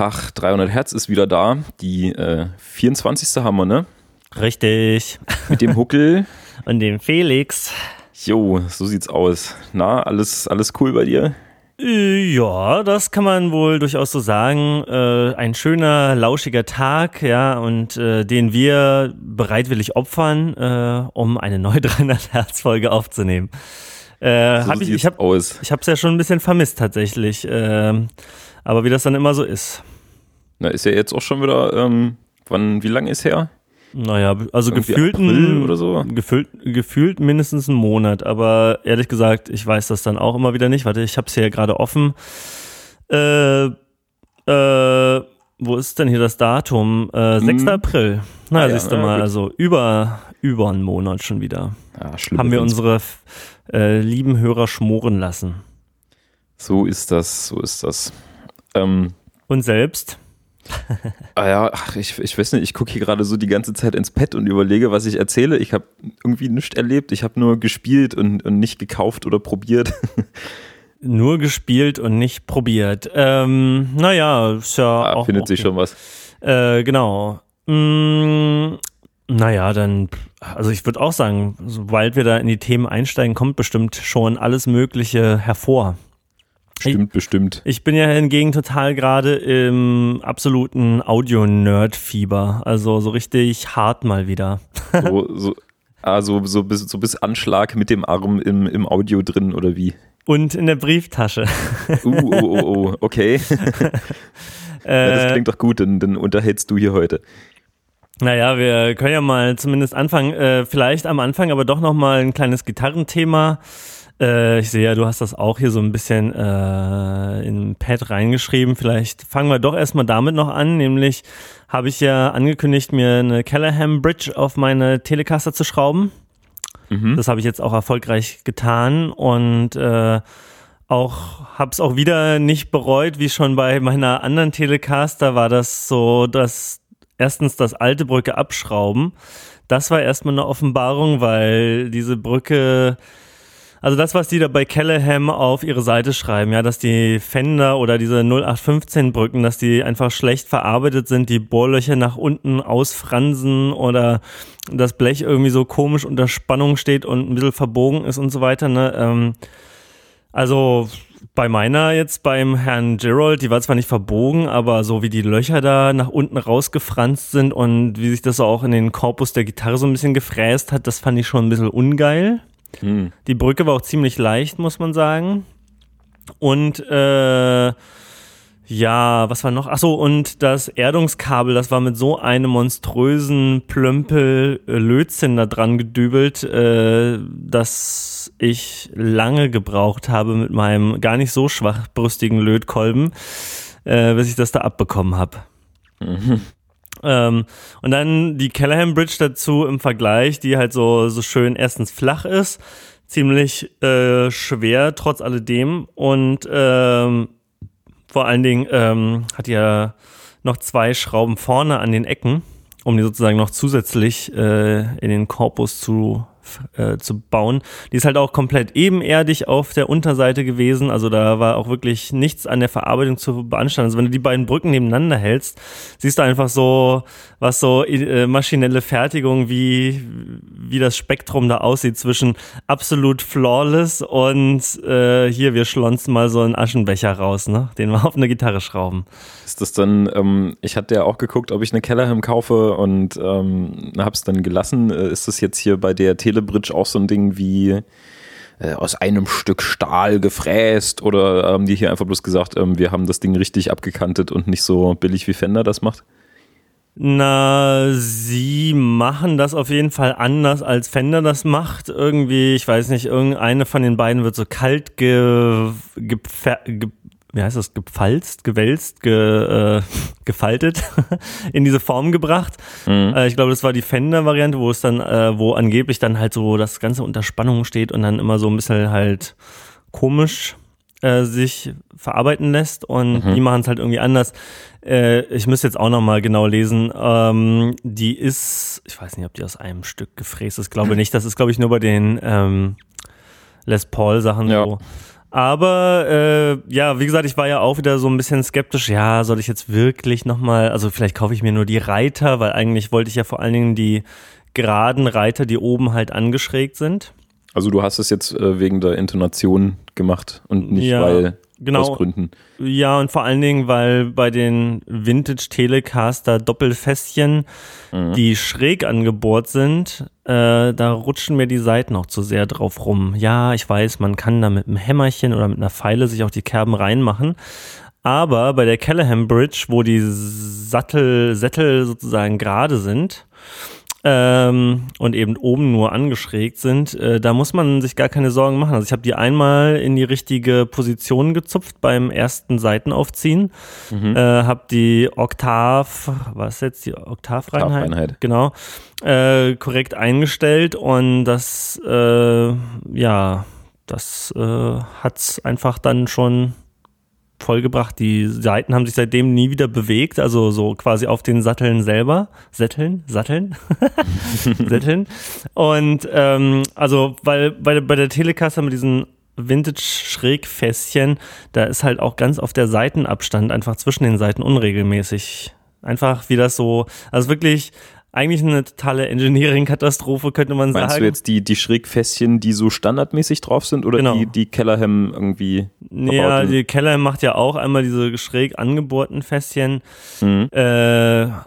Tag, 300 Hertz ist wieder da. Die äh, 24. haben wir, ne? Richtig. Mit dem Huckel. Und dem Felix. Jo, so sieht's aus. Na, alles, alles cool bei dir? Ja, das kann man wohl durchaus so sagen. Äh, ein schöner, lauschiger Tag, ja, und äh, den wir bereitwillig opfern, äh, um eine neue 300 Hertz Folge aufzunehmen. Äh, So hab ich ich habe hab's ja schon ein bisschen vermisst tatsächlich, ähm, aber wie das dann immer so ist. Na, ist ja jetzt auch schon wieder, ähm, wann, wie lange ist her? Naja, also Irgendwie gefühlt, April oder so? Gefühlt, gefühlt mindestens einen Monat, aber ehrlich gesagt, ich weiß das dann auch immer wieder nicht. Warte, ich habe es hier gerade offen. Äh, äh, wo ist denn hier das Datum? Äh, 6. Hm. April. Na, Ah ja, siehst du na mal, gut. also über, über einen Monat schon wieder. Ja, schlimm. Haben wir unsere äh, lieben Hörer schmoren lassen. So ist das, so ist das. Ähm, Und selbst? ah ja, ach, ich, ich weiß nicht, ich gucke hier gerade so die ganze Zeit ins Pad und überlege, was ich erzähle. Ich habe irgendwie nichts erlebt. Ich habe nur gespielt und, und nicht gekauft oder probiert. Nur gespielt und nicht probiert. Ähm, naja, ist ja Ah, auch. findet sich okay. schon was. Äh, genau. Mm, naja, dann, also ich würde auch sagen, sobald wir da in die Themen einsteigen, kommt bestimmt schon alles Mögliche hervor. Stimmt, bestimmt. Ich bin ja hingegen total gerade im absoluten Audio-Nerd-Fieber. Also so richtig hart mal wieder. So, so, ah, so, so, bis, so bis Anschlag mit dem Arm im, im Audio drin oder wie? Und in der Brieftasche. Uh, oh, oh, oh, okay. ja, das Äh, klingt doch gut, dann, dann unterhältst du hier heute. Naja, wir können ja mal zumindest anfangen. Äh, vielleicht am Anfang aber doch nochmal ein kleines Gitarrenthema. Äh, ich sehe ja, du hast das auch hier so ein bisschen äh, in Pad reingeschrieben. Vielleicht fangen wir doch erstmal damit noch an. Nämlich habe ich ja angekündigt, mir eine Callahan Bridge auf meine Telecaster zu schrauben. Mhm. Das habe ich jetzt auch erfolgreich getan und äh, auch habe es auch wieder nicht bereut, wie schon bei meiner anderen Telecaster war das so, dass erstens das alte Brücke abschrauben. Das war erstmal eine Offenbarung, weil diese Brücke, also das, was die da bei Callahan auf ihre Seite schreiben, ja, dass die Fender oder diese 0815 Brücken, dass die einfach schlecht verarbeitet sind, die Bohrlöcher nach unten ausfransen oder das Blech irgendwie so komisch unter Spannung steht und ein bisschen verbogen ist und so weiter, ne, ähm, also bei meiner jetzt beim Herrn Gerold, die war zwar nicht verbogen, aber so wie die Löcher da nach unten rausgefranst sind und wie sich das auch in den Korpus der Gitarre so ein bisschen gefräst hat, das fand ich schon ein bisschen ungeil. Hm. Die Brücke war auch ziemlich leicht, muss man sagen. Und äh, ja, was war noch? Ach so, und das Erdungskabel, das war mit so einem monströsen Plömpel äh, Lötzinn da dran gedübelt, äh, dass ich lange gebraucht habe mit meinem gar nicht so schwachbrüstigen Lötkolben, äh, bis ich das da abbekommen habe. Ähm, und dann die Callahan Bridge dazu im Vergleich, die halt so, so schön erstens flach ist, ziemlich äh, schwer trotz alledem und ähm, vor allen Dingen ähm, hat ja noch zwei Schrauben vorne an den Ecken, um die sozusagen noch zusätzlich äh, in den Korpus zu, äh, zu bauen. Die ist halt auch komplett ebenerdig auf der Unterseite gewesen, also da war auch wirklich nichts an der Verarbeitung zu beanstanden. Also wenn du die beiden Brücken nebeneinander hältst, siehst du einfach so, was so äh, maschinelle Fertigung, wie, wie das Spektrum da aussieht zwischen absolut flawless und äh, hier, wir schlonzen mal so einen Aschenbecher raus, ne? den wir auf eine Gitarre schrauben. Ist das dann, ähm, ich hatte ja auch geguckt, ob ich eine Kellerham kaufe und ähm, hab's dann gelassen. Äh, ist das jetzt hier bei der Telebridge auch so ein Ding wie äh, aus einem Stück Stahl gefräst oder haben die hier einfach bloß gesagt, ähm, wir haben das Ding richtig abgekantet und nicht so billig wie Fender das macht? Na, sie machen das auf jeden Fall anders, als Fender das macht. Irgendwie, ich weiß nicht, irgendeine von den beiden wird so kalt ge, gepfer, ge, wie heißt das, gepfalzt, gewälzt, ge, äh, gefaltet, in diese Form gebracht. Mhm. Äh, ich glaube, das war die Fender-Variante, wo es dann, äh, wo angeblich dann halt so das Ganze unter Spannung steht und dann immer so ein bisschen halt komisch äh, sich verarbeiten lässt und Mhm. die machen es halt irgendwie anders. Äh, ich müsste jetzt auch nochmal genau lesen. Ähm, die ist, ich weiß nicht, ob die aus einem Stück gefräst ist, glaube nicht. Das ist, glaube ich, nur bei den ähm, Les Paul Sachen Ja. so. Aber äh, ja, wie gesagt, ich war ja auch wieder so ein bisschen skeptisch. Ja, soll ich jetzt wirklich nochmal, also vielleicht kaufe ich mir nur die Reiter, weil eigentlich wollte ich ja vor allen Dingen die geraden Reiter, die oben halt angeschrägt sind. Also du hast es jetzt äh, wegen der Intonation gemacht und nicht Ja, weil genau. aus Gründen. Ja, und vor allen Dingen, weil bei den Vintage Telecaster Doppelfässchen, Mhm. die schräg angebohrt sind, äh, da rutschen mir die Seiten auch zu sehr drauf rum. Ja, ich weiß, man kann da mit einem Hämmerchen oder mit einer Pfeile sich auch die Kerben reinmachen. Aber bei der Callahan Bridge, wo die Sattel, Sättel sozusagen gerade sind, ähm, und eben oben nur angeschrägt sind, äh, da muss man sich gar keine Sorgen machen. Also ich habe die einmal in die richtige Position gezupft beim ersten Seitenaufziehen, Mhm. äh, habe die Oktav, was jetzt die Oktavreinheit? Oktaveinheit. Genau, äh, korrekt eingestellt und das, äh, ja, das äh, hat's einfach dann schon vollgebracht. Die Seiten haben sich seitdem nie wieder bewegt, also so quasi auf den Satteln selber. Sätteln? Satteln? Sätteln. Und ähm, also, weil bei, bei der Telecaster mit diesen Vintage-Schrägfässchen, da ist halt auch ganz auf der Seitenabstand einfach zwischen den Seiten unregelmäßig. Einfach wie das so, also wirklich eigentlich eine totale Engineering-Katastrophe, könnte man Meinst sagen. du jetzt die, die Schrägfässchen, die so standardmäßig drauf sind oder Genau. die, die Kellerham irgendwie Ja, verbaut die Keller macht ja auch einmal diese schräg angebohrten Fässchen. Mhm. Äh,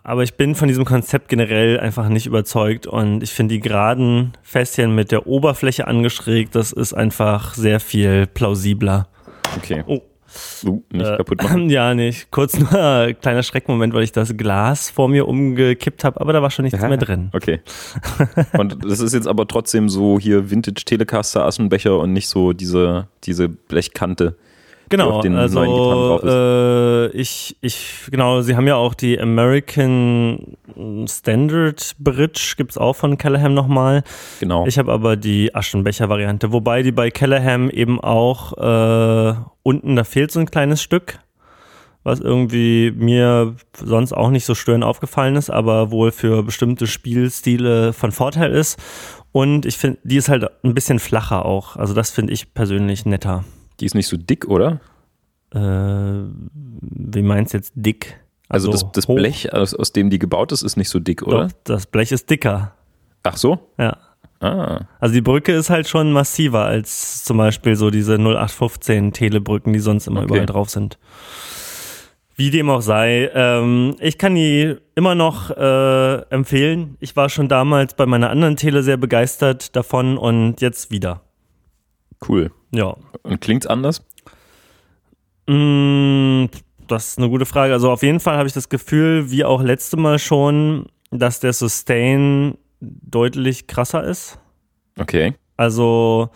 aber ich bin von diesem Konzept generell einfach nicht überzeugt und ich finde die geraden Fässchen mit der Oberfläche angeschrägt, das ist einfach sehr viel plausibler. Okay. Oh. Uh, nicht Äh, kaputt machen. Ja, nicht. Kurz nur ein kleiner Schreckmoment, weil ich das Glas vor mir umgekippt habe, aber da war schon nichts mehr drin. Okay. Und das ist jetzt aber trotzdem so hier Vintage Telecaster Aschenbecher und nicht so diese, diese Blechkante. Genau, auf den neuen Gitarren also drauf ist. äh, ich, ich, genau, sie haben ja auch die American Standard Bridge, gibt's auch von Callahan nochmal. Genau. Ich habe aber die Aschenbecher-Variante, wobei die bei Callahan eben auch äh, unten, da fehlt so ein kleines Stück, was irgendwie mir sonst auch nicht so störend aufgefallen ist, aber wohl für bestimmte Spielstile von Vorteil ist. Und ich finde, die ist halt ein bisschen flacher auch. Also das finde ich persönlich netter. Die ist nicht so dick, oder? Äh, wie meinst du jetzt dick? Also, das, das hoch. Blech, aus, aus dem die gebaut ist, ist nicht so dick, oder? Doch, das Blech ist dicker. Ach so? Ja. Ah. Also die Brücke ist halt schon massiver als zum Beispiel so diese 0815 Telebrücken, die sonst immer Okay. überall drauf sind. Wie dem auch sei, ähm, ich kann die immer noch äh, empfehlen. Ich war schon damals bei meiner anderen Tele sehr begeistert davon und jetzt wieder. Cool. Ja. Und klingt anders? Mm, das ist eine gute Frage. Also auf jeden Fall habe ich das Gefühl, wie auch letzte Mal schon, dass der Sustain deutlich krasser ist. Okay. Also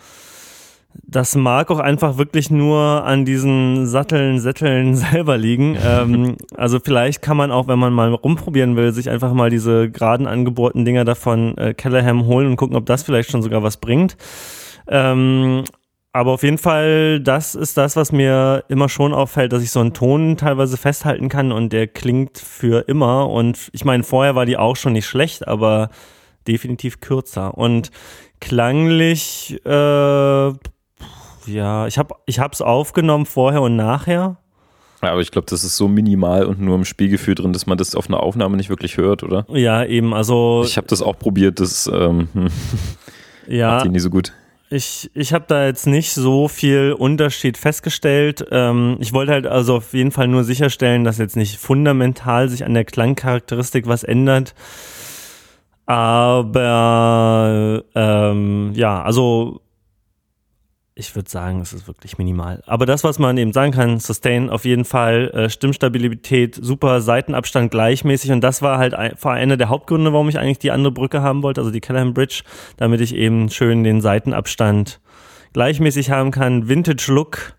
das mag auch einfach wirklich nur an diesen Satteln, Sätteln selber liegen. ähm, also vielleicht kann man auch, wenn man mal rumprobieren will, sich einfach mal diese geraden angebohrten Dinger davon äh, Callahan holen und gucken, ob das vielleicht schon sogar was bringt. Ähm, aber auf jeden Fall, das ist das, was mir immer schon auffällt, dass ich so einen Ton teilweise festhalten kann und der klingt für immer. Und ich meine, vorher war die auch schon nicht schlecht, aber definitiv kürzer. Und klanglich, äh, ja, ich habe ich hab's aufgenommen vorher und nachher. Ja, aber ich glaube, das ist so minimal und nur im Spielgefühl drin, dass man das auf einer Aufnahme nicht wirklich hört, oder? Ja, eben, also Ich habe das auch probiert, das ähm, hm, ja, macht die nie so gut. Ich, ich habe da jetzt nicht so viel Unterschied festgestellt. Ähm, ich wollte halt also auf jeden Fall nur sicherstellen, dass jetzt nicht fundamental sich an der Klangcharakteristik was ändert. Aber ähm, ja, also ich würde sagen, es ist wirklich minimal. Aber das, was man eben sagen kann, Sustain auf jeden Fall, äh, Stimmstabilität, super, Seitenabstand gleichmäßig. Und das war halt war einer der Hauptgründe, warum ich eigentlich die andere Brücke haben wollte, also die Callahan Bridge, damit ich eben schön den Seitenabstand gleichmäßig haben kann, Vintage-Look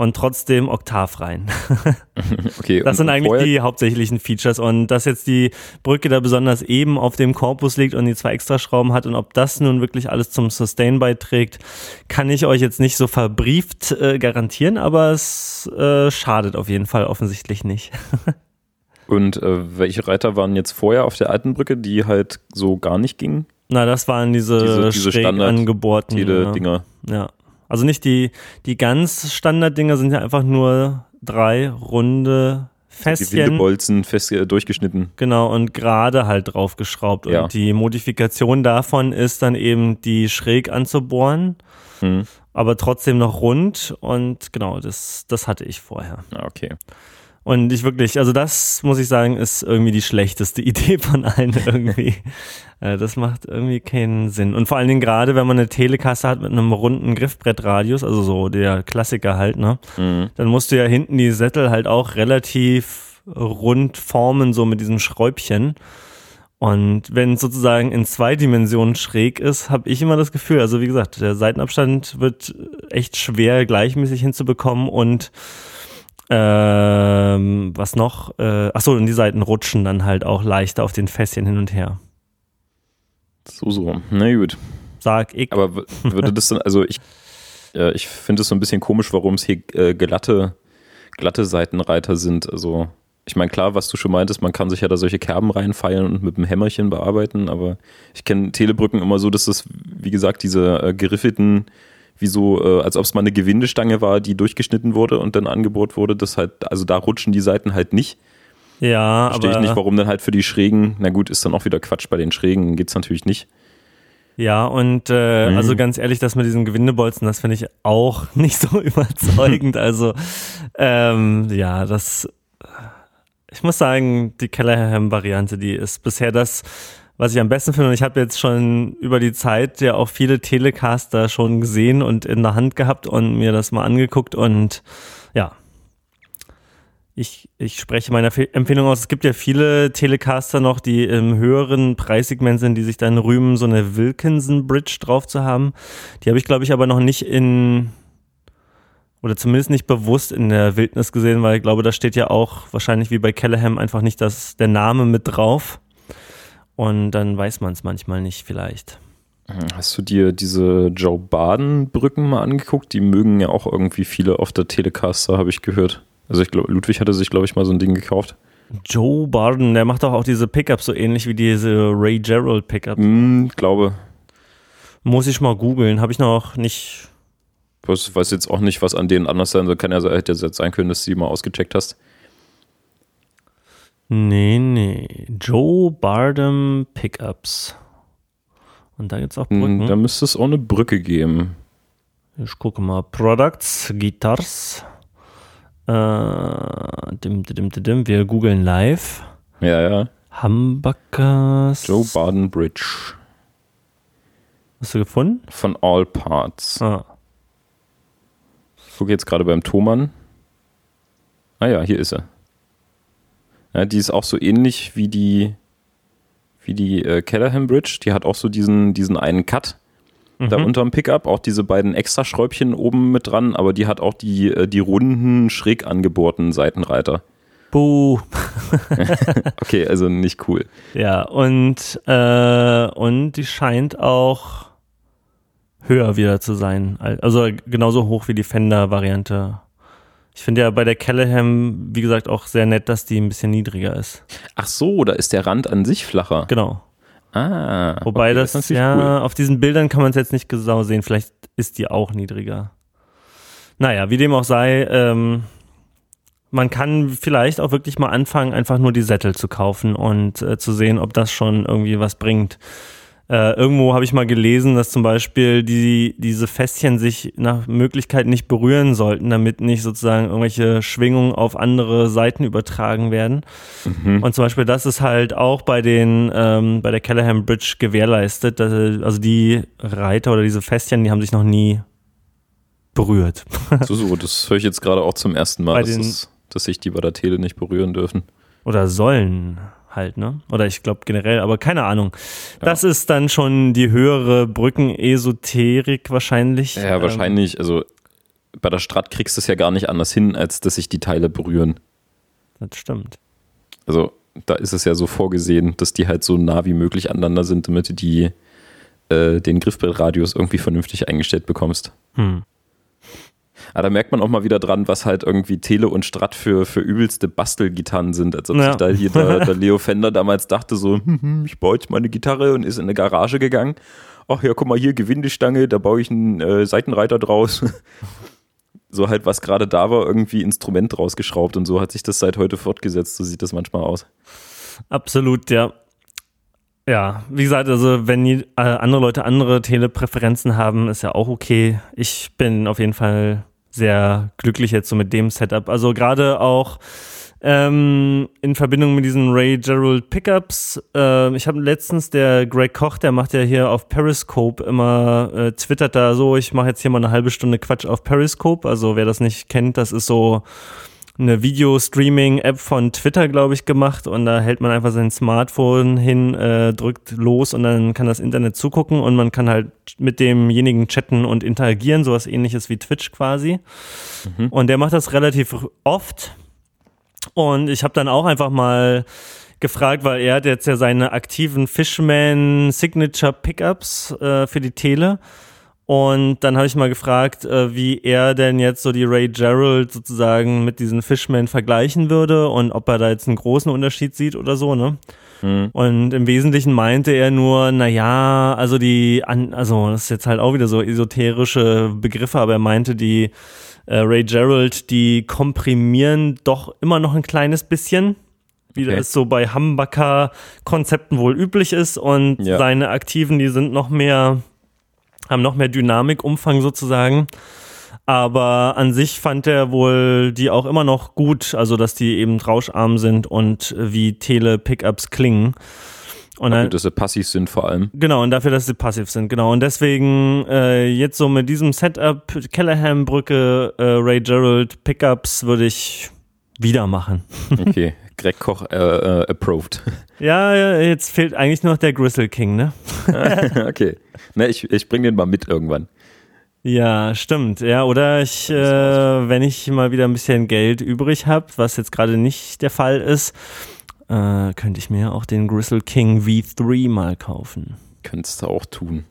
und trotzdem Oktav rein. Okay, Das sind eigentlich die hauptsächlichen Features. Und dass jetzt die Brücke da besonders eben auf dem Korpus liegt und die zwei Extraschrauben hat und ob das nun wirklich alles zum Sustain beiträgt, kann ich euch jetzt nicht so verbrieft äh, garantieren, aber es äh, schadet auf jeden Fall offensichtlich nicht. Und äh, welche Reiter waren jetzt vorher auf der alten Brücke, die halt so gar nicht gingen? Na, das waren diese, Diese- diese schräg angebohrten. Tele-Dinger. Ja. Also nicht die, die ganz Standarddinger sind ja einfach nur drei runde Fässchen. Die Windebolzen fest äh, durchgeschnitten. Genau, und gerade halt draufgeschraubt. Ja. Und die Modifikation davon ist dann eben, die schräg anzubohren, hm. aber trotzdem noch rund. Und genau, das, das hatte ich vorher. Ah, okay. Und ich wirklich, also das muss ich sagen, ist irgendwie die schlechteste Idee von allen irgendwie. Äh, das macht irgendwie keinen Sinn. Und vor allen Dingen gerade, wenn man eine Telekasse hat mit einem runden Griffbrettradius, also so der Klassiker halt, ne? Mhm. Dann musst du ja hinten die Sättel halt auch relativ rund formen, so mit diesem Schräubchen. Und wenn sozusagen in zwei Dimensionen schräg ist, habe ich immer das Gefühl, also wie gesagt, der Seitenabstand wird echt schwer gleichmäßig hinzubekommen und ähm, was noch? Äh, achso, und die Seiten rutschen dann halt auch leichter auf den Fässchen hin und her. So, so. Na gut. Sag ich. Aber würde das dann, also ich, äh, ich finde es so ein bisschen komisch, warum es hier äh, glatte, glatte Seitenreiter sind. Also, ich meine, klar, was du schon meintest, man kann sich ja da solche Kerben reinfeilen und mit einem Hämmerchen bearbeiten, aber ich kenne Telebrücken immer so, dass das, wie gesagt, diese äh, geriffelten wie so, äh, als ob es mal eine Gewindestange war, die durchgeschnitten wurde und dann angebohrt wurde. Das halt, also da rutschen die Seiten halt nicht. Ja, Verstehe ich nicht, warum dann halt für die Schrägen, na gut, ist dann auch wieder Quatsch, bei den Schrägen geht es natürlich nicht. Ja, und äh, mhm. also ganz ehrlich, das mit diesen Gewindebolzen, das finde ich auch nicht so überzeugend. also ähm, ja, das, ich muss sagen, die Kellerham-Variante, die ist bisher das, was ich am besten finde. Und ich habe jetzt schon über die Zeit ja auch viele Telecaster schon gesehen und in der Hand gehabt und mir das mal angeguckt und ja, ich, ich spreche meine Empfehlung aus. Es gibt ja viele Telecaster noch, die im höheren Preissegment sind, die sich dann rühmen, so eine Wilkinson Bridge drauf zu haben. Die habe ich, glaube ich, aber noch nicht in, oder zumindest nicht bewusst in der Wildnis gesehen, weil ich glaube, da steht ja auch wahrscheinlich wie bei Callahan einfach nicht das, der Name mit drauf. Und dann weiß man es manchmal nicht vielleicht. Hast du dir diese Joe Baden-Brücken mal angeguckt? Die mögen ja auch irgendwie viele auf der Telecaster, habe ich gehört. Also ich glaube, Ludwig hatte sich, glaube ich, mal so ein Ding gekauft. Joe Barden, der macht doch auch diese Pickups so ähnlich wie diese Ray Gerald Pickups. Mm, glaube. Muss ich mal googeln, habe ich noch nicht. Ich weiß jetzt auch nicht, was an denen anders sein soll. Kann ja hätte jetzt sein können, dass du die mal ausgecheckt hast. Nee, nee. Joe Bardem Pickups. Und da gibt es auch hm, Brücken. Da müsste es auch eine Brücke geben. Ich gucke mal. Products, Guitars. Äh, dim, dim, dim, dim. Wir googeln live. Ja, ja. Humbuckers. Joe Barden Bridge. Hast du gefunden? Von All Parts. Ah. Ich gucke jetzt gerade beim Thomann. Ah ja, hier ist er. Ja, die ist auch so ähnlich wie die, wie die äh, Callahan Bridge. Die hat auch so diesen, diesen einen Cut mhm. da unterm Pickup, auch diese beiden Extraschräubchen oben mit dran, aber die hat auch die, äh, die runden, schräg angebohrten Seitenreiter. Buh. okay, also nicht cool. Ja, und, äh, und die scheint auch höher wieder zu sein. Also genauso hoch wie die Fender-Variante. Ich finde ja bei der Callahan, wie gesagt, auch sehr nett, dass die ein bisschen niedriger ist. Ach so, da ist der Rand an sich flacher. Genau. Ah. Wobei okay, das, das ja, cool. auf diesen Bildern kann man es jetzt nicht genau sehen. Vielleicht ist die auch niedriger. Naja, wie dem auch sei, ähm, man kann vielleicht auch wirklich mal anfangen, einfach nur die Sättel zu kaufen und äh, zu sehen, ob das schon irgendwie was bringt. Äh, irgendwo habe ich mal gelesen, dass zum Beispiel die, diese Fässchen sich nach Möglichkeit nicht berühren sollten, damit nicht sozusagen irgendwelche Schwingungen auf andere Seiten übertragen werden. Mhm. Und zum Beispiel das ist halt auch bei den ähm, bei der Callahan Bridge gewährleistet. Dass, also die Reiter oder diese Fässchen, die haben sich noch nie berührt. so, so, das höre ich jetzt gerade auch zum ersten Mal, dass, das, dass sich die bei der Tele nicht berühren dürfen. Oder sollen halt, ne? Oder ich glaube generell, aber keine Ahnung. Ja. Das ist dann schon die höhere Brückenesoterik wahrscheinlich. Ja, ähm, wahrscheinlich. Also bei der Strat kriegst du es ja gar nicht anders hin, als dass sich die Teile berühren. Das stimmt. Also da ist es ja so vorgesehen, dass die halt so nah wie möglich aneinander sind, damit du die, äh, den Griffbrettradius irgendwie vernünftig eingestellt bekommst. Hm. Aber da merkt man auch mal wieder dran, was halt irgendwie Tele und Strat für, für übelste Bastelgitarren sind. Als ob ja. sich da hier der, der, Leo Fender damals dachte so, hm, hm, ich baue jetzt meine Gitarre und ist in eine Garage gegangen. ach ja, guck mal hier, Gewindestange, da baue ich einen äh, Seitenreiter draus. so halt, was gerade da war, irgendwie Instrument rausgeschraubt und so hat sich das seit heute fortgesetzt. So sieht das manchmal aus. Absolut, ja. Ja, wie gesagt, also wenn die, äh, andere Leute andere Telepräferenzen haben, ist ja auch okay. Ich bin auf jeden Fall sehr glücklich jetzt so mit dem Setup. Also gerade auch ähm, in Verbindung mit diesen Ray Gerald Pickups. Äh, ich habe letztens der Greg Koch, der macht ja hier auf Periscope immer, äh, twittert da so, ich mache jetzt hier mal eine halbe Stunde Quatsch auf Periscope. Also wer das nicht kennt, das ist so eine Video-Streaming-App von Twitter, glaube ich, gemacht und da hält man einfach sein Smartphone hin, äh, drückt los und dann kann das Internet zugucken und man kann halt mit demjenigen chatten und interagieren, sowas ähnliches wie Twitch quasi. Mhm. Und der macht das relativ oft und ich habe dann auch einfach mal gefragt, weil er hat jetzt ja seine aktiven Fishman Signature Pickups äh, für die Tele. Und dann habe ich mal gefragt, äh, wie er denn jetzt so die Ray Gerald sozusagen mit diesen Fishman vergleichen würde und ob er da jetzt einen großen Unterschied sieht oder so, ne? Mhm. Und im Wesentlichen meinte er nur, na ja, also die, also das ist jetzt halt auch wieder so esoterische Begriffe, aber er meinte die äh, Ray Gerald, die komprimieren doch immer noch ein kleines bisschen, wie okay. das so bei Humbucker-Konzepten wohl üblich ist. Und ja. seine Aktiven, die sind noch mehr, haben noch mehr Dynamikumfang sozusagen. Aber an sich fand er wohl die auch immer noch gut, also dass die eben rauscharm sind und wie Tele-Pickups klingen. Und dafür, dass sie passiv sind vor allem. Genau, und dafür, dass sie passiv sind, genau. Und deswegen äh, jetzt so mit diesem Setup, Callahan-Brücke, äh, Ray Gerald, Pickups würde ich wieder machen. okay, Greg Koch äh, äh, approved. Ja, jetzt fehlt eigentlich noch der Gristle King, ne? okay. Na, ich, ich bring den mal mit irgendwann. Ja, stimmt. Ja, oder ich, äh, wenn ich mal wieder ein bisschen Geld übrig habe, was jetzt gerade nicht der Fall ist, äh, könnte ich mir auch den Gristle King V3 mal kaufen. Könntest du auch tun.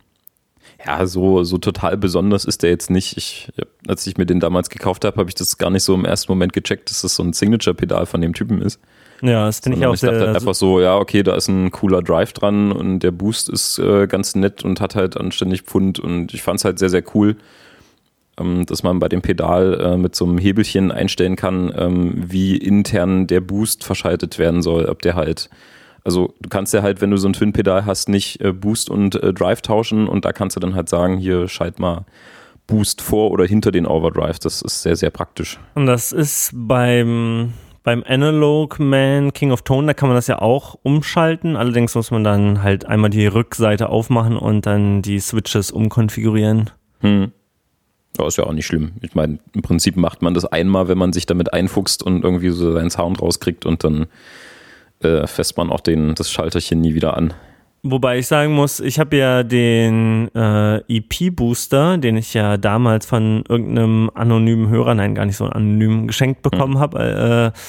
Ja, so, so total besonders ist der jetzt nicht. Ich, als ich mir den damals gekauft habe, habe ich das gar nicht so im ersten Moment gecheckt, dass das so ein Signature-Pedal von dem Typen ist. Ja, das finde ich auch ich dachte halt einfach so, ja, okay, da ist ein cooler Drive dran und der Boost ist äh, ganz nett und hat halt anständig Pfund und ich fand es halt sehr, sehr cool ähm, dass man bei dem Pedal äh, mit so einem Hebelchen einstellen kann, ähm, wie intern der Boost verschaltet werden soll, ob der halt also du kannst ja halt, wenn du so ein Twin-Pedal hast, nicht äh, Boost und äh, Drive tauschen und da kannst du dann halt sagen, hier schalt mal Boost vor oder hinter den Overdrive. Das ist sehr, sehr praktisch. Und das ist beim, beim Analog Man King of Tone, da kann man das ja auch umschalten. Allerdings muss man dann halt einmal die Rückseite aufmachen und dann die Switches umkonfigurieren. Hm. Ja, ist ja auch nicht schlimm. Ich meine, im Prinzip macht man das einmal, wenn man sich damit einfuchst und irgendwie so seinen Sound rauskriegt und dann äh, fässt man auch den, das Schalterchen nie wieder an. Wobei ich sagen muss, ich habe ja den äh, EP-Booster, den ich ja damals von irgendeinem anonymen Hörer, nein, gar nicht so anonym, geschenkt bekommen hm. habe. Äh,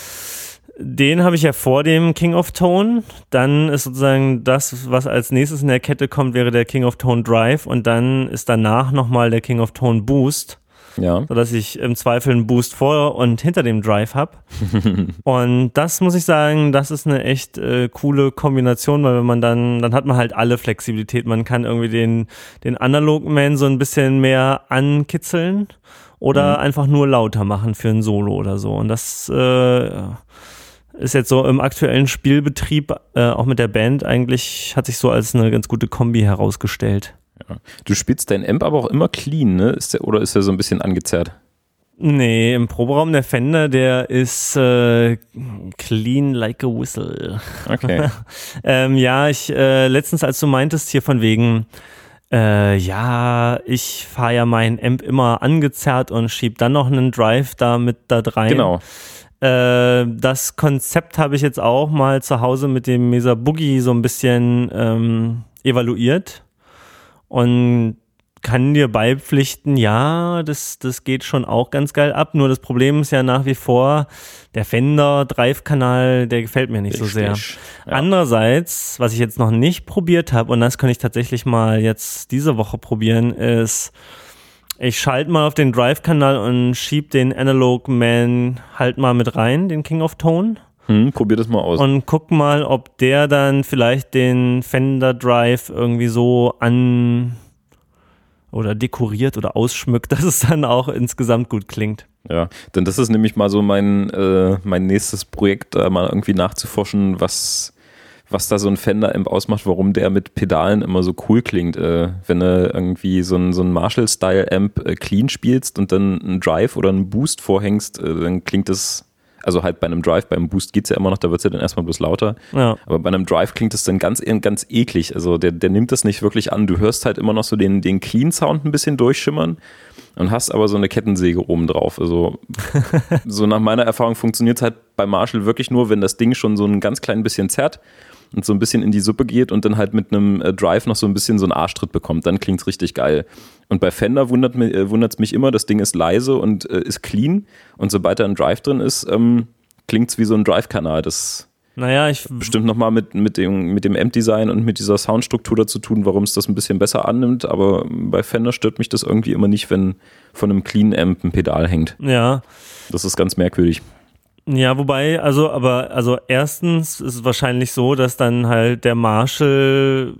den habe ich ja vor dem King of Tone. Dann ist sozusagen das, was als nächstes in der Kette kommt, wäre der King of Tone Drive und dann ist danach nochmal der King of Tone Boost. Ja. Sodass ich im Zweifel einen Boost vor und hinter dem Drive habe. und das muss ich sagen, das ist eine echt äh, coole Kombination, weil wenn man dann, dann hat man halt alle Flexibilität. Man kann irgendwie den, den Analog Man so ein bisschen mehr ankitzeln oder mhm. einfach nur lauter machen für ein Solo oder so. Und das äh, ist jetzt so im aktuellen Spielbetrieb, äh, auch mit der Band, eigentlich hat sich so als eine ganz gute Kombi herausgestellt. Ja. Du spielst dein Amp aber auch immer clean, ne? Ist der, oder ist der so ein bisschen angezerrt? Nee, im Proberaum der Fender, der ist äh, clean like a whistle. Okay. ähm, ja, ich äh, letztens, als du meintest hier von wegen, äh, ja, ich fahre ja mein Amp immer angezerrt und schieb dann noch einen Drive da mit da rein. Genau. Äh, das Konzept habe ich jetzt auch mal zu Hause mit dem Mesa Boogie so ein bisschen ähm, evaluiert und kann dir beipflichten, ja, das, das geht schon auch ganz geil ab. Nur das Problem ist ja nach wie vor, der Fender Drive-Kanal, der gefällt mir nicht Richtig. so sehr. Ja. Andererseits, was ich jetzt noch nicht probiert habe, und das kann ich tatsächlich mal jetzt diese Woche probieren, ist ich schalte mal auf den Drive-Kanal und schieb den Analog Man halt mal mit rein, den King of Tone. Hm, probier das mal aus. Und guck mal, ob der dann vielleicht den Fender Drive irgendwie so an oder dekoriert oder ausschmückt, dass es dann auch insgesamt gut klingt. Ja, denn das ist nämlich mal so mein, äh, mein nächstes Projekt, da mal irgendwie nachzuforschen, was, was da so ein Fender-Amp ausmacht, warum der mit Pedalen immer so cool klingt. Äh, wenn du irgendwie so ein, so ein Marshall-Style-Amp äh, clean spielst und dann einen Drive oder einen Boost vorhängst, äh, dann klingt das also halt bei einem Drive, beim Boost geht es ja immer noch, da wird es ja dann erstmal bloß lauter. Ja. Aber bei einem Drive klingt es dann ganz, ganz eklig. Also der, der nimmt das nicht wirklich an. Du hörst halt immer noch so den, den Clean-Sound ein bisschen durchschimmern und hast aber so eine Kettensäge oben drauf. Also so nach meiner Erfahrung funktioniert es halt bei Marshall wirklich nur, wenn das Ding schon so ein ganz klein bisschen zerrt und so ein bisschen in die Suppe geht und dann halt mit einem äh, Drive noch so ein bisschen so einen Arschtritt bekommt, dann klingt es richtig geil. Und bei Fender wundert es äh, mich immer, das Ding ist leise und äh, ist clean und sobald da ein Drive drin ist, ähm, klingt es wie so ein Drive-Kanal. Das naja, ich bestimmt nochmal mit, mit dem, mit dem Amp-Design und mit dieser Soundstruktur dazu tun, warum es das ein bisschen besser annimmt. Aber bei Fender stört mich das irgendwie immer nicht, wenn von einem Clean Amp ein Pedal hängt. Ja. Das ist ganz merkwürdig. Ja, wobei, also, aber, also erstens ist es wahrscheinlich so, dass dann halt der Marshall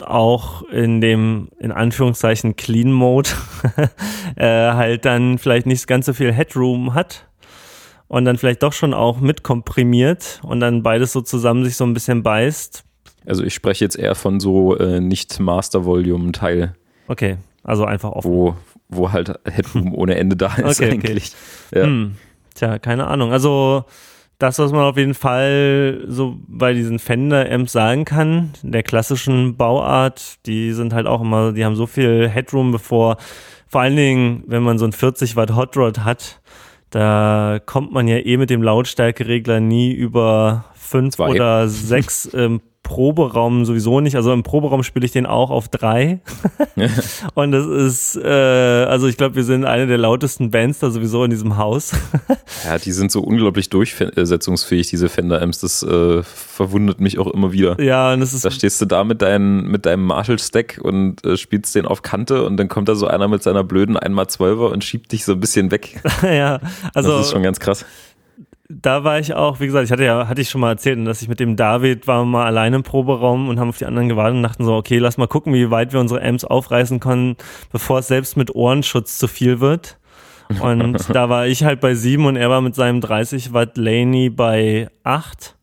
auch in dem, in Anführungszeichen, Clean Mode äh, halt dann vielleicht nicht ganz so viel Headroom hat und dann vielleicht doch schon auch mitkomprimiert und dann beides so zusammen sich so ein bisschen beißt. Also ich spreche jetzt eher von so äh, nicht Master Volume Teil. Okay, also einfach offen. Wo, wo halt Headroom ohne Ende da ist okay, eigentlich. Okay. Ja. Hm. Tja, keine Ahnung. Also das, was man auf jeden Fall so bei diesen Fender-Amps sagen kann, der klassischen Bauart, die sind halt auch immer, die haben so viel Headroom, bevor, vor allen Dingen, wenn man so ein 40 Watt Hot Rod hat, da kommt man ja eh mit dem Lautstärkeregler nie über fünf Zwei. oder sechs ähm, Proberaum sowieso nicht. Also im Proberaum spiele ich den auch auf drei. und das ist, äh, also ich glaube, wir sind eine der lautesten Bands da sowieso in diesem Haus. ja, die sind so unglaublich durchsetzungsfähig, diese Fender-Amps. Das äh, verwundert mich auch immer wieder. Ja, und das ist. Da stehst du da mit, dein, mit deinem Marshall-Stack und äh, spielst den auf Kante und dann kommt da so einer mit seiner blöden 1x12er und schiebt dich so ein bisschen weg. ja, also. Das ist schon ganz krass da war ich auch, wie gesagt, ich hatte ja, hatte ich schon mal erzählt, dass ich mit dem David war mal alleine im Proberaum und haben auf die anderen gewartet und dachten so, okay, lass mal gucken, wie weit wir unsere Amps aufreißen können, bevor es selbst mit Ohrenschutz zu viel wird. Und da war ich halt bei sieben und er war mit seinem 30 Watt Laney bei acht.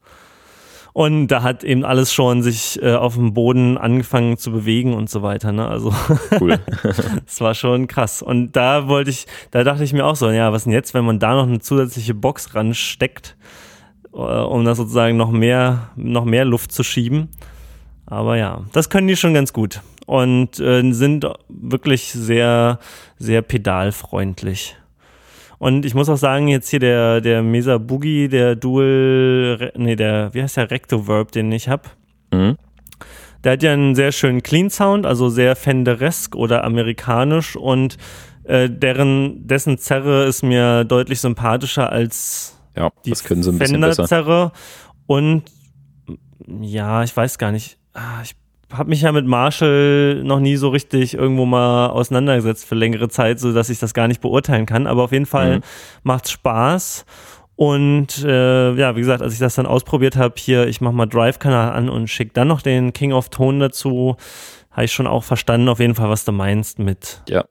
Und da hat eben alles schon sich äh, auf dem Boden angefangen zu bewegen und so weiter. Ne? Also cool. das war schon krass. Und da wollte ich, da dachte ich mir auch so, ja, was denn jetzt, wenn man da noch eine zusätzliche Box ransteckt, äh, um da sozusagen noch mehr, noch mehr Luft zu schieben. Aber ja, das können die schon ganz gut und äh, sind wirklich sehr, sehr pedalfreundlich. Und ich muss auch sagen, jetzt hier der, der Mesa Boogie, der Dual, nee, der, wie heißt der Rectoverb, den ich habe. Mhm. Der hat ja einen sehr schönen Clean Sound, also sehr Fenderesk oder amerikanisch und äh, deren, dessen Zerre ist mir deutlich sympathischer als ja, die das können sie ein Fender-Zerre. Und ja, ich weiß gar nicht. Ah, ich habe mich ja mit Marshall noch nie so richtig irgendwo mal auseinandergesetzt für längere Zeit, so dass ich das gar nicht beurteilen kann. Aber auf jeden Fall mhm. macht's Spaß. Und äh, ja, wie gesagt, als ich das dann ausprobiert habe, hier, ich mache mal Drive-Kanal an und schick dann noch den King of Tone dazu, habe ich schon auch verstanden, auf jeden Fall, was du meinst mit ja.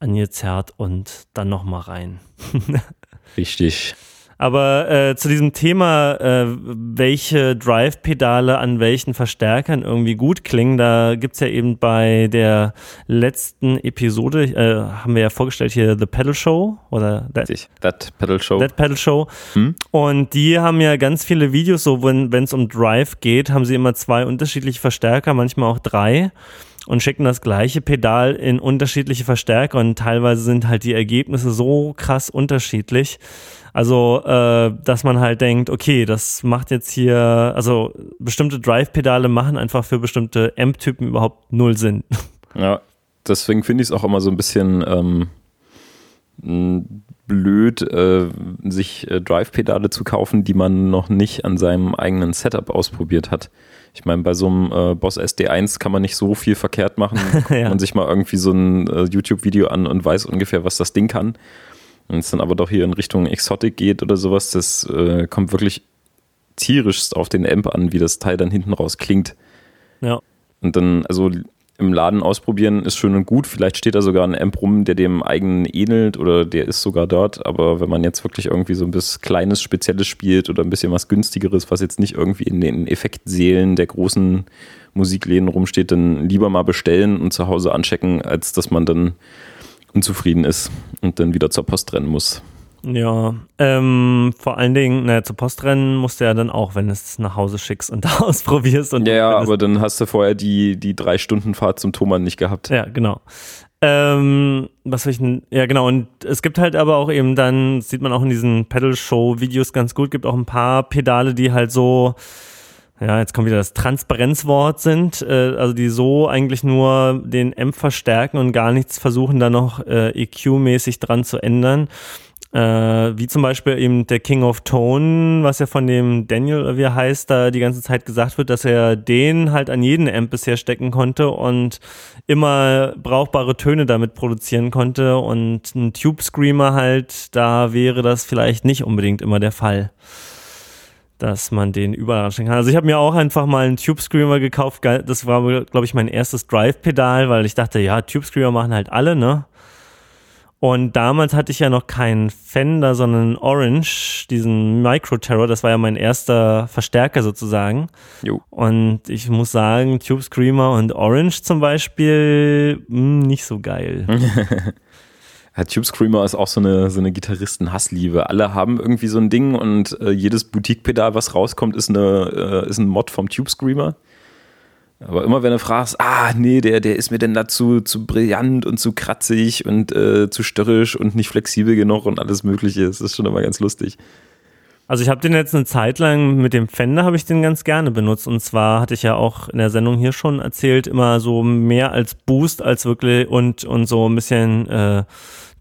angezerrt und dann noch mal rein. Richtig. Aber äh, zu diesem Thema, äh, welche Drive-Pedale an welchen Verstärkern irgendwie gut klingen, da gibt's ja eben bei der letzten Episode, äh, haben wir ja vorgestellt hier The Pedal Show oder That, That Pedal Show. That Pedal Show. Hm? Und die haben ja ganz viele Videos, so wenn es um Drive geht, haben sie immer zwei unterschiedliche Verstärker, manchmal auch drei und schicken das gleiche Pedal in unterschiedliche Verstärker und teilweise sind halt die Ergebnisse so krass unterschiedlich, also, äh, dass man halt denkt, okay, das macht jetzt hier, also bestimmte Drive-Pedale machen einfach für bestimmte Amp-Typen überhaupt null Sinn. Ja, deswegen finde ich es auch immer so ein bisschen ähm, blöd, äh, sich äh, Drive-Pedale zu kaufen, die man noch nicht an seinem eigenen Setup ausprobiert hat. Ich meine, bei so einem äh, Boss SD1 kann man nicht so viel verkehrt machen. ja. man sich mal irgendwie so ein äh, YouTube-Video an und weiß ungefähr, was das Ding kann. Wenn es dann aber doch hier in Richtung Exotic geht oder sowas, das äh, kommt wirklich tierischst auf den Amp an, wie das Teil dann hinten raus klingt. Ja. Und dann, also im Laden ausprobieren ist schön und gut. Vielleicht steht da sogar ein Amp rum, der dem eigenen ähnelt oder der ist sogar dort. Aber wenn man jetzt wirklich irgendwie so ein bisschen kleines, spezielles spielt oder ein bisschen was günstigeres, was jetzt nicht irgendwie in den Effektsälen der großen Musikläden rumsteht, dann lieber mal bestellen und zu Hause anchecken, als dass man dann unzufrieden ist und dann wieder zur Post rennen muss. Ja, ähm, vor allen Dingen, naja, zur Post rennen musst du ja dann auch, wenn du es nach Hause schickst und da ausprobierst. Und ja, ja aber dann hast du vorher die, die drei Stunden Fahrt zum Thomann nicht gehabt. Ja, genau. Ähm, was will ich denn? Ja, genau. Und es gibt halt aber auch eben dann, sieht man auch in diesen Pedal-Show-Videos ganz gut, gibt auch ein paar Pedale, die halt so, ja, jetzt kommt wieder das Transparenzwort sind, äh, also die so eigentlich nur den Amp verstärken und gar nichts versuchen, da noch äh, EQ-mäßig dran zu ändern. Äh, wie zum Beispiel eben der King of Tone, was ja von dem Daniel, wie er heißt, da die ganze Zeit gesagt wird, dass er den halt an jeden Amp bisher stecken konnte und immer brauchbare Töne damit produzieren konnte. Und ein Tube Screamer halt, da wäre das vielleicht nicht unbedingt immer der Fall dass man den überall anstecken kann. Also ich habe mir auch einfach mal einen Tube Screamer gekauft. Das war, glaube ich, mein erstes Drive-Pedal, weil ich dachte, ja, Tube Screamer machen halt alle, ne? Und damals hatte ich ja noch keinen Fender, sondern Orange, diesen Micro Terror. Das war ja mein erster Verstärker sozusagen. Jo. Und ich muss sagen, Tube Screamer und Orange zum Beispiel, mh, hm, nicht so geil. Ja, Tube Screamer ist auch so eine, so eine Gitarristen-Hassliebe. Alle haben irgendwie so ein Ding und äh, jedes Boutique-Pedal, was rauskommt, ist, eine, äh, ist ein Mod vom Tube Screamer. Aber immer wenn du fragst, ah, nee, der, der ist mir denn dazu zu brillant und zu kratzig und äh, zu störrisch und nicht flexibel genug und alles Mögliche, das ist schon immer ganz lustig. Also ich habe den jetzt eine Zeit lang mit dem Fender habe ich den ganz gerne benutzt und zwar hatte ich ja auch in der Sendung hier schon erzählt immer so mehr als Boost als wirklich und und so ein bisschen äh,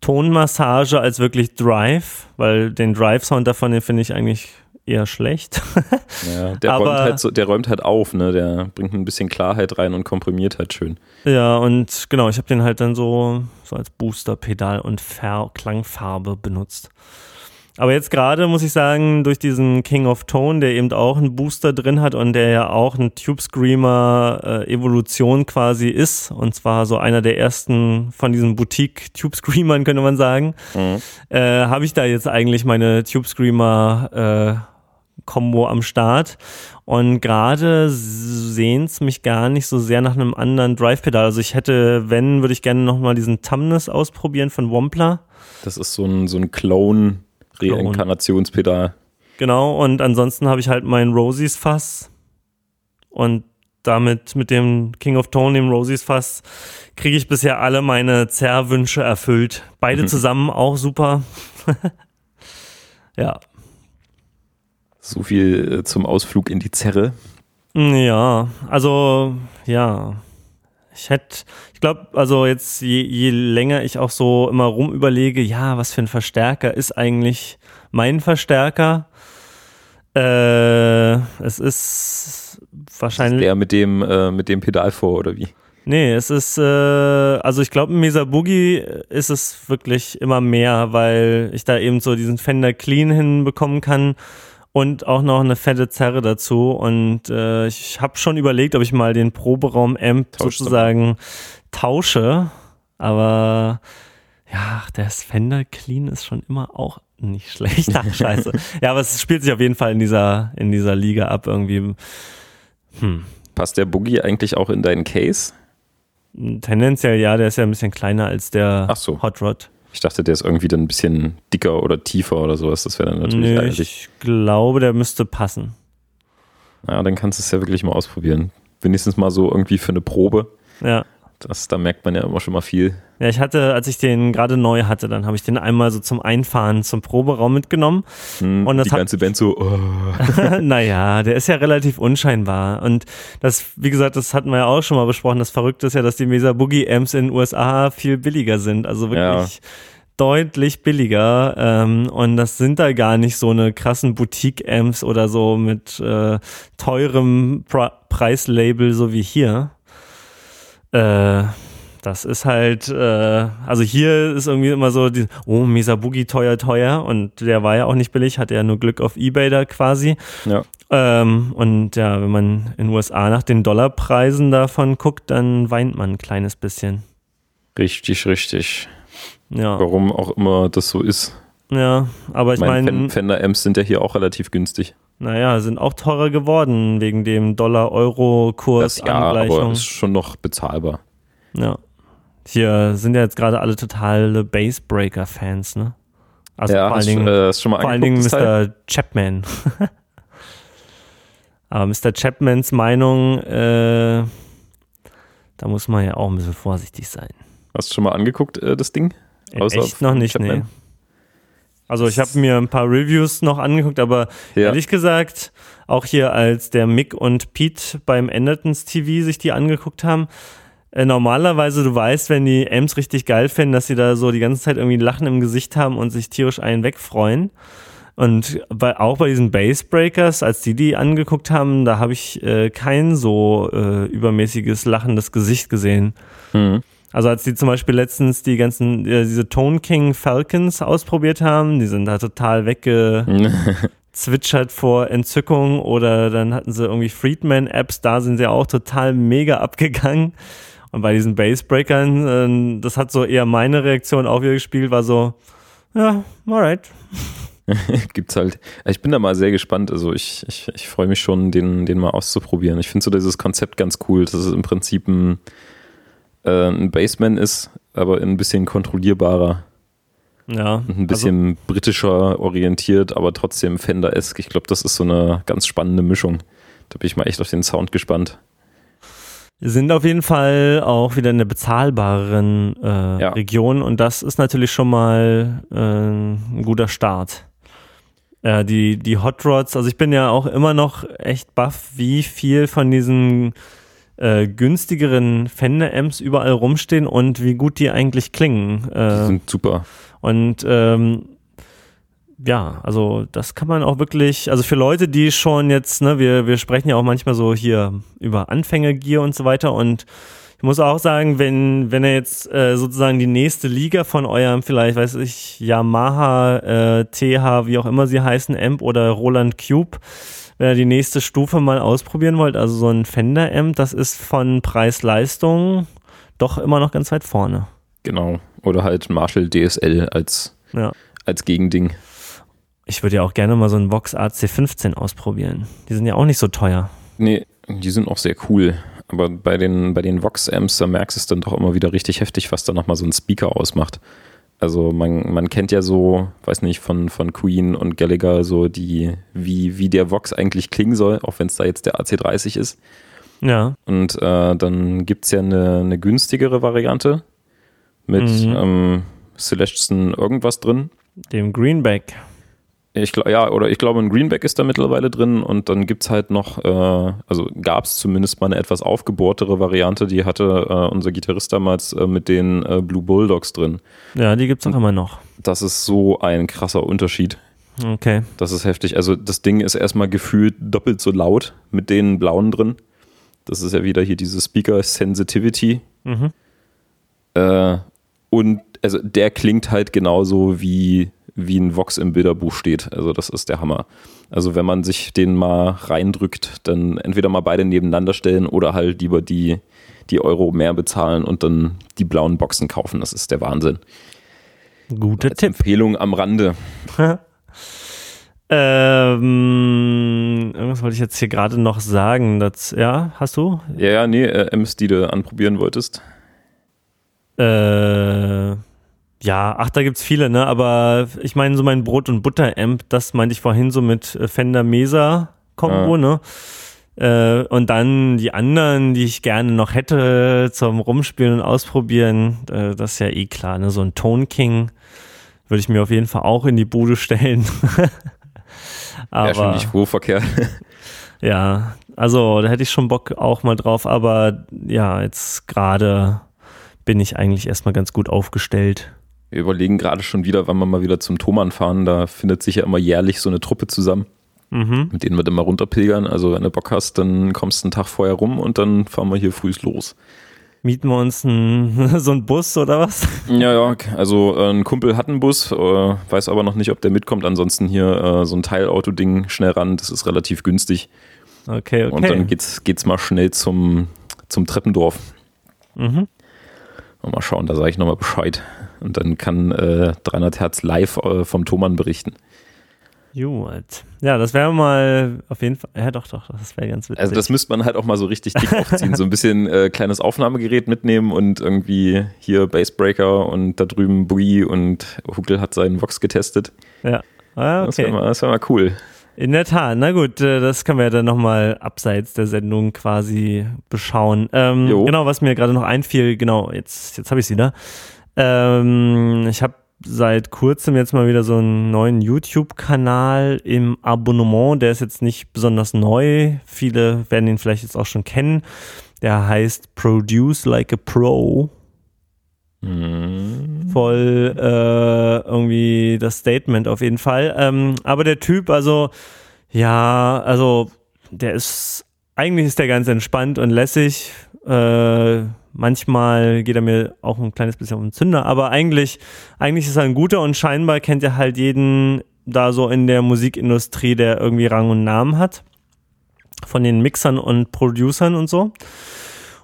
Tonmassage als wirklich Drive, weil den Drive Sound davon den finde ich eigentlich eher schlecht. ja, der, Aber, räumt halt so, der räumt halt auf, ne? Der bringt ein bisschen Klarheit rein und komprimiert halt schön. Ja, und genau, ich habe den halt dann so, so als Booster-Pedal und Ver Klangfarbe benutzt. Aber jetzt gerade muss ich sagen, durch diesen King of Tone, der eben auch einen Booster drin hat und der ja auch ein Tube Screamer äh, Evolution quasi ist, und zwar so einer der ersten von diesen Boutique Tube Screamern, könnte man sagen, mhm. äh, habe ich da jetzt eigentlich meine Tube Screamer äh, Combo am Start. Und gerade sehen es mich gar nicht so sehr nach einem anderen Drive-Pedal. Also ich hätte, wenn, würde ich gerne nochmal diesen Tumnus ausprobieren von Wampler. Das ist so ein, so ein Clone Reinkarnationspedal. Genau, und ansonsten habe ich halt mein Rosies Fass und damit mit dem King of Tone, dem Rosies Fass, kriege ich bisher alle meine Zerrwünsche erfüllt. Beide mhm. zusammen auch super. ja. So viel äh, zum Ausflug in die Zerre. Ja, also ja. Ich hätte, ich glaube, also jetzt je, je länger ich auch so immer rum überlege, ja, was für ein Verstärker ist eigentlich mein Verstärker? Äh, es ist wahrscheinlich. Ist der mit dem, äh, mit dem Pedal vor, oder wie? Nee, es ist, äh, also ich glaube, im Mesa Boogie ist es wirklich immer mehr, weil ich da eben so diesen Fender Clean hinbekommen kann und auch noch eine fette Zerre dazu. Und äh, ich habe schon überlegt, ob ich mal den Proberaum-Amp sozusagen tausche. Aber ja, der Fender Clean ist schon immer auch nicht schlecht. Ach, scheiße. ja, aber es spielt sich auf jeden Fall in dieser, in dieser Liga ab irgendwie. Hm. Passt der Boogie eigentlich auch in deinen Case? Tendenziell ja, der ist ja ein bisschen kleiner als der so. Hot Rod. Ich dachte, der ist irgendwie dann ein bisschen dicker oder tiefer oder sowas. Das wäre dann natürlich nee, Ich glaube, der müsste passen. Ja, dann kannst du es ja wirklich mal ausprobieren. Wenigstens mal so irgendwie für eine Probe. Ja. Das, da merkt man ja immer schon mal viel. Ja, ich hatte, als ich den gerade neu hatte, dann habe ich den einmal so zum Einfahren zum Proberaum mitgenommen. Hm, und das die ganze Band so. Oh. naja, der ist ja relativ unscheinbar. Und das, wie gesagt, das hatten wir ja auch schon mal besprochen. Das Verrückte ist ja, dass die Mesa Boogie Amps in den USA viel billiger sind. Also wirklich. Ja deutlich billiger ähm, und das sind da gar nicht so eine krassen Boutique-Amps oder so mit äh, teurem Pre Preislabel so wie hier. Äh, das ist halt, äh, also hier ist irgendwie immer so, die, oh, Misabugi teuer, teuer und der war ja auch nicht billig, hatte ja nur Glück auf Ebay da quasi. Ja. Ähm, und ja, wenn man in den USA nach den Dollarpreisen davon guckt, dann weint man ein kleines bisschen. Richtig, richtig. Ja, Warum auch immer das so ist. ja aber ich meine, Fender Amps sind ja hier auch relativ günstig. Naja, sind auch teurer geworden wegen dem Dollar-Euro-Kurs. Das ja, aber ist schon noch bezahlbar. Ja. Hier sind ja jetzt gerade alle totale Bassbreaker-Fans, ne? Also ja, vor allen Dingen, äh, vor allen Dingen das Teil? Mr. Chapman. Aber Mr. Chapmans Meinung, äh, da muss man ja auch ein bisschen vorsichtig sein. Hast du schon mal angeguckt, äh, das Ding? In Außer echt noch nicht, Chapman? nee. Also ich habe mir ein paar Reviews noch angeguckt, aber Ja. ehrlich gesagt, auch hier als der Mick und Pete beim Endertons TV sich die angeguckt haben, äh, normalerweise, du weißt, wenn die Amps richtig geil finden, dass sie da so die ganze Zeit irgendwie ein Lachen im Gesicht haben und sich tierisch einen wegfreuen. Und bei, auch bei diesen Bassbreakers, als die die angeguckt haben, da habe ich äh, kein so äh, übermäßiges lachendes Gesicht gesehen. Mhm. Also als die zum Beispiel letztens die ganzen, äh, diese Tone King Falcons ausprobiert haben, die sind da total weggezwitschert vor Entzückung oder dann hatten sie irgendwie Friedman-Apps, da sind sie auch total mega abgegangen. Und bei diesen Bassbreakern, äh, das hat so eher meine Reaktion auch wieder gespielt, war so, ja, alright. Gibt's halt. Ich bin da mal sehr gespannt. Also ich, ich, ich freue mich schon, den, den mal auszuprobieren. Ich finde so dieses Konzept ganz cool, dass es im Prinzip ein, äh, ein Bassman ist, aber ein bisschen kontrollierbarer Ja. und ein bisschen britischer orientiert, aber trotzdem Fender-esque. Ich glaube, das ist so eine ganz spannende Mischung. Da bin ich mal echt auf den Sound gespannt. Wir sind auf jeden Fall auch wieder in der bezahlbareren äh, Ja. Region und das ist natürlich schon mal äh, ein guter Start. Äh, die, die Hot Rods, also ich bin ja auch immer noch echt baff, wie viel von diesen äh, günstigeren Fender-Amps überall rumstehen und wie gut die eigentlich klingen. Die Äh, sind super. und ähm, ja, also das kann man auch wirklich, also für Leute, die schon jetzt, ne, wir, wir sprechen ja auch manchmal so hier über Anfängergier und so weiter und ich muss auch sagen, wenn, wenn er jetzt äh, sozusagen die nächste Liga von eurem, vielleicht weiß ich, Yamaha, äh, TH, wie auch immer sie heißen, Amp oder Roland Cube, wenn ihr die nächste Stufe mal ausprobieren wollt, also so ein Fender-Amp, das ist von Preis-Leistung doch immer noch ganz weit vorne. Genau. Oder halt Marshall DSL als, Ja. als Gegending. Ich würde ja auch gerne mal so einen Vox AC15 ausprobieren. Die sind ja auch nicht so teuer. Nee, die sind auch sehr cool. Aber bei den, bei den Vox-Amps, da merkst du es dann doch immer wieder richtig heftig, was da nochmal so ein Speaker ausmacht. Also man, man kennt ja so, weiß nicht, von, von Queen und Gallagher so die, wie, wie der Vox eigentlich klingen soll, auch wenn es da jetzt der AC30 ist. Ja. Und äh, dann gibt es ja eine, eine günstigere Variante mit Mhm. ähm, Celestion irgendwas drin. Dem Greenback. Ich glaube, ja, oder ich glaube, ein Greenback ist da mittlerweile drin und dann gibt's halt noch, äh, also gab's zumindest mal eine etwas aufgebohrtere Variante, die hatte äh, unser Gitarrist damals äh, mit den äh, Blue Bulldogs drin. Ja, die gibt's auch immer noch. Das ist so ein krasser Unterschied. Okay. Das ist heftig. Also das Ding ist erstmal gefühlt doppelt so laut mit den blauen drin. Das ist ja wieder hier diese Speaker Sensitivity. Mhm. Äh, und also der klingt halt genauso wie, wie ein Vox im Bilderbuch steht. Also das ist der Hammer. Also wenn man sich den mal reindrückt, dann entweder mal beide nebeneinander stellen oder halt lieber die, die Euro mehr bezahlen und dann die blauen Boxen kaufen. Das ist der Wahnsinn. Guter Als Tipp. Empfehlung am Rande. ähm, irgendwas wollte ich jetzt hier gerade noch sagen. Das, ja, hast du? Ja, ja, nee, äh, Ems, die du anprobieren wolltest. Äh, ja, ach, da gibt's viele, ne? Aber ich meine, so mein Brot- und Butter-Amp, das meinte ich vorhin so mit äh, Fender Mesa-Kombo, Ah. ne? Äh, und dann die anderen, die ich gerne noch hätte zum Rumspielen und Ausprobieren, äh, das ist ja eh klar, ne? So ein Tone King würde ich mir auf jeden Fall auch in die Bude stellen. Ja, schon aber nicht Verkehr. ja, also da hätte ich schon Bock auch mal drauf, aber ja, jetzt gerade bin ich eigentlich erstmal ganz gut aufgestellt. Wir überlegen gerade schon wieder, wann wir mal wieder zum Thomann fahren. Da findet sich ja immer jährlich so eine Truppe zusammen, Mhm. mit denen wir dann mal runterpilgern. Also wenn du Bock hast, dann kommst du einen Tag vorher rum und dann fahren wir hier früh los. Mieten wir uns ein, so einen Bus oder was? Ja, ja, also äh, ein Kumpel hat einen Bus, äh, weiß aber noch nicht, ob der mitkommt. Ansonsten hier äh, so ein Teilauto-Ding schnell ran, das ist relativ günstig. Okay, okay. Und dann geht's, geht's mal schnell zum, zum Treppendorf. Mhm. Und mal schauen, da sage ich nochmal Bescheid. Und dann kann äh, 300 Hertz live äh, vom Thomann berichten. Gut. Ja, das wäre mal auf jeden Fall. Ja, doch, doch, das wäre ganz witzig. Also das müsste man halt auch mal so richtig dick aufziehen. So ein bisschen äh, kleines Aufnahmegerät mitnehmen und irgendwie hier Bassbreaker und da drüben Boogie und Huckel hat seinen Vox getestet. Ja. Ah, Das okay. wäre mal, das wär mal cool. In der Tat, na gut, äh, das können wir ja dann nochmal abseits der Sendung quasi beschauen. Ähm, genau, was mir gerade noch einfiel, genau, jetzt, jetzt habe ich es wieder. Ähm, ich habe seit kurzem jetzt mal wieder so einen neuen YouTube-Kanal im Abonnement. Der ist jetzt nicht besonders neu. Viele werden ihn vielleicht jetzt auch schon kennen. Der heißt Produce Like a Pro. Hm. Voll äh, irgendwie das Statement auf jeden Fall. Ähm, aber der Typ, also ja, also der ist eigentlich ist der ganz entspannt und lässig. Äh, manchmal geht er mir auch ein kleines bisschen auf den Zünder, aber eigentlich, eigentlich ist er ein guter und scheinbar kennt er halt jeden da so in der Musikindustrie, der irgendwie Rang und Namen hat. Von den Mixern und Producern und so.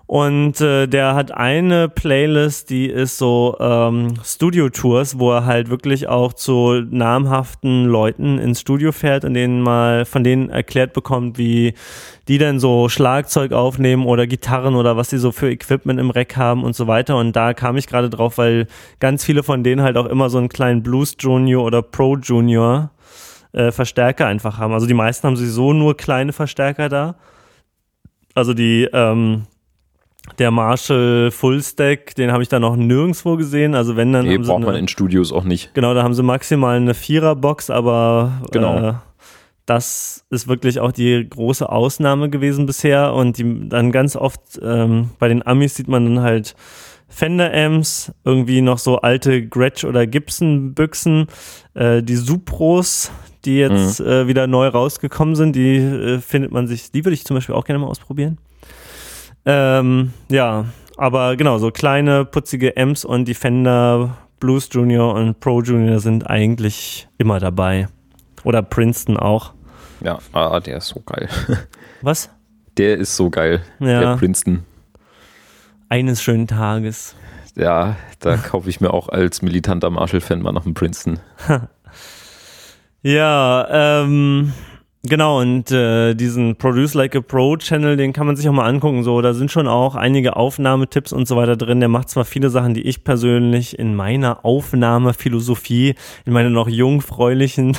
Und äh, der hat eine Playlist, die ist so ähm, Studio-Tours, wo er halt wirklich auch zu namhaften Leuten ins Studio fährt und denen mal von denen erklärt bekommt, wie die denn so Schlagzeug aufnehmen oder Gitarren oder was die so für Equipment im Rack haben und so weiter. Und da kam ich gerade drauf, weil ganz viele von denen halt auch immer so einen kleinen Blues Junior oder Pro Junior äh, Verstärker einfach haben. Also die meisten haben sowieso nur kleine Verstärker da. Also die ähm, der Marshall Full Stack, den habe ich da noch nirgendwo gesehen. Also wenn dann Nee, braucht man eine, in Studios auch nicht. genau, da haben sie maximal eine Viererbox, aber Genau. äh, das ist wirklich auch die große Ausnahme gewesen bisher. Und die, dann ganz oft ähm, bei den Amis sieht man dann halt Fender Amps, irgendwie noch so alte Gretsch oder Gibson Büchsen, äh, die Supros, die jetzt äh, wieder neu rausgekommen sind, die äh, findet man sich, die würde ich zum Beispiel auch gerne mal ausprobieren. Ähm, ja, aber genau, so kleine, putzige Amps und die Fender Blues Junior und Pro Junior sind eigentlich immer dabei. Oder Princeton auch. Ja, ah, der ist so geil. Was? Der ist so geil. Ja. Der Princeton. Eines schönen Tages. Ja, da kaufe ich mir auch als militanter Marshall-Fan mal noch einen Princeton. Ja, ähm, genau, und äh, diesen Produce Like a Pro Channel, den kann man sich auch mal angucken. So, da sind schon auch einige Aufnahmetipps und so weiter drin. Der macht zwar viele Sachen, die ich persönlich in meiner Aufnahmephilosophie, in meiner noch jungfräulichen,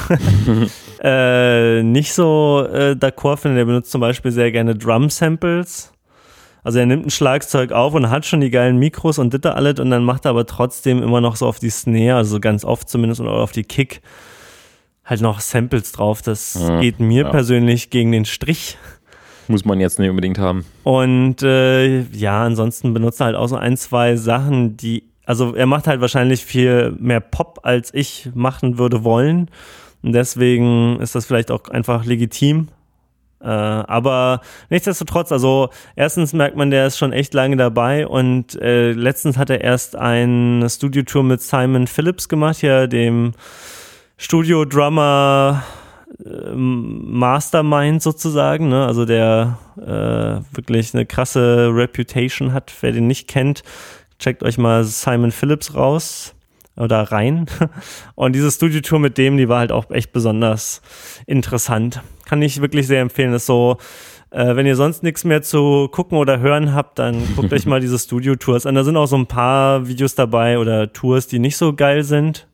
äh, nicht so äh, d'accord finde. Der benutzt zum Beispiel sehr gerne Drum Samples. Also er nimmt ein Schlagzeug auf und hat schon die geilen Mikros und ditter alles und dann macht er aber trotzdem immer noch so auf die Snare, also ganz oft zumindest oder auf die Kick halt noch Samples drauf. Das Mhm, geht mir ja. persönlich gegen den Strich. Muss man jetzt nicht unbedingt haben. Und äh, ja, ansonsten benutzt er halt auch so ein, zwei Sachen, die, also er macht halt wahrscheinlich viel mehr Pop, als ich machen würde wollen. Und deswegen ist das vielleicht auch einfach legitim. Äh, aber nichtsdestotrotz, also erstens merkt man, der ist schon echt lange dabei und äh, letztens hat er erst eine Studiotour mit Simon Phillips gemacht, hier dem Studio-Drummer ähm, Mastermind sozusagen, ne? also der äh, wirklich eine krasse Reputation hat. Wer den nicht kennt, checkt euch mal Simon Phillips raus oder rein. Und diese Studio-Tour mit dem, die war halt auch echt besonders interessant. Kann ich wirklich sehr empfehlen. Das ist so, äh, wenn ihr sonst nichts mehr zu gucken oder hören habt, dann guckt euch mal diese Studio-Tours an. Da sind auch so ein paar Videos dabei oder Tours, die nicht so geil sind.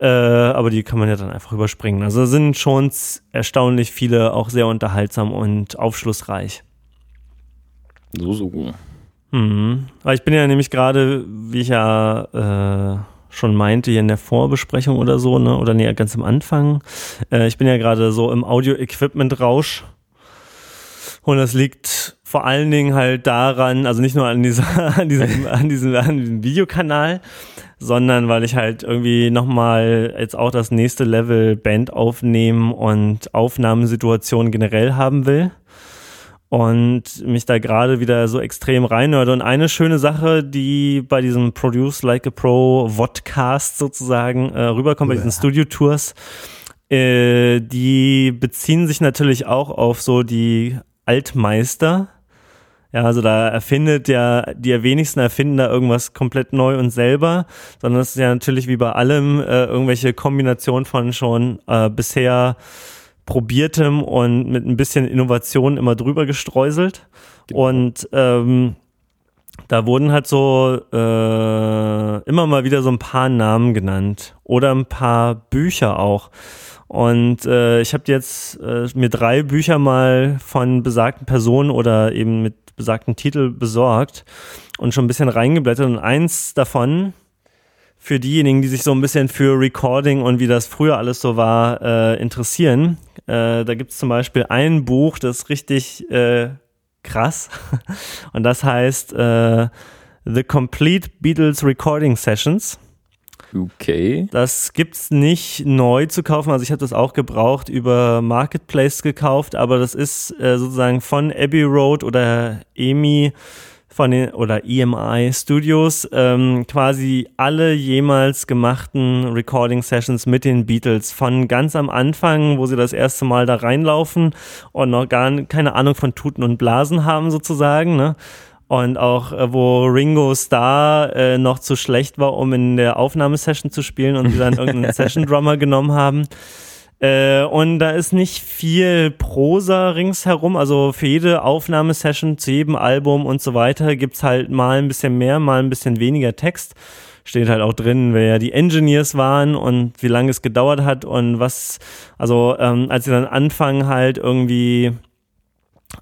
Äh, aber die kann man ja dann einfach überspringen. Also sind schon erstaunlich viele auch sehr unterhaltsam und aufschlussreich. So, so. Mhm. Aber ich bin ja nämlich gerade, wie ich ja äh, schon meinte, hier in der Vorbesprechung oder so, ne, oder nee, ganz am Anfang. Äh, ich bin ja gerade so im Audio-Equipment-Rausch. Und das liegt vor allen Dingen halt daran, also nicht nur an, dieser, an, diesem, an, diesem, an diesem Videokanal, sondern weil ich halt irgendwie nochmal jetzt auch das nächste Level Band aufnehmen und Aufnahmesituation generell haben will. und mich da gerade wieder so extrem reinhörte. Und eine schöne Sache, die bei diesem Produce Like a Pro Vodcast sozusagen äh, rüberkommt, bei diesen Studio-Tours, äh, die beziehen sich natürlich auch auf so die Altmeister. Ja, also da erfindet ja, die wenigsten erfinden da irgendwas komplett neu und selber, sondern es ist ja natürlich wie bei allem äh, irgendwelche Kombination von schon äh, bisher probiertem und mit ein bisschen Innovation immer drüber gestreuselt. Genau. Und ähm, da wurden halt so äh, immer mal wieder so ein paar Namen genannt oder ein paar Bücher auch. Und äh, ich habe jetzt äh, mir drei Bücher mal von besagten Personen oder eben mit besagten Titel besorgt und schon ein bisschen reingeblättert. Und eins davon, für diejenigen, die sich so ein bisschen für Recording und wie das früher alles so war, äh, interessieren. Äh, da gibt es zum Beispiel ein Buch, das ist richtig äh, krass. Und das heißt äh, The Complete Beatles Recording Sessions. Okay. Das gibt's nicht neu zu kaufen. Also ich habe das auch gebraucht über Marketplace gekauft, aber das ist äh, sozusagen von Abbey Road oder EMI von den oder EMI Studios ähm, quasi alle jemals gemachten Recording Sessions mit den Beatles von ganz am Anfang, wo sie das erste Mal da reinlaufen und noch gar keine Ahnung von Tuten und Blasen haben sozusagen, ne? Und auch äh, wo Ringo Starr äh, noch zu schlecht war, um in der Aufnahmesession zu spielen und sie dann irgendeinen Session Drummer genommen haben. Äh, und da ist nicht viel Prosa ringsherum. Also für jede Aufnahmesession, zu jedem Album und so weiter gibt's halt mal ein bisschen mehr, mal ein bisschen weniger Text. Steht halt auch drin, wer ja die Engineers waren und wie lange es gedauert hat und was, also ähm, als sie dann anfangen halt irgendwie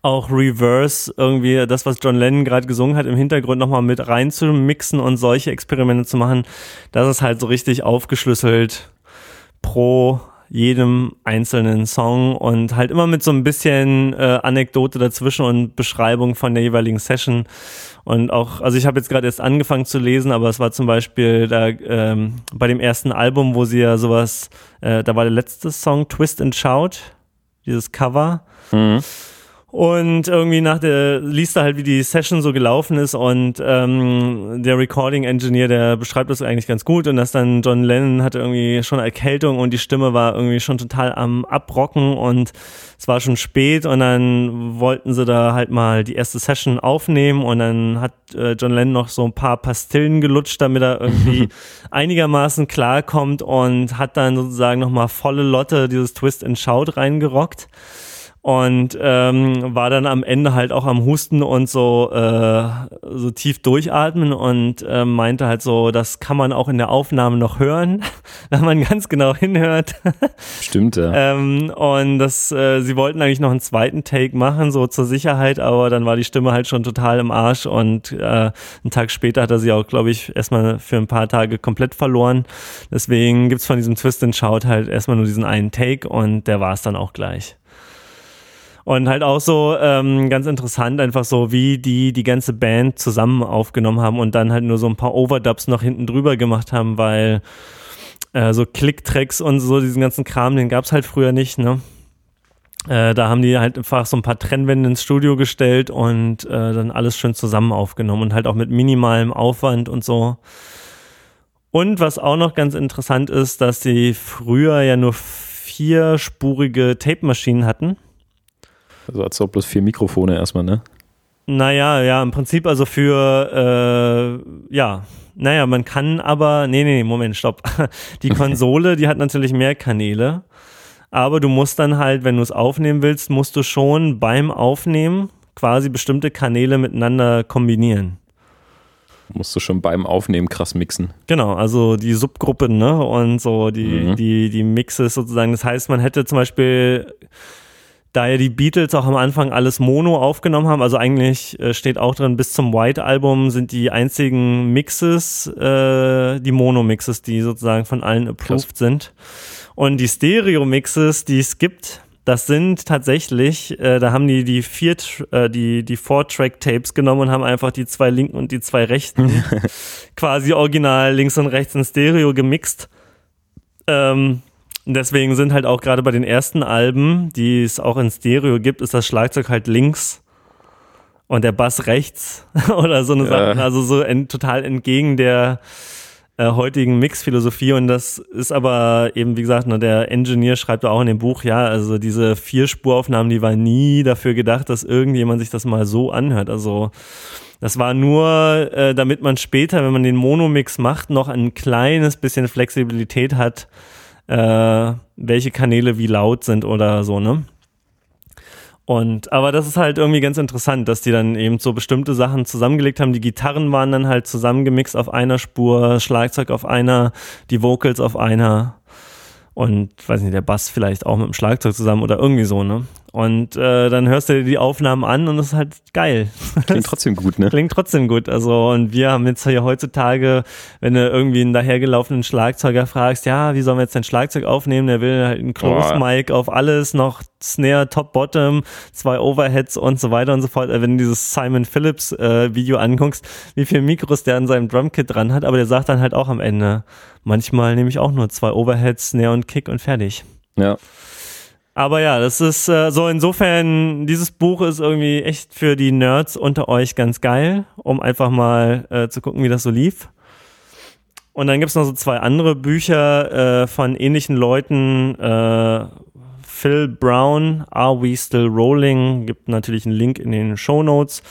auch Reverse irgendwie das, was John Lennon gerade gesungen hat, im Hintergrund nochmal mit reinzumixen und solche Experimente zu machen, das ist halt so richtig aufgeschlüsselt pro jedem einzelnen Song und halt immer mit so ein bisschen äh, Anekdote dazwischen und Beschreibung von der jeweiligen Session. Und auch, also ich habe jetzt gerade erst angefangen zu lesen, aber es war zum Beispiel da ähm, bei dem ersten Album, wo sie ja sowas, äh, da war der letzte Song Twist and Shout, dieses Cover. Mhm und irgendwie nach der, liest er halt, wie die Session so gelaufen ist und ähm, der Recording Engineer, der beschreibt das eigentlich ganz gut und dass dann John Lennon hatte irgendwie schon Erkältung und die Stimme war irgendwie schon total am Abrocken und es war schon spät und dann wollten sie da halt mal die erste Session aufnehmen und dann hat äh, John Lennon noch so ein paar Pastillen gelutscht, damit er irgendwie einigermaßen klarkommt und hat dann sozusagen nochmal volle Lotte dieses Twist and Shout reingerockt und ähm, war dann am Ende halt auch am Husten und so äh, so tief durchatmen und äh, meinte halt so, das kann man auch in der Aufnahme noch hören, wenn man ganz genau hinhört. Stimmt ja. ähm, und das, äh, sie wollten eigentlich noch einen zweiten Take machen so zur Sicherheit, aber dann war die Stimme halt schon total im Arsch und äh, einen Tag später hat er sie auch, glaube ich, erstmal für ein paar Tage komplett verloren. Deswegen gibt's von diesem Twist and Shout halt erstmal nur diesen einen Take und der war es dann auch gleich. Und halt auch so ähm, ganz interessant, einfach so, wie die die ganze Band zusammen aufgenommen haben und dann halt nur so ein paar Overdubs noch hinten drüber gemacht haben, weil äh, so Klicktracks und so diesen ganzen Kram, den gab's halt früher nicht, ne? Äh, da haben die halt einfach so ein paar Trennwände ins Studio gestellt und äh, dann alles schön zusammen aufgenommen und halt auch mit minimalem Aufwand und so. Und was auch noch ganz interessant ist, dass sie früher ja nur vierspurige Tape-Maschinen hatten. Also hat es auch bloß vier Mikrofone erstmal, ne? Naja, ja, im Prinzip also für, äh, ja, naja, man kann aber, nee, nee, Moment, stopp. Die Konsole, die hat natürlich mehr Kanäle, aber du musst dann halt, wenn du es aufnehmen willst, musst du schon beim Aufnehmen quasi bestimmte Kanäle miteinander kombinieren. Musst du schon beim Aufnehmen krass mixen. Genau, also die Subgruppen, ne, und so die, mhm. die, die Mixes sozusagen. Das heißt, man hätte zum Beispiel da ja die Beatles auch am Anfang alles Mono aufgenommen haben, also eigentlich äh, steht auch drin, bis zum White-Album sind die einzigen Mixes, äh, die Mono-Mixes, die sozusagen von allen approved Krass. sind. Und die Stereo-Mixes, die es gibt, das sind tatsächlich, äh, da haben die die vier, äh, die die Four-Track-Tapes genommen und haben einfach die zwei linken und die zwei rechten quasi original links und rechts in Stereo gemixt. Ähm, deswegen sind halt auch gerade bei den ersten Alben, die es auch in Stereo gibt, ist das Schlagzeug halt links und der Bass rechts oder so eine Ja. Sache. Also so en, total entgegen der äh, heutigen Mixphilosophie und das ist aber eben, wie gesagt, ne, der Engineer schreibt auch in dem Buch, ja, also diese Vierspuraufnahmen, die waren nie dafür gedacht, dass irgendjemand sich das mal so anhört. Also das war nur, äh, damit man später, wenn man den Monomix macht, noch ein kleines bisschen Flexibilität hat, äh, welche Kanäle wie laut sind oder so, ne? Und, aber das ist halt irgendwie ganz interessant, dass die dann eben so bestimmte Sachen zusammengelegt haben. Die Gitarren waren dann halt zusammengemixt auf einer Spur, Schlagzeug auf einer, die Vocals auf einer und, weiß nicht, der Bass vielleicht auch mit dem Schlagzeug zusammen oder irgendwie so, ne? Und äh, dann hörst du dir die Aufnahmen an und das ist halt geil. Klingt trotzdem gut, ne? Klingt trotzdem gut. Also, und wir haben jetzt hier heutzutage, wenn du irgendwie einen dahergelaufenen Schlagzeuger fragst, ja, wie sollen wir jetzt dein Schlagzeug aufnehmen? Der will halt ein Close Boah. Mic auf alles, noch Snare, Top, Bottom, zwei Overheads und so weiter und so fort. Äh, Wenn du dieses Simon Phillips äh, Video anguckst, wie viele Mikros der an seinem Drumkit dran hat, aber der sagt dann halt auch am Ende, manchmal nehme ich auch nur zwei Overheads, Snare und Kick und fertig. Ja. Aber ja, das ist äh, so insofern, dieses Buch ist irgendwie echt für die Nerds unter euch ganz geil, um einfach mal äh, zu gucken, wie das so lief. Und dann gibt's noch so zwei andere Bücher äh, von ähnlichen Leuten. Äh, Phil Brown, Are We Still Rolling? Gibt natürlich einen Link in den Show Notes.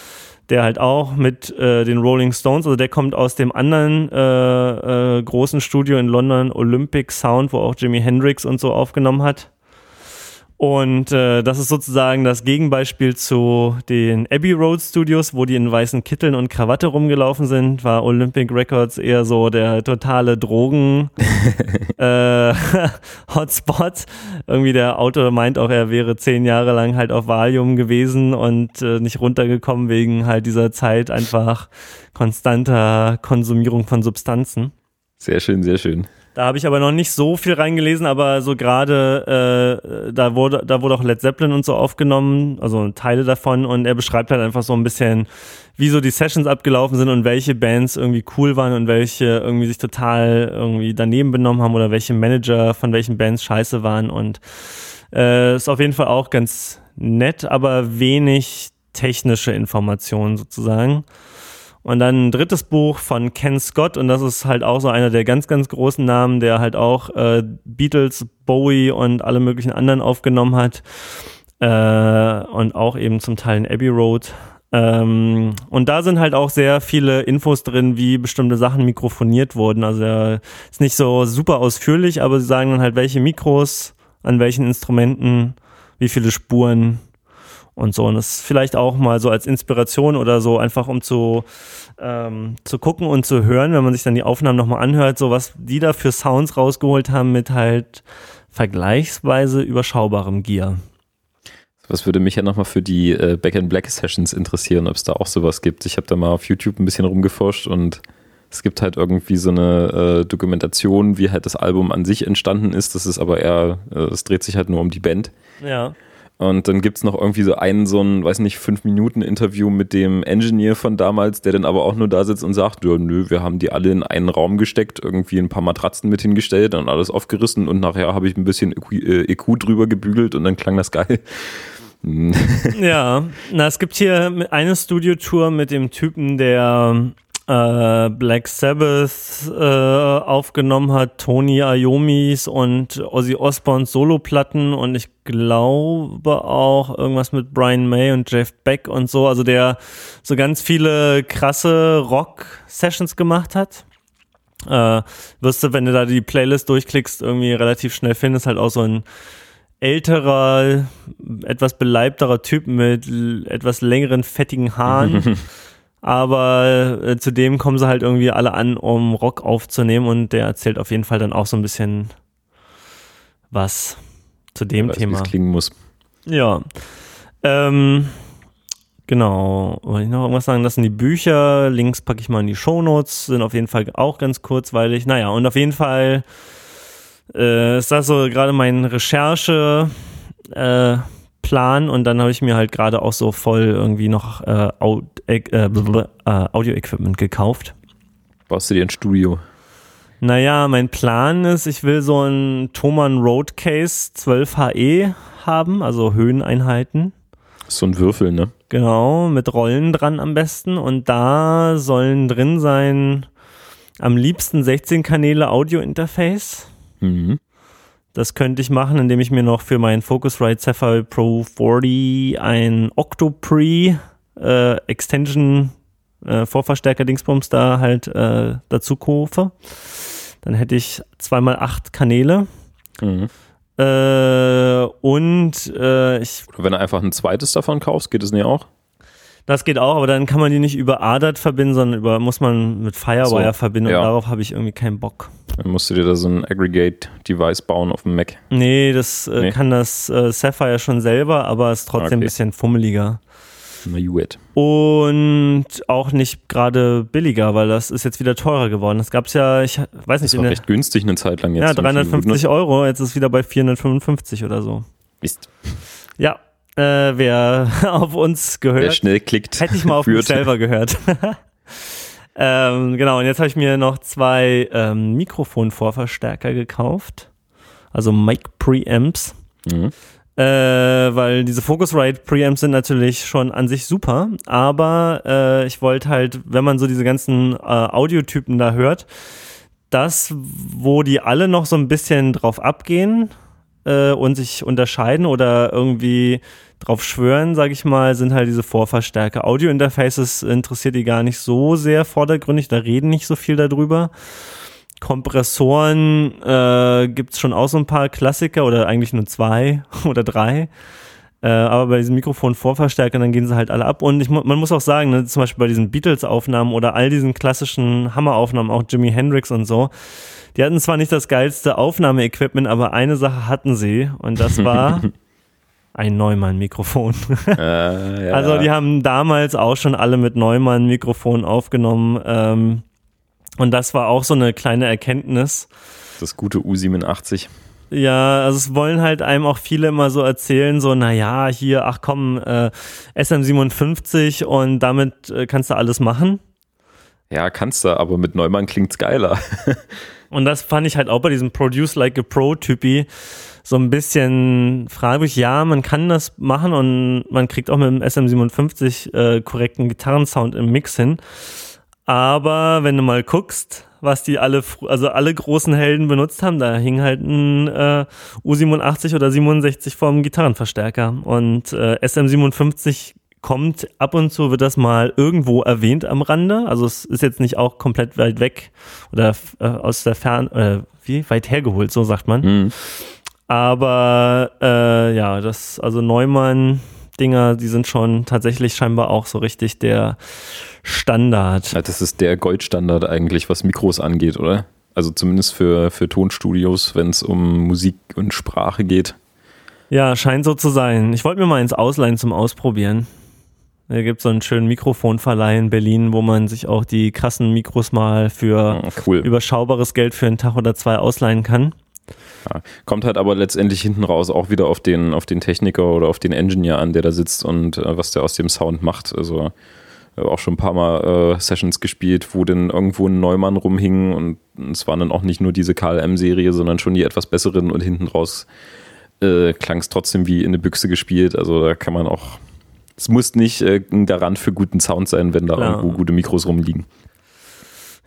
Der halt auch mit äh, den Rolling Stones, also der kommt aus dem anderen äh, äh, großen Studio in London, Olympic Sound, wo auch Jimi Hendrix und so aufgenommen hat. Und äh, das ist sozusagen das Gegenbeispiel zu den Abbey Road Studios, wo die in weißen Kitteln und Krawatte rumgelaufen sind, war Olympic Records eher so der totale Drogen äh. Irgendwie der Autor meint auch, er wäre zehn Jahre lang halt auf Valium gewesen und äh, nicht runtergekommen wegen halt dieser Zeit einfach konstanter Konsumierung von Substanzen. Sehr schön, sehr schön. Da habe ich aber noch nicht so viel reingelesen, aber so gerade äh, da wurde da wurde auch Led Zeppelin und so aufgenommen, also Teile davon und er beschreibt halt einfach so ein bisschen, wie so die Sessions abgelaufen sind und welche Bands irgendwie cool waren und welche irgendwie sich total irgendwie daneben benommen haben oder welche Manager von welchen Bands scheiße waren und äh, ist auf jeden Fall auch ganz nett, aber wenig technische Informationen sozusagen. Und dann ein drittes Buch von Ken Scott und das ist halt auch so einer der ganz, ganz großen Namen, der halt auch äh, Beatles, Bowie und alle möglichen anderen aufgenommen hat äh, und auch eben zum Teil in Abbey Road. Ähm, und da sind halt auch sehr viele Infos drin, wie bestimmte Sachen mikrofoniert wurden. Also er ist nicht so super ausführlich, aber sie sagen dann halt, welche Mikros, an welchen Instrumenten, wie viele Spuren und so. Und das vielleicht auch mal so als Inspiration oder so, einfach um zu, ähm, zu gucken und zu hören, wenn man sich dann die Aufnahmen nochmal anhört, so was die da für Sounds rausgeholt haben mit halt vergleichsweise überschaubarem Gear. Was würde mich ja nochmal für die äh, Back in Black Sessions interessieren, ob es da auch sowas gibt. Ich habe da mal auf YouTube ein bisschen rumgeforscht und es gibt halt irgendwie so eine äh, Dokumentation, wie halt das Album an sich entstanden ist. Das ist aber eher, äh, es dreht sich halt nur um die Band. Ja. Und dann gibt's noch irgendwie so einen, so ein, weiß nicht, fünf Minuten Interview mit dem Engineer von damals, der dann aber auch nur da sitzt und sagt, ja, nö, wir haben die alle in einen Raum gesteckt, irgendwie ein paar Matratzen mit hingestellt und alles aufgerissen und nachher habe ich ein bisschen EQ, äh, EQ drüber gebügelt und dann klang das geil. Ja, na, es gibt hier eine Studiotour mit dem Typen, der äh, Black Sabbath äh, aufgenommen hat, Tony Iommis und Ozzy Osbournes Soloplatten und ich glaube auch irgendwas mit Brian May und Jeff Beck und so, also der so ganz viele krasse Rock-Sessions gemacht hat. Äh, wirst du, wenn du da die Playlist durchklickst, irgendwie relativ schnell findest, halt auch so ein älterer, etwas beleibterer Typ mit etwas längeren, fettigen Haaren. Aber äh, zudem kommen sie halt irgendwie alle an, um Rock aufzunehmen und der erzählt auf jeden Fall dann auch so ein bisschen was zu dem Weiß, Thema. klingen muss. Ja. Ähm, genau. Wollte ich noch irgendwas sagen? Das sind die Bücher. Links packe ich mal in die Shownotes. Sind auf jeden Fall auch ganz kurzweilig. Naja, und auf jeden Fall äh, ist das so gerade mein Recherche. Äh, Plan und dann habe ich mir halt gerade auch so voll irgendwie noch äh, äh, äh, äh, Audio-Equipment gekauft. Baust du dir ein Studio? Naja, mein Plan ist, ich will so ein Thomann Roadcase 12HE haben, also Höheneinheiten. So ein Würfel, ne? Genau, mit Rollen dran am besten. Und da sollen drin sein am liebsten 16 Kanäle Audio-Interface. Mhm. Das könnte ich machen, indem ich mir noch für meinen Focusrite Sapphire Pro 40 ein Octopre äh, Extension äh, Vorverstärker Dingsbums da halt äh, dazu kaufe. Dann hätte ich zweimal acht Kanäle. Mhm. Äh, und äh, ich, Oder wenn du einfach ein zweites davon kaufst, geht es nicht auch? Das geht auch, aber dann kann man die nicht über ADAT verbinden, sondern über muss man mit Firewire So, verbinden ja. und darauf habe ich irgendwie keinen Bock. Dann musst du dir da so ein Aggregate-Device bauen auf dem Mac. Nee, das äh, Nee. kann das äh, Sapphire schon selber, aber ist trotzdem ein Okay. bisschen fummeliger. Na, you it. Und auch nicht gerade billiger, weil das ist jetzt wieder teurer geworden. Das gab es ja, ich weiß nicht, Das war recht günstig eine Zeit lang jetzt. ja, Fünf Minuten. 350 Euro, jetzt ist es wieder bei 455 oder so. Mist. Ja, äh, wer auf uns Wer gehört, schnell klickt, hätte ich mal auf mich selber gehört. ähm, genau, und jetzt habe ich mir noch zwei ähm, Mikrofonvorverstärker gekauft, also Mic Preamps. Mhm. Äh, weil diese Focusrite Preamps sind natürlich schon an sich super, aber äh, ich wollte halt, wenn man so diese ganzen äh, Audiotypen da hört, das, wo die alle noch so ein bisschen drauf abgehen äh, und sich unterscheiden oder irgendwie drauf schwören, sage ich mal, sind halt diese Vorverstärker. Audio-Interfaces interessiert die gar nicht so sehr vordergründig, da reden nicht so viel darüber. Kompressoren äh, gibt es schon auch so ein paar Klassiker oder eigentlich nur zwei oder drei. Äh, aber bei diesen Mikrofon-Vorverstärkern, dann gehen sie halt alle ab. Und ich, man muss auch sagen, ne, zum Beispiel bei diesen Beatles-Aufnahmen oder all diesen klassischen Hammer-Aufnahmen, auch Jimi Hendrix und so, die hatten zwar nicht das geilste Aufnahmeequipment, aber eine Sache hatten sie und das war ein Neumann-Mikrofon. Äh, ja. Also die haben damals auch schon alle mit Neumann-Mikrofon aufgenommen. Ähm, und das war auch so eine kleine Erkenntnis. das gute U87. Ja, also es wollen halt einem auch viele immer so erzählen, so, naja, hier, ach komm, äh, SM57 und damit äh, kannst du alles machen. Ja, kannst du, aber mit Neumann klingt's geiler. Und das fand ich halt auch bei diesem Produce Like a Pro-Typi so ein bisschen fragwürdig. Ja, man kann das machen und man kriegt auch mit dem SM57 äh, korrekten Gitarrensound im Mix hin. Aber wenn du mal guckst, was die alle, also alle großen Helden benutzt haben, da hing halt ein äh, U87 oder 67 vorm Gitarrenverstärker. Und äh, SM57 kommt ab und zu, wird das mal irgendwo erwähnt am Rande. Also es ist jetzt nicht auch komplett weit weg oder äh, aus der Fern, äh, wie weit hergeholt, so sagt man. Mhm. Aber äh, ja, das, also Neumann-Dinger, die sind schon tatsächlich scheinbar auch so richtig der Standard. Ja, das ist der Goldstandard eigentlich, was Mikros angeht, oder? Also zumindest für, für Tonstudios, wenn es um Musik und Sprache geht. Ja, scheint so zu sein. Ich wollte mir mal ins Ausleihen zum Ausprobieren. Da gibt so einen schönen Mikrofonverleih in Berlin, wo man sich auch die krassen Mikros mal für Ja, cool. überschaubares Geld für einen Tag oder zwei ausleihen kann. Ja. Kommt halt aber letztendlich hinten raus auch wieder auf den, auf den Techniker oder auf den Engineer an, der da sitzt und äh, was der aus dem Sound macht. Also auch schon ein paar Mal äh, Sessions gespielt, wo dann irgendwo ein Neumann rumhing und es waren dann auch nicht nur diese KLM-Serie, sondern schon die etwas besseren und hinten raus äh, klang es trotzdem wie in eine Büchse gespielt. Also da kann man auch, es muss nicht äh, ein Garant für guten Sound sein, wenn da Ja. irgendwo gute Mikros rumliegen.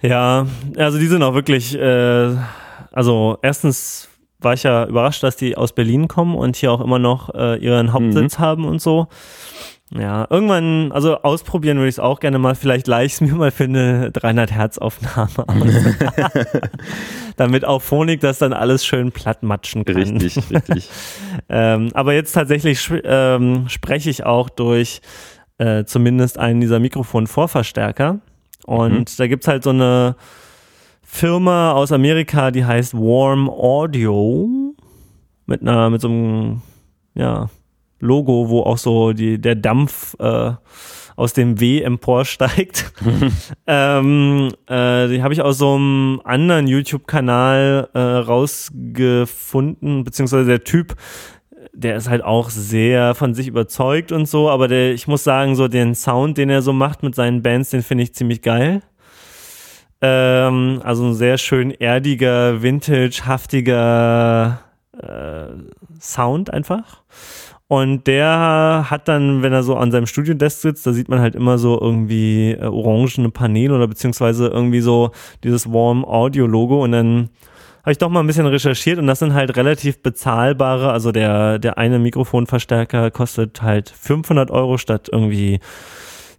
Ja, also die sind auch wirklich, äh, also erstens war ich ja überrascht, dass die aus Berlin kommen und hier auch immer noch äh, ihren Hauptsitz haben und so. Ja, irgendwann, also ausprobieren würde ich es auch gerne mal. Vielleicht leih ich es mir mal für eine 300 Hertz Aufnahme aus. Damit auch Phonik das dann alles schön platt matschen kann. Richtig, richtig. Ähm, aber jetzt tatsächlich ähm, spreche ich auch durch äh, zumindest einen dieser Mikrofon-Vorverstärker. Und da gibt's halt so eine Firma aus Amerika, die heißt Warm Audio. Mit einer, mit so einem, ja, Logo, wo auch so die, der Dampf äh, aus dem W emporsteigt. ähm, äh, die habe ich aus so einem anderen YouTube-Kanal äh, rausgefunden, beziehungsweise der Typ, der ist halt auch sehr von sich überzeugt und so, aber der, ich muss sagen, so den Sound, den er so macht mit seinen Bands, den finde ich ziemlich geil. Ähm, also ein sehr schön erdiger, vintage, haftiger äh, Sound einfach. Und der hat dann, wenn er so an seinem Studiodesk sitzt, da sieht man halt immer so irgendwie äh, orangene Paneele oder beziehungsweise irgendwie so dieses Warm Audio Logo und dann habe ich doch mal ein bisschen recherchiert und das sind halt relativ bezahlbare, also der, der eine Mikrofonverstärker kostet halt 500 Euro statt irgendwie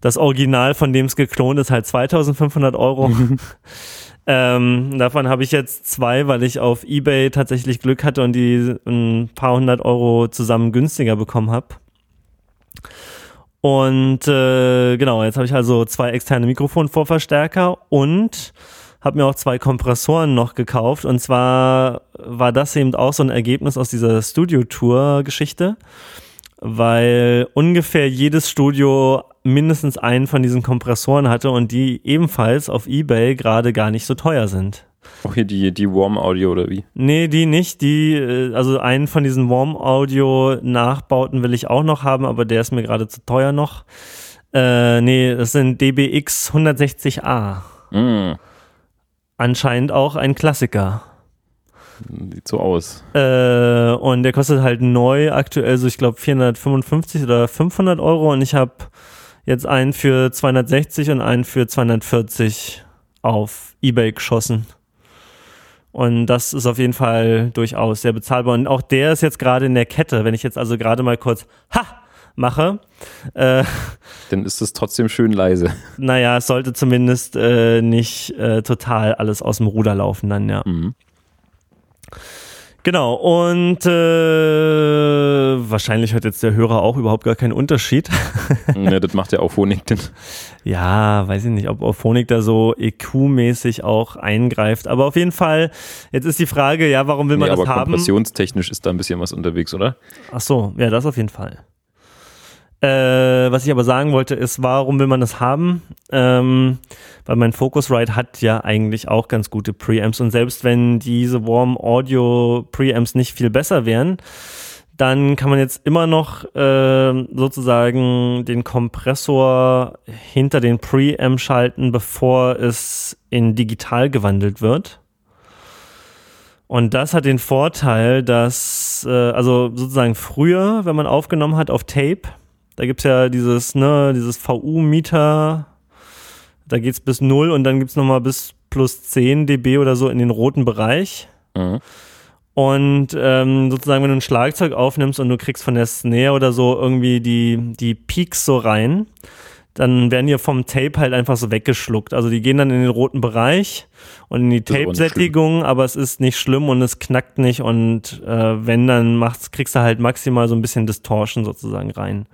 das Original, von dem es geklont ist, halt 2500 Euro. Ähm, davon habe ich jetzt zwei, weil ich auf Ebay tatsächlich Glück hatte und die ein paar hundert Euro zusammen günstiger bekommen habe. Und äh, genau, jetzt habe ich also zwei externe Mikrofonvorverstärker und habe mir auch zwei Kompressoren noch gekauft. Und zwar war das eben auch so ein Ergebnis aus dieser Studio-Tour-Geschichte, weil ungefähr jedes Studio mindestens einen von diesen Kompressoren hatte und die ebenfalls auf Ebay gerade gar nicht so teuer sind. Auch hier die, die Warm Audio oder wie? Nee, die nicht. Die, äh, also einen von diesen Warm Audio Nachbauten will ich auch noch haben, aber der ist mir gerade zu teuer noch. Äh, nee, das sind DBX 160A. Mm. Anscheinend auch ein Klassiker. Sieht so aus. Äh, und der kostet halt neu aktuell so, ich glaube, 455 oder 500 Euro und ich habe jetzt einen für 260 und einen für 240 auf Ebay geschossen. Und das ist auf jeden Fall durchaus sehr bezahlbar. Und auch der ist jetzt gerade in der Kette. Wenn ich jetzt also gerade mal kurz Ha mache, äh, dann ist es trotzdem schön leise. Naja, es sollte zumindest äh, nicht äh, total alles aus dem Ruder laufen dann, ja. Mhm. Genau, und äh, wahrscheinlich hört jetzt der Hörer auch überhaupt gar keinen Unterschied. ja, das macht ja auch Phonik denn. Ja, weiß ich nicht, ob Phonik da so EQ-mäßig auch eingreift. Aber auf jeden Fall, jetzt ist die Frage, ja, warum will man nee, das aber haben? Kompressionstechnisch ist da ein bisschen was unterwegs, oder? Ach so, ja, das auf jeden Fall. Äh, was ich aber sagen wollte, ist, warum will man das haben? Ähm, weil mein Focusrite hat ja eigentlich auch ganz gute Preamps und selbst wenn diese Warm Audio Preamps nicht viel besser wären, dann kann man jetzt immer noch äh, sozusagen den Kompressor hinter den Preamp schalten, bevor es in digital gewandelt wird. Und das hat den Vorteil, dass, äh, also sozusagen früher, wenn man aufgenommen hat auf Tape, da gibt es ja dieses, ne, dieses VU-Meter, da geht es bis 0 und dann gibt es nochmal bis plus 10 dB oder so in den roten Bereich. Mhm. Und ähm, sozusagen, wenn du ein Schlagzeug aufnimmst und du kriegst von der Snare oder so irgendwie die, die Peaks so rein, dann werden die vom Tape halt einfach so weggeschluckt. Also die gehen dann in den roten Bereich und in die Tape-Sättigung, aber es ist nicht schlimm und es knackt nicht und äh, wenn, dann macht's, kriegst du halt maximal so ein bisschen Distortion sozusagen rein.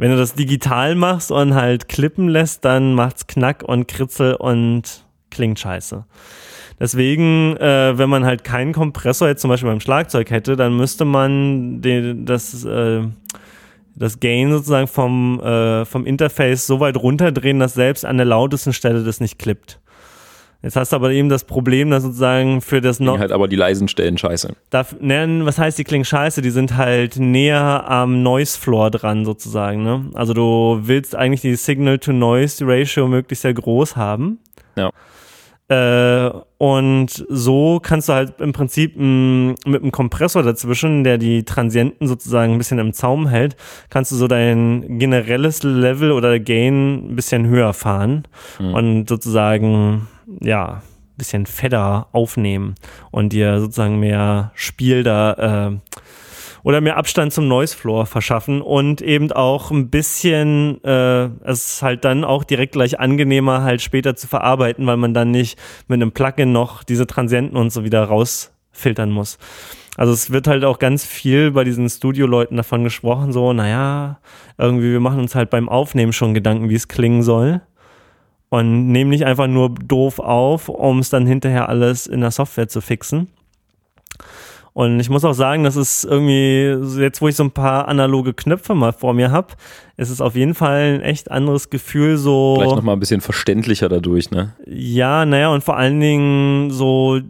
Wenn du das digital machst und halt klippen lässt, dann macht's Knack und Kritzel und klingt scheiße. Deswegen, äh, wenn man halt keinen Kompressor jetzt zum Beispiel beim Schlagzeug hätte, dann müsste man den, das, äh, das Gain sozusagen vom, äh, vom Interface so weit runterdrehen, dass selbst an der lautesten Stelle das nicht klippt. Jetzt hast du aber eben das Problem, dass sozusagen für das noch. halt aber die leisen Stellen scheiße. Darf, ne, was heißt, die klingen scheiße? Die sind halt näher am Noise Floor dran sozusagen. Ne? Also du willst eigentlich die Signal-to-Noise-Ratio möglichst sehr groß haben. Ja. Äh, und so kannst du halt im Prinzip m, mit einem Kompressor dazwischen, der die Transienten sozusagen ein bisschen im Zaum hält, kannst du so dein generelles Level oder Gain ein bisschen höher fahren mhm. und sozusagen ja, bisschen fedder aufnehmen und dir sozusagen mehr Spiel da äh, oder mehr Abstand zum Noise Floor verschaffen und eben auch ein bisschen äh, es ist halt dann auch direkt gleich angenehmer halt später zu verarbeiten, weil man dann nicht mit einem Plugin noch diese Transienten und so wieder rausfiltern muss. Also es wird halt auch ganz viel bei diesen Studio-Leuten davon gesprochen, so, naja, irgendwie, wir machen uns halt beim Aufnehmen schon Gedanken, wie es klingen soll und nehme nicht einfach nur doof auf, um es dann hinterher alles in der Software zu fixen. Und ich muss auch sagen, das ist irgendwie, jetzt wo ich so ein paar analoge Knöpfe mal vor mir habe, ist es auf jeden Fall ein echt anderes Gefühl, so. Vielleicht nochmal ein bisschen verständlicher dadurch, ne? Ja, naja, und vor allen Dingen so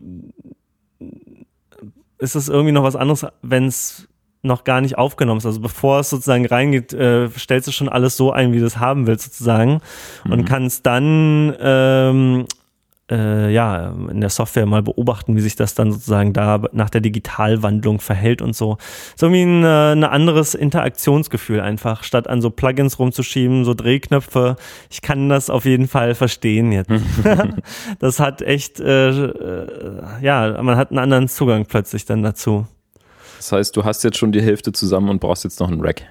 ist es irgendwie noch was anderes, wenn es noch gar nicht aufgenommen ist. Also bevor es sozusagen reingeht, äh, stellst du schon alles so ein, wie du es haben willst sozusagen mhm. und kannst dann ähm, äh, ja, in der Software mal beobachten, wie sich das dann sozusagen da nach der Digitalwandlung verhält und so. So irgendwie ein, äh, ein anderes Interaktionsgefühl einfach, statt an so Plugins rumzuschieben, so Drehknöpfe. Ich kann das auf jeden Fall verstehen jetzt. das hat echt, äh, äh, ja, man hat einen anderen Zugang plötzlich dann dazu. Das heißt, du hast jetzt schon die Hälfte zusammen und brauchst jetzt noch einen Rack.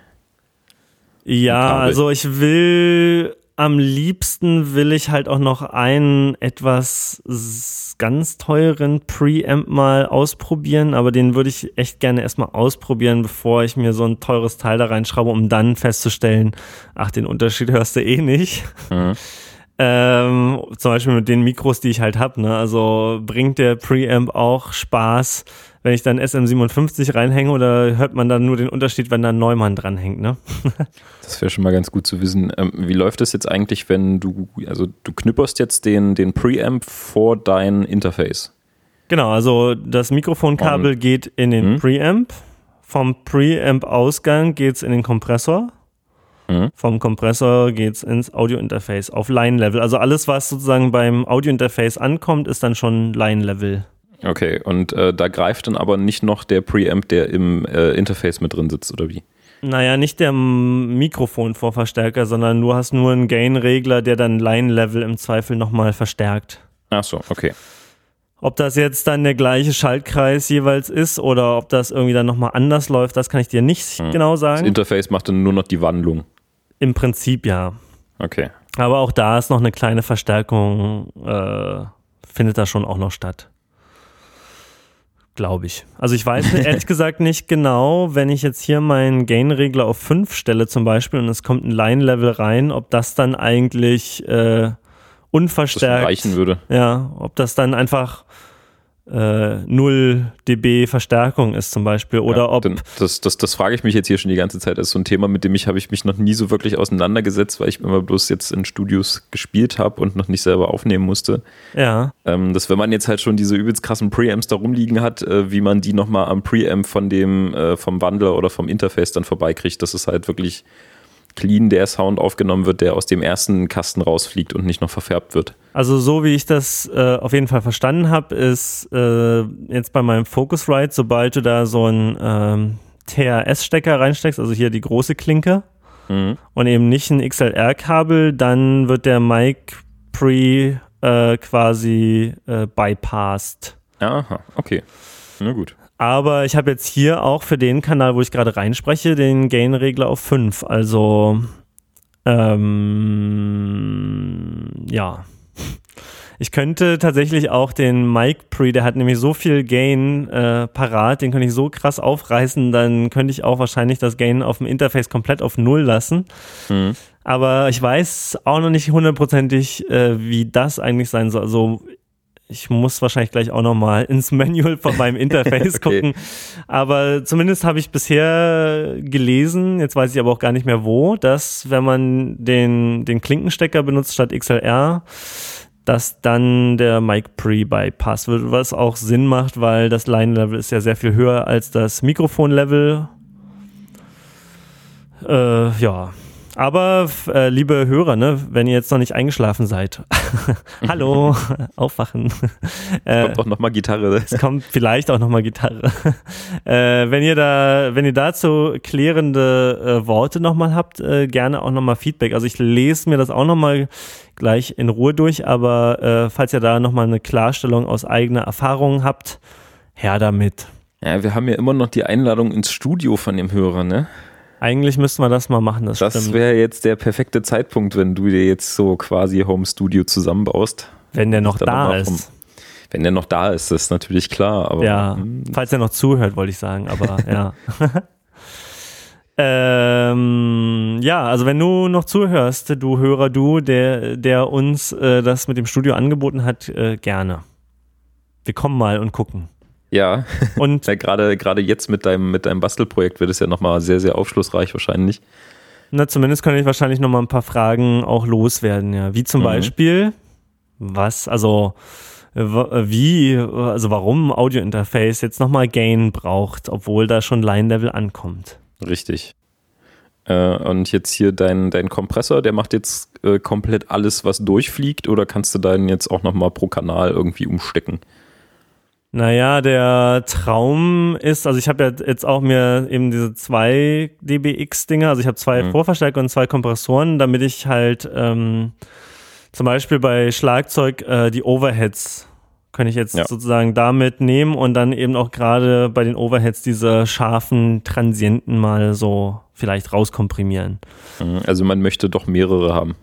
Ja, also ich will am liebsten will ich halt auch noch einen etwas ganz teuren Preamp mal ausprobieren, aber den würde ich echt gerne erstmal ausprobieren, bevor ich mir so ein teures Teil da reinschraube, um dann festzustellen, ach, den Unterschied hörst du eh nicht. Mhm. Ähm, zum Beispiel mit den Mikros, die ich halt habe. Ne? Also bringt der Preamp auch Spaß, wenn ich dann SM57 reinhänge oder hört man dann nur den Unterschied, wenn da ein Neumann dranhängt, ne? das wäre schon mal ganz gut zu wissen. Ähm, wie läuft das jetzt eigentlich, wenn du, also du knüpperst jetzt den, den Preamp vor dein Interface? Genau, also das Mikrofonkabel Und, geht in den hm? Preamp. Vom Preamp-Ausgang geht es in den Kompressor. Hm? Vom Kompressor geht es ins Audio-Interface auf Line-Level. Also alles, was sozusagen beim Audio-Interface ankommt, ist dann schon Line-Level. Okay, und äh, da greift dann aber nicht noch der Preamp, der im äh, Interface mit drin sitzt, oder wie? Naja, nicht der Mikrofonvorverstärker, sondern du hast nur einen Gain-Regler, der dann Line-Level im Zweifel nochmal verstärkt. Ach so, okay. Ob das jetzt dann der gleiche Schaltkreis jeweils ist oder ob das irgendwie dann nochmal anders läuft, das kann ich dir nicht hm. genau sagen. Das Interface macht dann nur noch die Wandlung. Im Prinzip ja. Okay. Aber auch da ist noch eine kleine Verstärkung, äh, findet da schon auch noch statt glaube ich. Also ich weiß ehrlich gesagt nicht genau, wenn ich jetzt hier meinen Gain-Regler auf 5 stelle zum Beispiel und es kommt ein Line-Level rein, ob das dann eigentlich äh, unverstärkt reichen würde. Ja, ob das dann einfach äh, 0 dB Verstärkung ist zum Beispiel oder ja, ob das, das, das frage ich mich jetzt hier schon die ganze Zeit. Das ist so ein Thema, mit dem ich habe ich mich noch nie so wirklich auseinandergesetzt, weil ich immer bloß jetzt in Studios gespielt habe und noch nicht selber aufnehmen musste. Ja. Ähm, dass wenn man jetzt halt schon diese übelst krassen Preamps da rumliegen hat, äh, wie man die nochmal am Preamp von dem äh, vom Wandler oder vom Interface dann vorbeikriegt, dass es halt wirklich clean der Sound aufgenommen wird, der aus dem ersten Kasten rausfliegt und nicht noch verfärbt wird. Also so wie ich das äh, auf jeden Fall verstanden habe, ist äh, jetzt bei meinem Focusrite, sobald du da so einen ähm, TRS-Stecker reinsteckst, also hier die große Klinke mhm. und eben nicht ein XLR-Kabel, dann wird der Mic Pre äh, quasi äh, bypassed. Aha, okay. Na gut. Aber ich habe jetzt hier auch für den Kanal, wo ich gerade reinspreche, den Gain-Regler auf 5. Also, ähm, ja. Ich könnte tatsächlich auch den Mic Pre, der hat nämlich so viel Gain äh, parat, den könnte ich so krass aufreißen, dann könnte ich auch wahrscheinlich das Gain auf dem Interface komplett auf Null lassen. Mhm. Aber ich weiß auch noch nicht hundertprozentig, äh, wie das eigentlich sein soll. Also ich muss wahrscheinlich gleich auch nochmal ins Manual von meinem Interface okay. gucken. Aber zumindest habe ich bisher gelesen, jetzt weiß ich aber auch gar nicht mehr wo, dass wenn man den, den Klinkenstecker benutzt statt XLR, dass dann der Mic Pre bypass wird, was auch Sinn macht, weil das Line-Level ist ja sehr viel höher als das Mikrofon-Level. Äh, ja, aber äh, liebe Hörer, ne, wenn ihr jetzt noch nicht eingeschlafen seid, hallo, aufwachen. Äh, kommt auch nochmal Gitarre. Es kommt vielleicht auch nochmal Gitarre. äh, wenn ihr da, wenn ihr dazu klärende äh, Worte nochmal habt, äh, gerne auch nochmal Feedback. Also ich lese mir das auch nochmal gleich in Ruhe durch, aber äh, falls ihr da nochmal eine Klarstellung aus eigener Erfahrung habt, her damit. Ja, wir haben ja immer noch die Einladung ins Studio von dem Hörer, ne? Eigentlich müssten wir das mal machen. Das, das wäre jetzt der perfekte Zeitpunkt, wenn du dir jetzt so quasi Home Studio zusammenbaust. Wenn der noch da ist. Vom, wenn der noch da ist, ist natürlich klar. Aber, ja, hm. falls er noch zuhört, wollte ich sagen. Aber ja. Ähm, ja, also wenn du noch zuhörst, du Hörer, du, der, der uns äh, das mit dem Studio angeboten hat, äh, gerne. Wir kommen mal und gucken. Ja, und ja, gerade, gerade jetzt mit deinem, mit deinem Bastelprojekt wird es ja nochmal sehr, sehr aufschlussreich wahrscheinlich. Na, zumindest könnte ich wahrscheinlich nochmal ein paar Fragen auch loswerden, ja. Wie zum mhm. Beispiel, was, also, wie, also warum Audio-Interface jetzt nochmal Gain braucht, obwohl da schon Line-Level ankommt. Richtig. Äh, und jetzt hier dein, dein Kompressor, der macht jetzt äh, komplett alles, was durchfliegt, oder kannst du deinen jetzt auch nochmal pro Kanal irgendwie umstecken? Naja, der Traum ist, also ich habe ja jetzt auch mir eben diese zwei DBX-Dinger, also ich habe zwei mhm. Vorverstärker und zwei Kompressoren, damit ich halt ähm, zum Beispiel bei Schlagzeug äh, die Overheads könnte ich jetzt ja. sozusagen damit nehmen und dann eben auch gerade bei den Overheads diese scharfen Transienten mal so vielleicht rauskomprimieren. Mhm, also man möchte doch mehrere haben.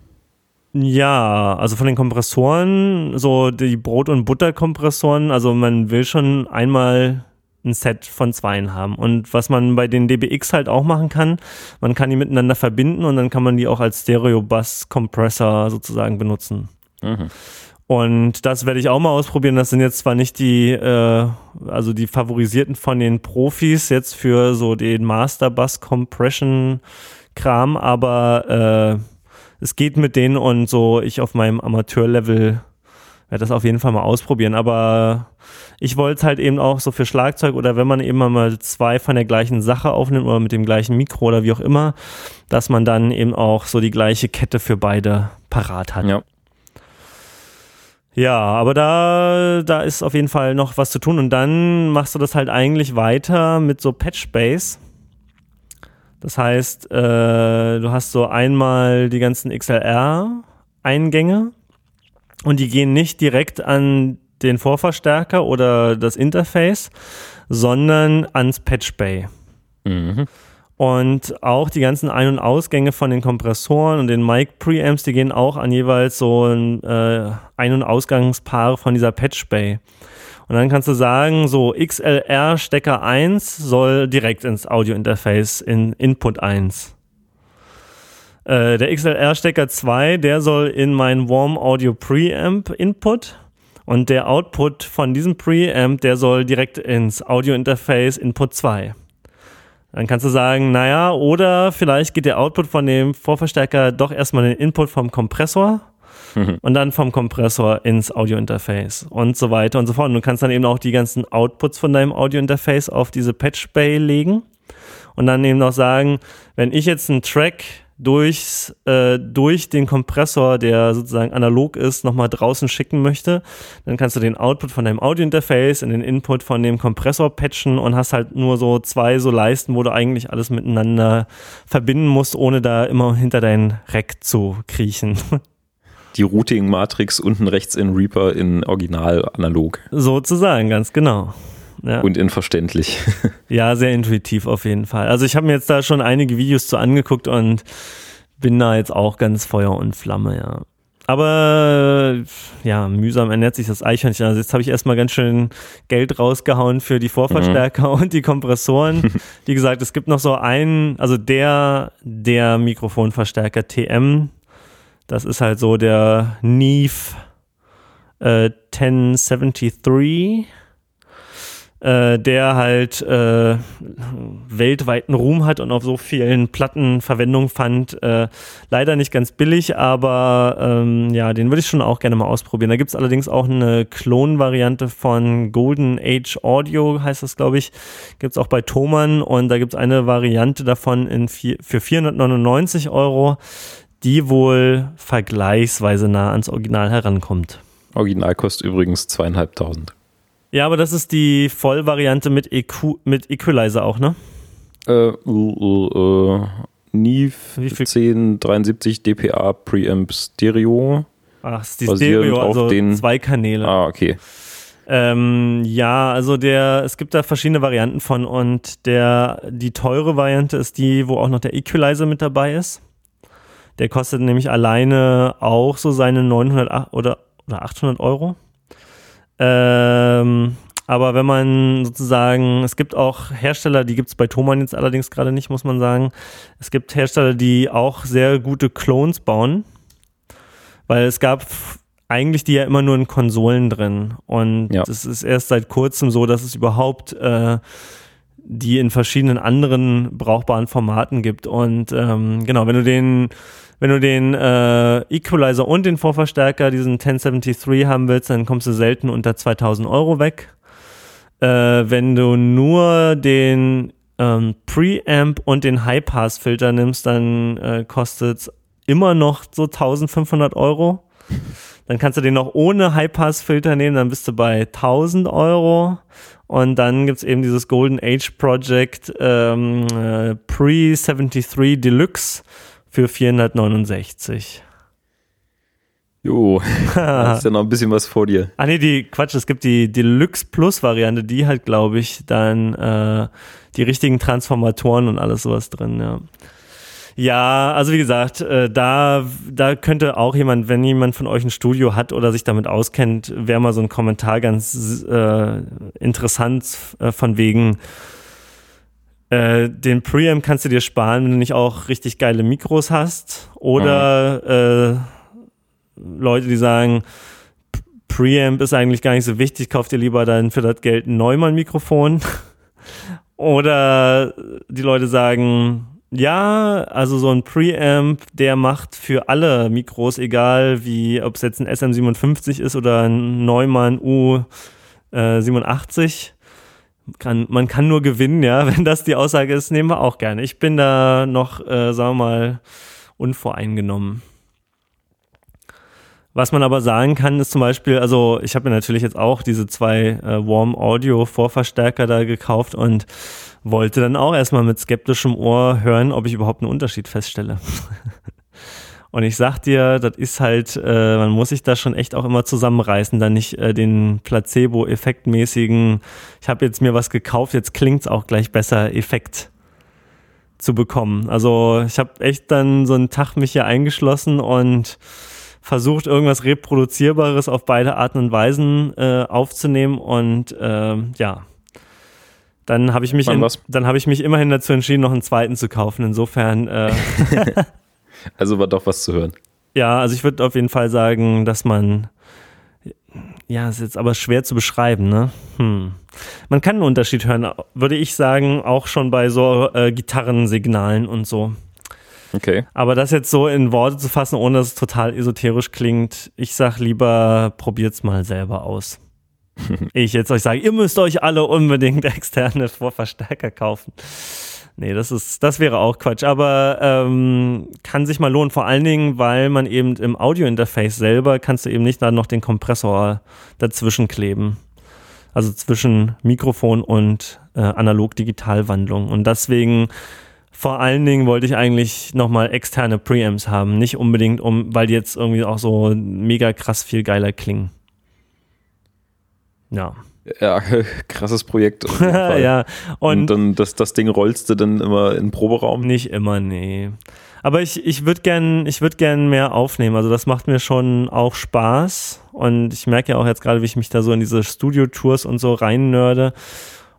Ja, also von den Kompressoren, so die Brot- und Butterkompressoren, also man will schon einmal ein Set von zweien haben. Und was man bei den DBX halt auch machen kann, man kann die miteinander verbinden und dann kann man die auch als Stereo-Bass-Kompressor sozusagen benutzen. Mhm. Und das werde ich auch mal ausprobieren. Das sind jetzt zwar nicht die, äh, also die favorisierten von den Profis jetzt für so den Master Bass Compression Kram, aber äh, es geht mit denen und so ich auf meinem Amateurlevel werde das auf jeden Fall mal ausprobieren. Aber ich wollte es halt eben auch so für Schlagzeug oder wenn man eben mal zwei von der gleichen Sache aufnimmt oder mit dem gleichen Mikro oder wie auch immer, dass man dann eben auch so die gleiche Kette für beide parat hat. Ja. Ja, aber da, da ist auf jeden Fall noch was zu tun. Und dann machst du das halt eigentlich weiter mit so Patch-Base. Das heißt, äh, du hast so einmal die ganzen XLR-Eingänge und die gehen nicht direkt an den Vorverstärker oder das Interface, sondern ans Patch Bay. Mhm. Und auch die ganzen Ein- und Ausgänge von den Kompressoren und den Mic-Preamps, die gehen auch an jeweils so ein äh, Ein- und Ausgangspaare von dieser Patch Bay. Und dann kannst du sagen, so XLR Stecker 1 soll direkt ins Audio-Interface in Input 1. Äh, der XLR Stecker 2, der soll in mein Warm Audio Preamp Input. Und der Output von diesem Preamp, der soll direkt ins Audio-Interface Input 2. Dann kannst du sagen, naja, oder vielleicht geht der Output von dem Vorverstärker doch erstmal in den Input vom Kompressor und dann vom Kompressor ins Audio-Interface und so weiter und so fort. Und du kannst dann eben auch die ganzen Outputs von deinem Audio-Interface auf diese Patch Bay legen und dann eben noch sagen, wenn ich jetzt einen Track durchs, äh, durch den Kompressor, der sozusagen analog ist, nochmal draußen schicken möchte, dann kannst du den Output von deinem Audio-Interface in den Input von dem Kompressor patchen und hast halt nur so zwei so Leisten, wo du eigentlich alles miteinander verbinden musst, ohne da immer hinter dein Rack zu kriechen. Die Routing-Matrix unten rechts in Reaper in Original analog. Sozusagen, ganz genau. Ja. Und inverständlich. Ja, sehr intuitiv auf jeden Fall. Also ich habe mir jetzt da schon einige Videos zu angeguckt und bin da jetzt auch ganz Feuer und Flamme, ja. Aber ja, mühsam ernährt sich das Eichhörnchen. Also jetzt habe ich erstmal ganz schön Geld rausgehauen für die Vorverstärker mhm. und die Kompressoren. Wie gesagt, es gibt noch so einen, also der, der Mikrofonverstärker TM, das ist halt so der Neve äh, 1073 äh, der halt äh, weltweiten Ruhm hat und auf so vielen Platten Verwendung fand. Äh, leider nicht ganz billig, aber ähm, ja, den würde ich schon auch gerne mal ausprobieren. Da gibt es allerdings auch eine Klon-Variante von Golden Age Audio, heißt das, glaube ich. Gibt es auch bei Thomann und da gibt es eine Variante davon in vier, für 499 Euro, die wohl vergleichsweise nah ans Original herankommt. Original kostet übrigens zweieinhalbtausend. Ja, aber das ist die Vollvariante mit, EQ, mit Equalizer auch, ne? Äh, uh, uh, Neve 1073 dPA Preamp Stereo. Ach, ist die Stereo, also den zwei Kanäle. Ah, okay. Ähm, ja, also der, es gibt da verschiedene Varianten von und der, die teure Variante ist die, wo auch noch der Equalizer mit dabei ist. Der kostet nämlich alleine auch so seine 900 oder, oder 800 Euro. Ähm, aber wenn man sozusagen, es gibt auch Hersteller, die gibt es bei Thomann jetzt allerdings gerade nicht, muss man sagen. Es gibt Hersteller, die auch sehr gute Clones bauen, weil es gab eigentlich die ja immer nur in Konsolen drin. Und es ja. ist erst seit kurzem so, dass es überhaupt äh, die in verschiedenen anderen brauchbaren Formaten gibt. Und ähm, genau, wenn du den wenn du den äh, Equalizer und den Vorverstärker, diesen 1073 haben willst, dann kommst du selten unter 2000 Euro weg. Äh, wenn du nur den ähm, Preamp und den High-Pass-Filter nimmst, dann äh, kostet es immer noch so 1500 Euro. Dann kannst du den noch ohne High-Pass-Filter nehmen, dann bist du bei 1000 Euro. Und dann gibt's eben dieses Golden Age Project ähm, äh, Pre-73 Deluxe für 469. Jo, da ist ja noch ein bisschen was vor dir. Ah nee, die Quatsch, es gibt die Deluxe Plus Variante, die hat, glaube ich, dann äh, die richtigen Transformatoren und alles sowas drin, ja. Ja, also wie gesagt, äh, da, da könnte auch jemand, wenn jemand von euch ein Studio hat oder sich damit auskennt, wäre mal so ein Kommentar ganz äh, interessant äh, von wegen, äh, den Preamp kannst du dir sparen, wenn du nicht auch richtig geile Mikros hast. Oder mhm. äh, Leute, die sagen, Preamp ist eigentlich gar nicht so wichtig, kauf dir lieber dann für das Geld ein Neumann-Mikrofon. Oder die Leute sagen, ja, also so ein Preamp, der macht für alle Mikros, egal wie, ob es jetzt ein SM57 ist oder ein Neumann U87. Kann, man kann nur gewinnen, ja. Wenn das die Aussage ist, nehmen wir auch gerne. Ich bin da noch, äh, sagen wir mal, unvoreingenommen. Was man aber sagen kann, ist zum Beispiel, also ich habe mir natürlich jetzt auch diese zwei äh, Warm Audio Vorverstärker da gekauft und wollte dann auch erstmal mit skeptischem Ohr hören, ob ich überhaupt einen Unterschied feststelle. Und ich sag dir, das ist halt, äh, man muss sich da schon echt auch immer zusammenreißen, dann nicht äh, den Placebo-Effektmäßigen, ich habe jetzt mir was gekauft, jetzt klingt's auch gleich besser, Effekt zu bekommen. Also ich habe echt dann so einen Tag mich hier eingeschlossen und versucht, irgendwas Reproduzierbares auf beide Arten und Weisen äh, aufzunehmen und äh, ja, dann habe ich mich, in, dann habe ich mich immerhin dazu entschieden, noch einen zweiten zu kaufen. Insofern. Äh, also war doch was zu hören. Ja, also ich würde auf jeden Fall sagen, dass man, ja, ist jetzt aber schwer zu beschreiben, ne? Hm. Man kann einen Unterschied hören, würde ich sagen, auch schon bei so äh, Gitarrensignalen und so. Okay. Aber das jetzt so in Worte zu fassen, ohne dass es total esoterisch klingt, ich sag lieber, probiert's mal selber aus ich jetzt euch sage, ihr müsst euch alle unbedingt externe Vorverstärker kaufen. Nee, das ist, das wäre auch Quatsch, aber ähm, kann sich mal lohnen, vor allen Dingen, weil man eben im Audio-Interface selber kannst du eben nicht da noch den Kompressor dazwischen kleben. Also zwischen Mikrofon und äh, Analog-Digital-Wandlung. Und deswegen vor allen Dingen wollte ich eigentlich nochmal externe Preamps haben. Nicht unbedingt, um, weil die jetzt irgendwie auch so mega krass viel geiler klingen. Ja. Ja, krasses Projekt. ja, und, und, dann das, das Ding rollst du dann immer in den Proberaum? Nicht immer, nee. Aber ich, ich würde gern, ich würde gern mehr aufnehmen. Also das macht mir schon auch Spaß. Und ich merke ja auch jetzt gerade, wie ich mich da so in diese Studio-Tours und so rein nörde.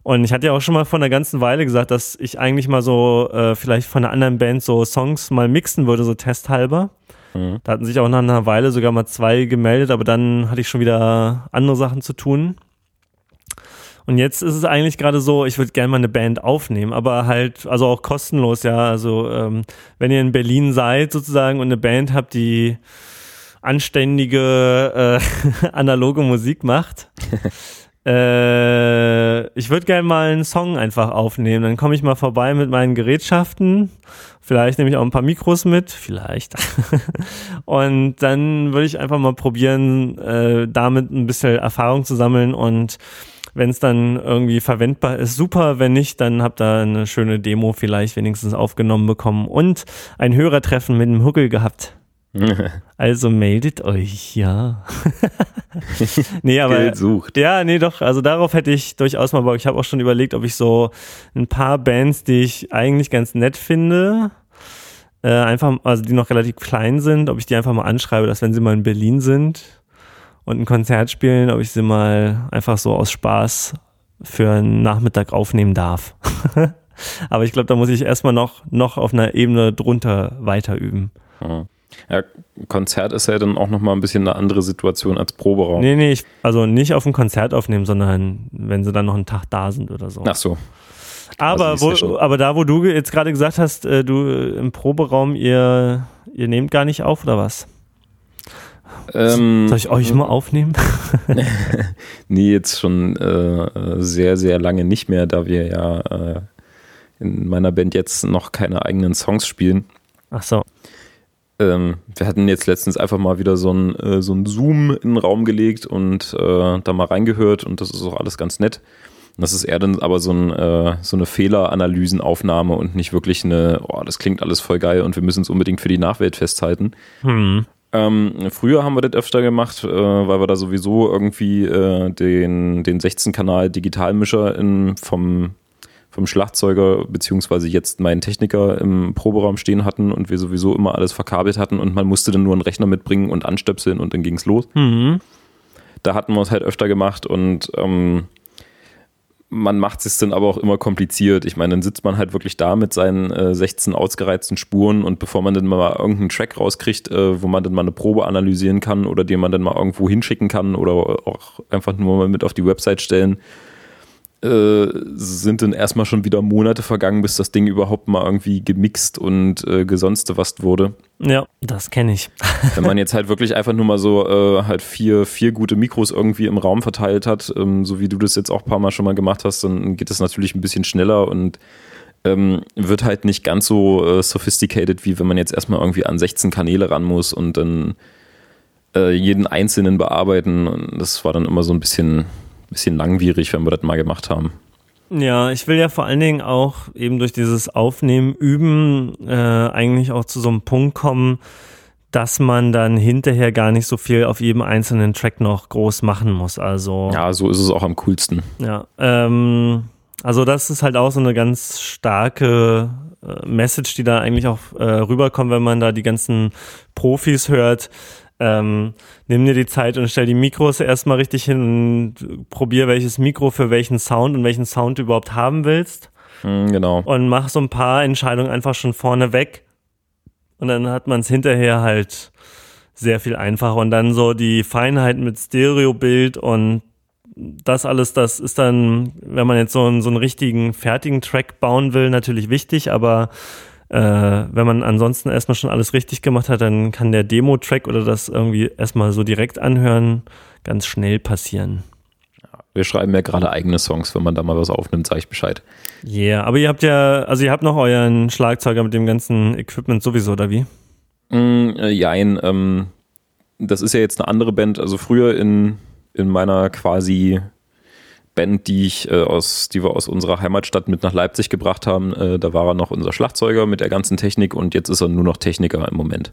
Und ich hatte ja auch schon mal vor einer ganzen Weile gesagt, dass ich eigentlich mal so äh, vielleicht von einer anderen Band so Songs mal mixen würde, so testhalber. Mhm. Da hatten sich auch nach einer Weile sogar mal zwei gemeldet, aber dann hatte ich schon wieder andere Sachen zu tun. Und jetzt ist es eigentlich gerade so, ich würde gerne mal eine Band aufnehmen, aber halt, also auch kostenlos, ja. Also ähm, wenn ihr in Berlin seid sozusagen und eine Band habt, die anständige äh, analoge Musik macht, äh, ich würde gerne mal einen Song einfach aufnehmen. Dann komme ich mal vorbei mit meinen Gerätschaften. Vielleicht nehme ich auch ein paar Mikros mit, vielleicht. und dann würde ich einfach mal probieren, äh, damit ein bisschen Erfahrung zu sammeln und wenn es dann irgendwie verwendbar ist, super. Wenn nicht, dann habt ihr eine schöne Demo vielleicht wenigstens aufgenommen bekommen und ein Hörertreffen mit dem Huckel gehabt. also meldet euch, ja. nee, aber. Geld sucht. Ja, nee, doch. Also darauf hätte ich durchaus mal Bock. Ich habe auch schon überlegt, ob ich so ein paar Bands, die ich eigentlich ganz nett finde, äh, einfach, also die noch relativ klein sind, ob ich die einfach mal anschreibe, dass wenn sie mal in Berlin sind, und ein Konzert spielen, ob ich sie mal einfach so aus Spaß für einen Nachmittag aufnehmen darf. Aber ich glaube, da muss ich erstmal noch, noch auf einer Ebene drunter weiter üben. Ja, Konzert ist ja dann auch nochmal ein bisschen eine andere Situation als Proberaum. Nee, nee, ich, also nicht auf ein Konzert aufnehmen, sondern wenn sie dann noch einen Tag da sind oder so. Ach so. Aber, also wo, aber da, wo du jetzt gerade gesagt hast, äh, du im Proberaum, ihr, ihr nehmt gar nicht auf oder was? Ähm, Soll ich euch mal aufnehmen? nee, jetzt schon äh, sehr, sehr lange nicht mehr, da wir ja äh, in meiner Band jetzt noch keine eigenen Songs spielen. Ach so. Ähm, wir hatten jetzt letztens einfach mal wieder so ein, äh, so ein Zoom in den Raum gelegt und äh, da mal reingehört und das ist auch alles ganz nett. Und das ist eher dann aber so, ein, äh, so eine Fehleranalysenaufnahme und nicht wirklich eine, oh, das klingt alles voll geil und wir müssen es unbedingt für die Nachwelt festhalten. Hm. Ähm, früher haben wir das öfter gemacht, äh, weil wir da sowieso irgendwie äh, den, den 16-Kanal Digitalmischer in, vom vom Schlagzeuger beziehungsweise jetzt meinen Techniker im Proberaum stehen hatten und wir sowieso immer alles verkabelt hatten und man musste dann nur einen Rechner mitbringen und anstöpseln und dann ging es los. Mhm. Da hatten wir es halt öfter gemacht und ähm, man macht es dann aber auch immer kompliziert. Ich meine, dann sitzt man halt wirklich da mit seinen äh, 16 ausgereizten Spuren und bevor man dann mal irgendeinen Track rauskriegt, äh, wo man dann mal eine Probe analysieren kann oder den man dann mal irgendwo hinschicken kann oder auch einfach nur mal mit auf die Website stellen, äh, sind dann erstmal schon wieder Monate vergangen, bis das Ding überhaupt mal irgendwie gemixt und äh, gesonste was wurde. Ja, das kenne ich. Wenn man jetzt halt wirklich einfach nur mal so äh, halt vier, vier gute Mikros irgendwie im Raum verteilt hat, ähm, so wie du das jetzt auch ein paar Mal schon mal gemacht hast, dann geht das natürlich ein bisschen schneller und ähm, wird halt nicht ganz so äh, sophisticated, wie wenn man jetzt erstmal irgendwie an 16 Kanäle ran muss und dann äh, jeden einzelnen bearbeiten. Und das war dann immer so ein bisschen bisschen langwierig, wenn wir das mal gemacht haben. Ja, ich will ja vor allen Dingen auch eben durch dieses Aufnehmen, Üben äh, eigentlich auch zu so einem Punkt kommen, dass man dann hinterher gar nicht so viel auf jedem einzelnen Track noch groß machen muss. Also ja, so ist es auch am coolsten. Ja, ähm, also das ist halt auch so eine ganz starke äh, Message, die da eigentlich auch äh, rüberkommt, wenn man da die ganzen Profis hört ähm, nimm dir die Zeit und stell die Mikros erstmal richtig hin und probier, welches Mikro für welchen Sound und welchen Sound du überhaupt haben willst. Mm, genau. Und mach so ein paar Entscheidungen einfach schon vorne weg. Und dann hat man es hinterher halt sehr viel einfacher. Und dann so die Feinheit mit Stereobild und das alles, das ist dann, wenn man jetzt so einen, so einen richtigen, fertigen Track bauen will, natürlich wichtig, aber äh, wenn man ansonsten erstmal schon alles richtig gemacht hat, dann kann der Demo-Track oder das irgendwie erstmal so direkt anhören ganz schnell passieren. Wir schreiben ja gerade eigene Songs, wenn man da mal was aufnimmt, sage ich Bescheid. Ja, yeah, aber ihr habt ja, also ihr habt noch euren Schlagzeuger mit dem ganzen Equipment sowieso, oder wie? Mm, äh, jein, ähm, das ist ja jetzt eine andere Band. Also früher in, in meiner quasi Band, die ich äh, aus, die wir aus unserer Heimatstadt mit nach Leipzig gebracht haben. Äh, da war er noch unser Schlagzeuger mit der ganzen Technik und jetzt ist er nur noch Techniker im Moment.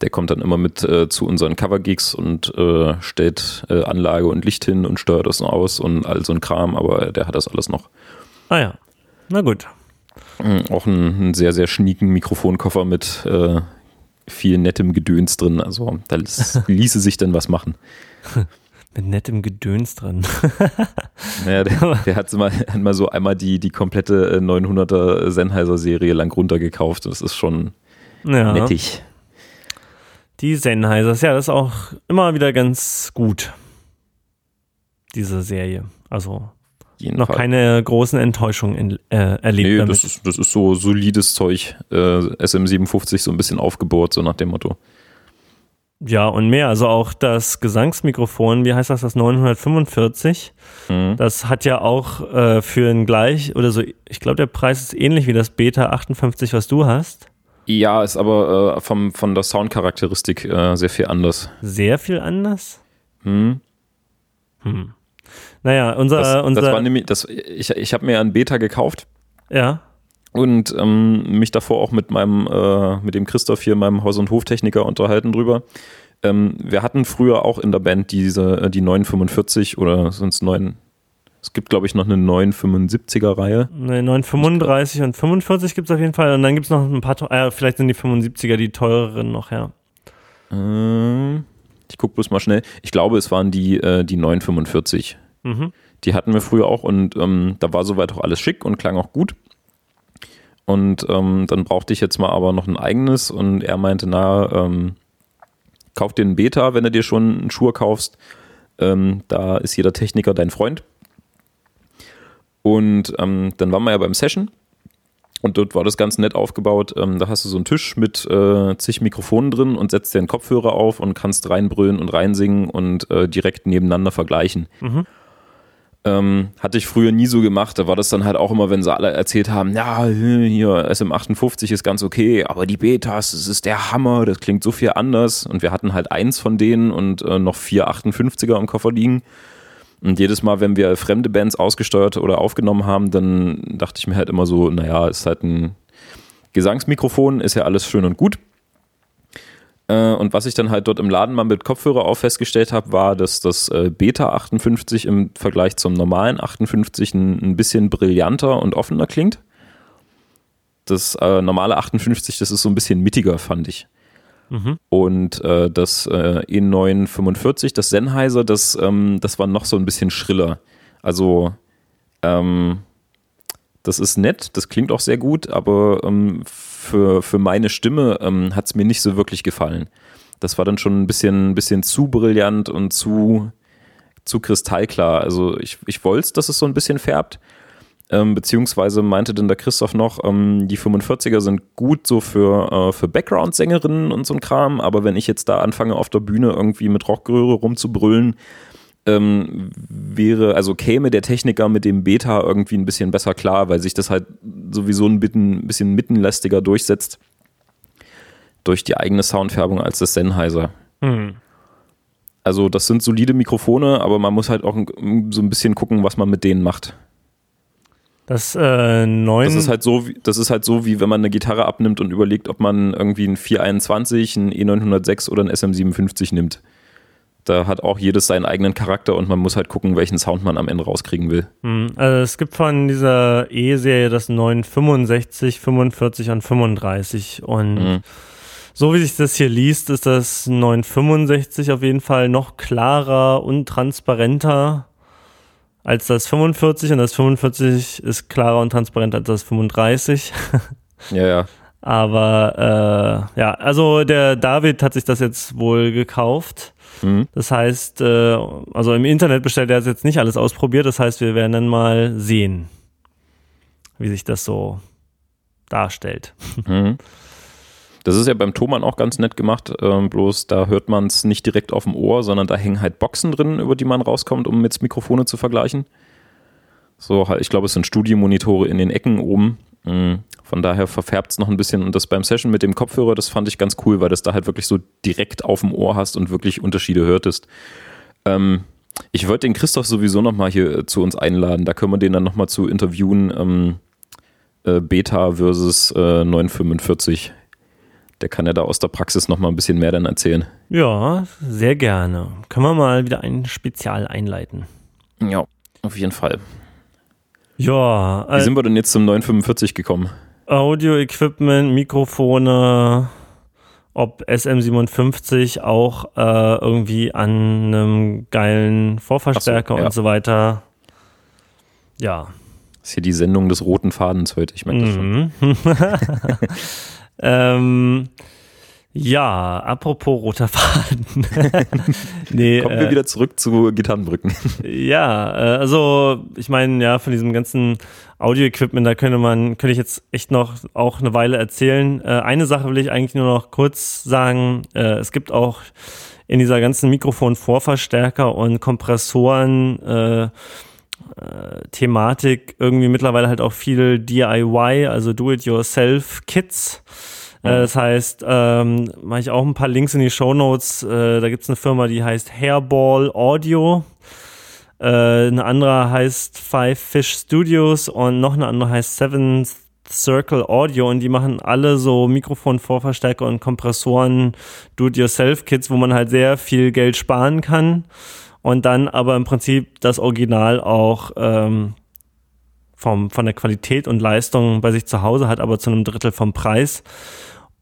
Der kommt dann immer mit äh, zu unseren Cover-Gigs und äh, stellt äh, Anlage und Licht hin und steuert das aus und all so ein Kram, aber der hat das alles noch. Ah ja, na gut. Mhm, auch einen, sehr, sehr schnieken Mikrofonkoffer mit äh, viel nettem Gedöns drin. Also da ließe sich dann was machen. mit nettem Gedöns drin. naja, der, der hat mal, hat mal so einmal die, die komplette 900er äh, Sennheiser-Serie lang runtergekauft. Das ist schon ja. nettig. Die Sennheisers, ja, das ist auch immer wieder ganz gut. Diese Serie. Also noch Fall. keine großen Enttäuschungen äh, erlebt. Nee. Das, ist, das ist so solides Zeug. Äh, SM57 so ein bisschen aufgebohrt, so nach dem Motto. Ja, und mehr. Also auch das Gesangsmikrofon, wie heißt das, das 945? Mhm. Das hat ja auch äh, für ein gleich, oder so, ich glaube, der Preis ist ähnlich wie das Beta 58, was du hast. Ja, ist aber äh, vom, von der Soundcharakteristik äh, sehr viel anders. Sehr viel anders? Hm. Hm. Naja, unser. Das, unser das war nämlich, das, ich, ich habe mir ein Beta gekauft. Ja und ähm, mich davor auch mit meinem, äh, mit dem Christoph hier, meinem Haus- und Hoftechniker unterhalten drüber. Ähm, wir hatten früher auch in der Band diese, äh, die 945 oder sonst 9, es gibt glaube ich noch eine 975er Reihe. Ne, 935 und 45 gibt es auf jeden Fall und dann gibt es noch ein paar, äh, vielleicht sind die 75er die teureren noch, ja. Äh, ich gucke bloß mal schnell. Ich glaube, es waren die, äh, die 945. Mhm. Die hatten wir früher auch und ähm, da war soweit auch alles schick und klang auch gut. Und ähm, dann brauchte ich jetzt mal aber noch ein eigenes und er meinte, na, ähm, kauf dir einen Beta, wenn du dir schon einen Schuh kaufst. Ähm, da ist jeder Techniker dein Freund. Und ähm, dann waren wir ja beim Session und dort war das ganz nett aufgebaut. Ähm, da hast du so einen Tisch mit äh, zig Mikrofonen drin und setzt dir einen Kopfhörer auf und kannst reinbrüllen und reinsingen und äh, direkt nebeneinander vergleichen. Mhm. Ähm, hatte ich früher nie so gemacht. Da war das dann halt auch immer, wenn sie alle erzählt haben, ja, hier SM58 ist ganz okay, aber die Betas, das ist der Hammer, das klingt so viel anders. Und wir hatten halt eins von denen und äh, noch vier 58er im Koffer liegen. Und jedes Mal, wenn wir fremde Bands ausgesteuert oder aufgenommen haben, dann dachte ich mir halt immer so, naja, ist halt ein Gesangsmikrofon, ist ja alles schön und gut. Äh, und was ich dann halt dort im Laden mal mit Kopfhörer auf festgestellt habe, war, dass das äh, Beta 58 im Vergleich zum normalen 58 ein, ein bisschen brillanter und offener klingt. Das äh, normale 58, das ist so ein bisschen mittiger, fand ich. Mhm. Und äh, das äh, E945, das Sennheiser, das, ähm, das war noch so ein bisschen schriller. Also, ähm, das ist nett, das klingt auch sehr gut, aber ähm, für, für meine Stimme ähm, hat es mir nicht so wirklich gefallen. Das war dann schon ein bisschen, bisschen zu brillant und zu, zu kristallklar. Also ich, ich wollte dass es so ein bisschen färbt. Ähm, beziehungsweise meinte dann der Christoph noch, ähm, die 45er sind gut so für, äh, für Background-Sängerinnen und so ein Kram, aber wenn ich jetzt da anfange auf der Bühne irgendwie mit Rockröhre rumzubrüllen, ähm, wäre, also käme der Techniker mit dem Beta irgendwie ein bisschen besser klar, weil sich das halt sowieso ein bisschen, mittenlästiger durchsetzt durch die eigene Soundfärbung als das Sennheiser. Mhm. Also das sind solide Mikrofone, aber man muss halt auch so ein bisschen gucken, was man mit denen macht. Das äh, 9 Das ist halt so, wie, das ist halt so, wie wenn man eine Gitarre abnimmt und überlegt, ob man irgendwie ein 421, ein E906 oder ein SM57 nimmt da hat auch jedes seinen eigenen Charakter und man muss halt gucken, welchen Sound man am Ende rauskriegen will. Hm, also es gibt von dieser E-Serie das 965, 45 und 35 und mhm. so wie sich das hier liest, ist das 965 auf jeden Fall noch klarer und transparenter als das 45 und das 45 ist klarer und transparenter als das 35. ja, ja. Aber äh, ja, also der David hat sich das jetzt wohl gekauft Mhm. Das heißt, äh, also im Internet bestellt er jetzt nicht alles ausprobiert. Das heißt, wir werden dann mal sehen, wie sich das so darstellt. Mhm. Das ist ja beim Thomann auch ganz nett gemacht, ähm, bloß da hört man es nicht direkt auf dem Ohr, sondern da hängen halt Boxen drin, über die man rauskommt, um mit Mikrofone zu vergleichen. So, ich glaube, es sind Studiomonitore in den Ecken oben. Mhm. Von daher verfärbt es noch ein bisschen und das beim Session mit dem Kopfhörer, das fand ich ganz cool, weil das da halt wirklich so direkt auf dem Ohr hast und wirklich Unterschiede hörtest. Ähm, ich wollte den Christoph sowieso nochmal hier äh, zu uns einladen. Da können wir den dann nochmal zu interviewen. Ähm, äh, Beta versus äh, 945. Der kann ja da aus der Praxis nochmal ein bisschen mehr dann erzählen. Ja, sehr gerne. Können wir mal wieder ein Spezial einleiten. Ja, auf jeden Fall. Ja. Wie sind wir denn jetzt zum 945 gekommen? Audio-Equipment, Mikrofone, ob SM57 auch äh, irgendwie an einem geilen Vorverstärker so, ja. und so weiter. Ja. Das ist hier die Sendung des roten Fadens heute, ich meine das mhm. schon. ähm, ja, apropos roter Faden. nee, Kommen wir äh, wieder zurück zu Gitarrenbrücken. ja, äh, also ich meine, ja, von diesem ganzen Audio-Equipment, da könnte man, könnte ich jetzt echt noch auch eine Weile erzählen. Äh, eine Sache will ich eigentlich nur noch kurz sagen. Äh, es gibt auch in dieser ganzen Mikrofon-Vorverstärker und Kompressoren äh, äh, Thematik irgendwie mittlerweile halt auch viel DIY, also Do-it-yourself-Kits äh, das heißt, ähm, mache ich auch ein paar Links in die Show Notes. Äh, da gibt es eine Firma, die heißt Hairball Audio. Äh, eine andere heißt Five Fish Studios und noch eine andere heißt Seven Circle Audio und die machen alle so Mikrofon-Vorverstärker und Kompressoren Do-it-yourself-Kits, wo man halt sehr viel Geld sparen kann und dann aber im Prinzip das Original auch ähm, vom, von der Qualität und Leistung bei sich zu Hause hat, aber zu einem Drittel vom Preis.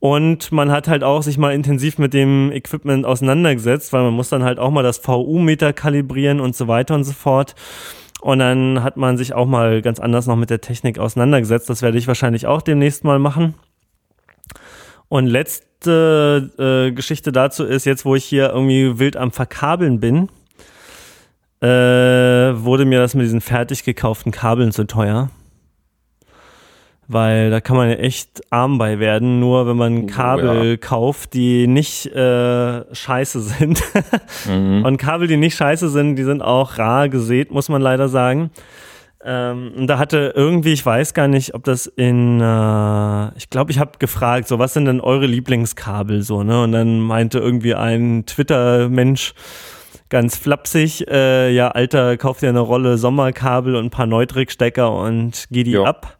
Und man hat halt auch sich mal intensiv mit dem Equipment auseinandergesetzt, weil man muss dann halt auch mal das VU-Meter kalibrieren und so weiter und so fort. Und dann hat man sich auch mal ganz anders noch mit der Technik auseinandergesetzt. Das werde ich wahrscheinlich auch demnächst mal machen. Und letzte äh, Geschichte dazu ist, jetzt wo ich hier irgendwie wild am Verkabeln bin, äh, wurde mir das mit diesen fertig gekauften Kabeln zu teuer weil da kann man ja echt arm bei werden, nur wenn man Kabel ja. kauft, die nicht äh, scheiße sind. mhm. Und Kabel, die nicht scheiße sind, die sind auch rar gesät, muss man leider sagen. Ähm, und da hatte irgendwie, ich weiß gar nicht, ob das in, äh, ich glaube, ich habe gefragt, so was sind denn eure Lieblingskabel so, ne? Und dann meinte irgendwie ein Twitter-Mensch ganz flapsig, äh, ja, Alter, kauf dir eine Rolle Sommerkabel und ein paar Neutrik-Stecker und geh die jo. ab.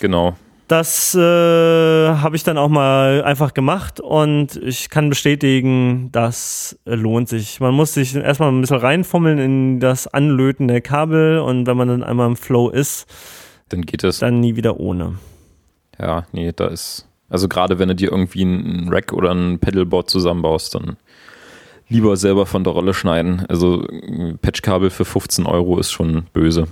Genau. Das äh, habe ich dann auch mal einfach gemacht und ich kann bestätigen, das lohnt sich. Man muss sich erstmal ein bisschen reinfummeln in das Anlöten der Kabel und wenn man dann einmal im Flow ist, dann geht es. Dann nie wieder ohne. Ja, nee, da ist. Also gerade wenn du dir irgendwie ein Rack oder ein Pedalboard zusammenbaust, dann lieber selber von der Rolle schneiden. Also Patchkabel für 15 Euro ist schon böse.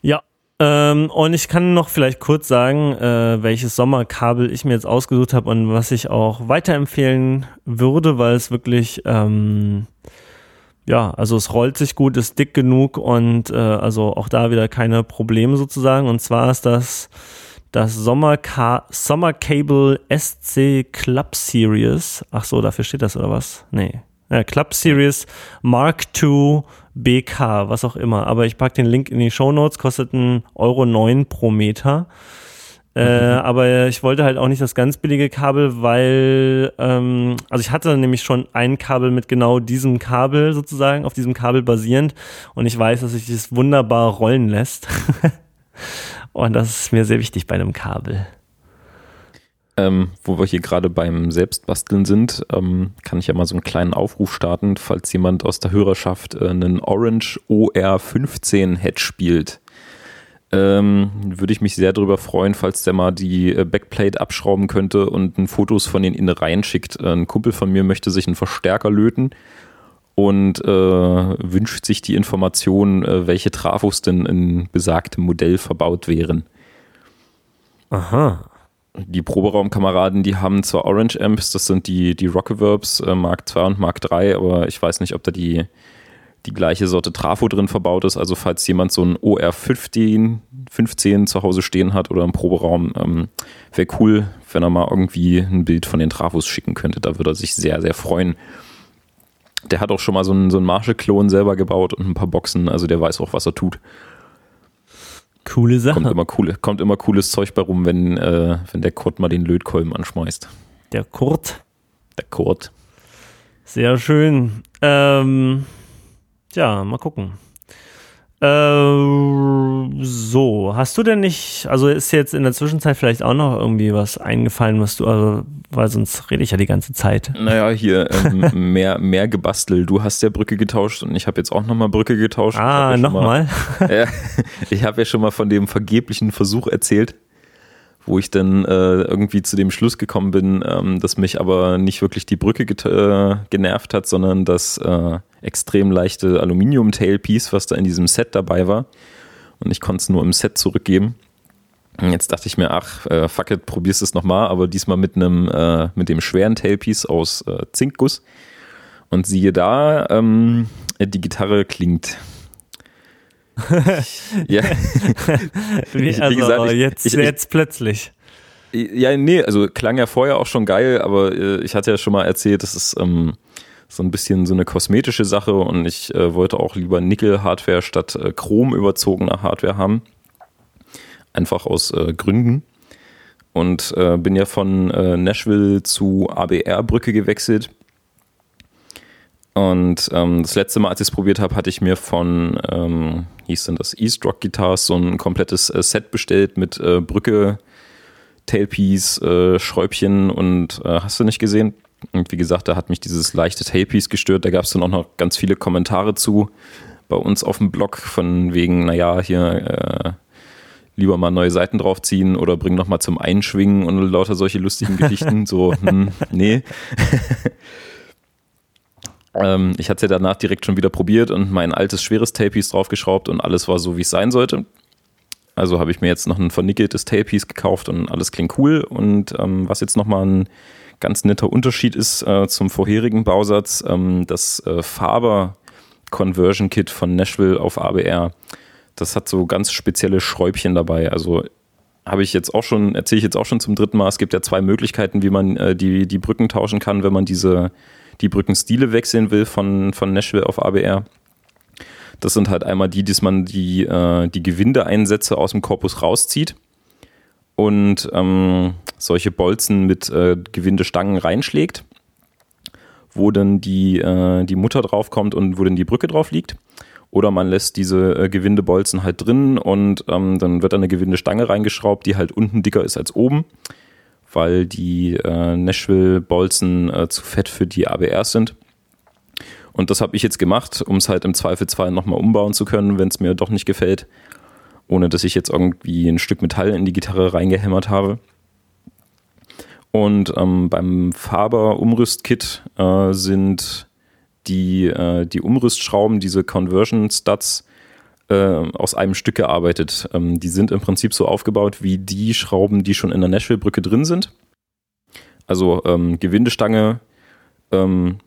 Ja, ähm, und ich kann noch vielleicht kurz sagen, äh, welches Sommerkabel ich mir jetzt ausgesucht habe und was ich auch weiterempfehlen würde, weil es wirklich, ähm, ja, also es rollt sich gut, ist dick genug und äh, also auch da wieder keine Probleme sozusagen. Und zwar ist das das Sommerka Summer Cable SC Club Series. Ach so, dafür steht das oder was? Nee. Ja, Club Series Mark II BK, was auch immer. Aber ich packe den Link in die Show Notes, kostet ein Euro 9 pro Meter. Äh, mhm. aber ich wollte halt auch nicht das ganz billige Kabel, weil, ähm, also ich hatte nämlich schon ein Kabel mit genau diesem Kabel sozusagen, auf diesem Kabel basierend. Und ich weiß, dass sich das wunderbar rollen lässt. und das ist mir sehr wichtig bei einem Kabel. Ähm, wo wir hier gerade beim Selbstbasteln sind, ähm, kann ich ja mal so einen kleinen Aufruf starten, falls jemand aus der Hörerschaft äh, einen Orange OR15 Head spielt. Ähm, würde ich mich sehr darüber freuen, falls der mal die äh, Backplate abschrauben könnte und ein Fotos von den Innereien schickt. Äh, ein Kumpel von mir möchte sich einen Verstärker löten und äh, wünscht sich die Information, äh, welche Trafos denn in besagtem Modell verbaut wären. Aha die Proberaumkameraden, die haben zwar Orange Amps, das sind die, die Rockaverbs äh, Mark II und Mark III, aber ich weiß nicht, ob da die, die gleiche Sorte Trafo drin verbaut ist. Also falls jemand so ein OR15 15 zu Hause stehen hat oder im Proberaum, ähm, wäre cool, wenn er mal irgendwie ein Bild von den Trafos schicken könnte. Da würde er sich sehr, sehr freuen. Der hat auch schon mal so einen, so einen Marshall-Klon selber gebaut und ein paar Boxen, also der weiß auch, was er tut. Coole Sache. Kommt immer, coole, kommt immer cooles Zeug bei rum, wenn, äh, wenn der Kurt mal den Lötkolben anschmeißt. Der Kurt. Der Kurt. Sehr schön. Ähm, ja, mal gucken. Äh, so, hast du denn nicht, also ist jetzt in der Zwischenzeit vielleicht auch noch irgendwie was eingefallen, was du, also, weil sonst rede ich ja die ganze Zeit. Naja, hier ähm, mehr, mehr gebastelt. Du hast ja Brücke getauscht und ich habe jetzt auch nochmal Brücke getauscht. Ah, nochmal? Ja, ich habe ja schon mal von dem vergeblichen Versuch erzählt wo ich dann äh, irgendwie zu dem Schluss gekommen bin, ähm, dass mich aber nicht wirklich die Brücke äh, genervt hat, sondern das äh, extrem leichte Aluminium-Tailpiece, was da in diesem Set dabei war. Und ich konnte es nur im Set zurückgeben. Und jetzt dachte ich mir, ach, äh, fuck it, probierst es nochmal, aber diesmal mit einem, äh, mit dem schweren Tailpiece aus äh, Zinkguss. Und siehe da, ähm, die Gitarre klingt ja. Wie, also, gesagt, ich, jetzt, ich, jetzt plötzlich. Ja, nee, also klang ja vorher auch schon geil, aber äh, ich hatte ja schon mal erzählt, das ist ähm, so ein bisschen so eine kosmetische Sache und ich äh, wollte auch lieber Nickel-Hardware statt äh, Chrom überzogene Hardware haben. Einfach aus äh, Gründen. Und äh, bin ja von äh, Nashville zu ABR-Brücke gewechselt und ähm, das letzte Mal, als ich es probiert habe, hatte ich mir von, ähm, hieß denn das, East Rock Guitars so ein komplettes äh, Set bestellt mit äh, Brücke, Tailpiece, äh, Schräubchen und hast du nicht gesehen? Und wie gesagt, da hat mich dieses leichte Tailpiece gestört. Da gab es dann auch noch ganz viele Kommentare zu bei uns auf dem Blog von wegen, naja, hier äh, lieber mal neue Seiten draufziehen oder bring noch mal zum Einschwingen und lauter solche lustigen Geschichten. so, hm, nee. Ähm, ich hatte es ja danach direkt schon wieder probiert und mein altes schweres Tailpiece draufgeschraubt und alles war so, wie es sein sollte. Also habe ich mir jetzt noch ein vernickeltes Tailpiece gekauft und alles klingt cool. Und ähm, was jetzt nochmal ein ganz netter Unterschied ist äh, zum vorherigen Bausatz, ähm, das äh, Faber Conversion Kit von Nashville auf ABR, das hat so ganz spezielle Schräubchen dabei. Also habe ich jetzt auch schon, erzähle ich jetzt auch schon zum dritten Mal, es gibt ja zwei Möglichkeiten, wie man äh, die, die Brücken tauschen kann, wenn man diese, die Brückenstile wechseln will von, von Nashville auf ABR. Das sind halt einmal die, dass man die, äh, die Gewindeeinsätze aus dem Korpus rauszieht und ähm, solche Bolzen mit äh, Gewindestangen reinschlägt, wo dann die, äh, die Mutter draufkommt und wo dann die Brücke drauf liegt. Oder man lässt diese äh, Gewindebolzen halt drin und ähm, dann wird eine Gewindestange reingeschraubt, die halt unten dicker ist als oben, weil die äh, Nashville-Bolzen äh, zu fett für die ABRs sind. Und das habe ich jetzt gemacht, um es halt im Zweifelsfall nochmal umbauen zu können, wenn es mir doch nicht gefällt, ohne dass ich jetzt irgendwie ein Stück Metall in die Gitarre reingehämmert habe. Und ähm, beim Faber-Umrüstkit äh, sind die, äh, die Umrüstschrauben, diese Conversion Studs, äh, aus einem Stück gearbeitet. Ähm, die sind im Prinzip so aufgebaut wie die Schrauben, die schon in der Nashville-Brücke drin sind. Also ähm, Gewindestange, ähm,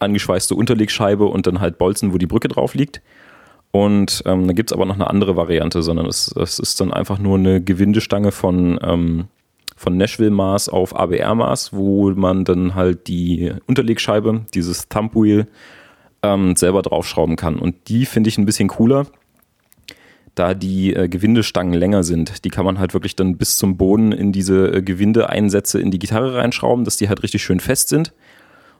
angeschweißte Unterlegscheibe und dann halt Bolzen, wo die Brücke drauf liegt. Und ähm, da gibt es aber noch eine andere Variante, sondern es, es ist dann einfach nur eine Gewindestange von, ähm, von Nashville-Maß auf ABR-Maß, wo man dann halt die Unterlegscheibe, dieses Thumbwheel, ähm, selber draufschrauben kann. Und die finde ich ein bisschen cooler, da die äh, Gewindestangen länger sind. Die kann man halt wirklich dann bis zum Boden in diese äh, Gewindeeinsätze in die Gitarre reinschrauben, dass die halt richtig schön fest sind.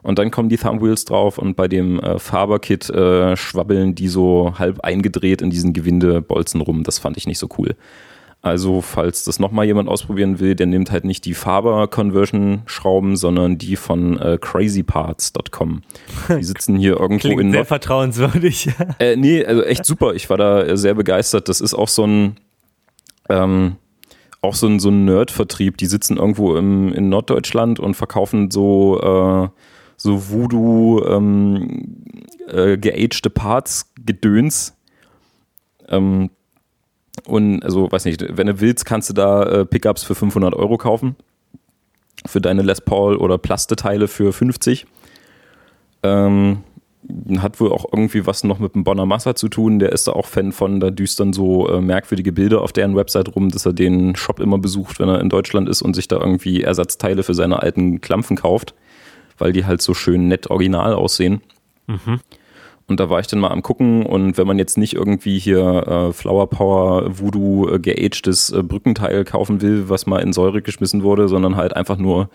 Und dann kommen die Thumbwheels drauf und bei dem äh, Faber-Kit äh, schwabbeln die so halb eingedreht in diesen Gewindebolzen rum. Das fand ich nicht so cool. Also, falls das nochmal jemand ausprobieren will, der nimmt halt nicht die Faber-Conversion-Schrauben, sondern die von äh, crazyparts.com. Die sitzen hier irgendwo Klingt in. Sehr vertrauenswürdig. äh, nee, also echt super. Ich war da sehr begeistert. Das ist auch so ein. Ähm, auch so ein, so ein Nerd-Vertrieb. Die sitzen irgendwo im, in Norddeutschland und verkaufen so, äh, so Voodoo ähm, äh, geagte Parts, Gedöns. Ähm, und also, weiß nicht, wenn du willst, kannst du da äh, Pickups für 500 Euro kaufen. Für deine Les Paul oder Plasteteile für 50. Ähm, hat wohl auch irgendwie was noch mit dem Bonner Massa zu tun. Der ist da auch Fan von, da düstern so äh, merkwürdige Bilder auf deren Website rum, dass er den Shop immer besucht, wenn er in Deutschland ist und sich da irgendwie Ersatzteile für seine alten Klampfen kauft, weil die halt so schön nett original aussehen. Mhm. Und da war ich dann mal am gucken und wenn man jetzt nicht irgendwie hier äh, Flower Power Voodoo äh, geagedes äh, Brückenteil kaufen will, was mal in Säure geschmissen wurde, sondern halt einfach nur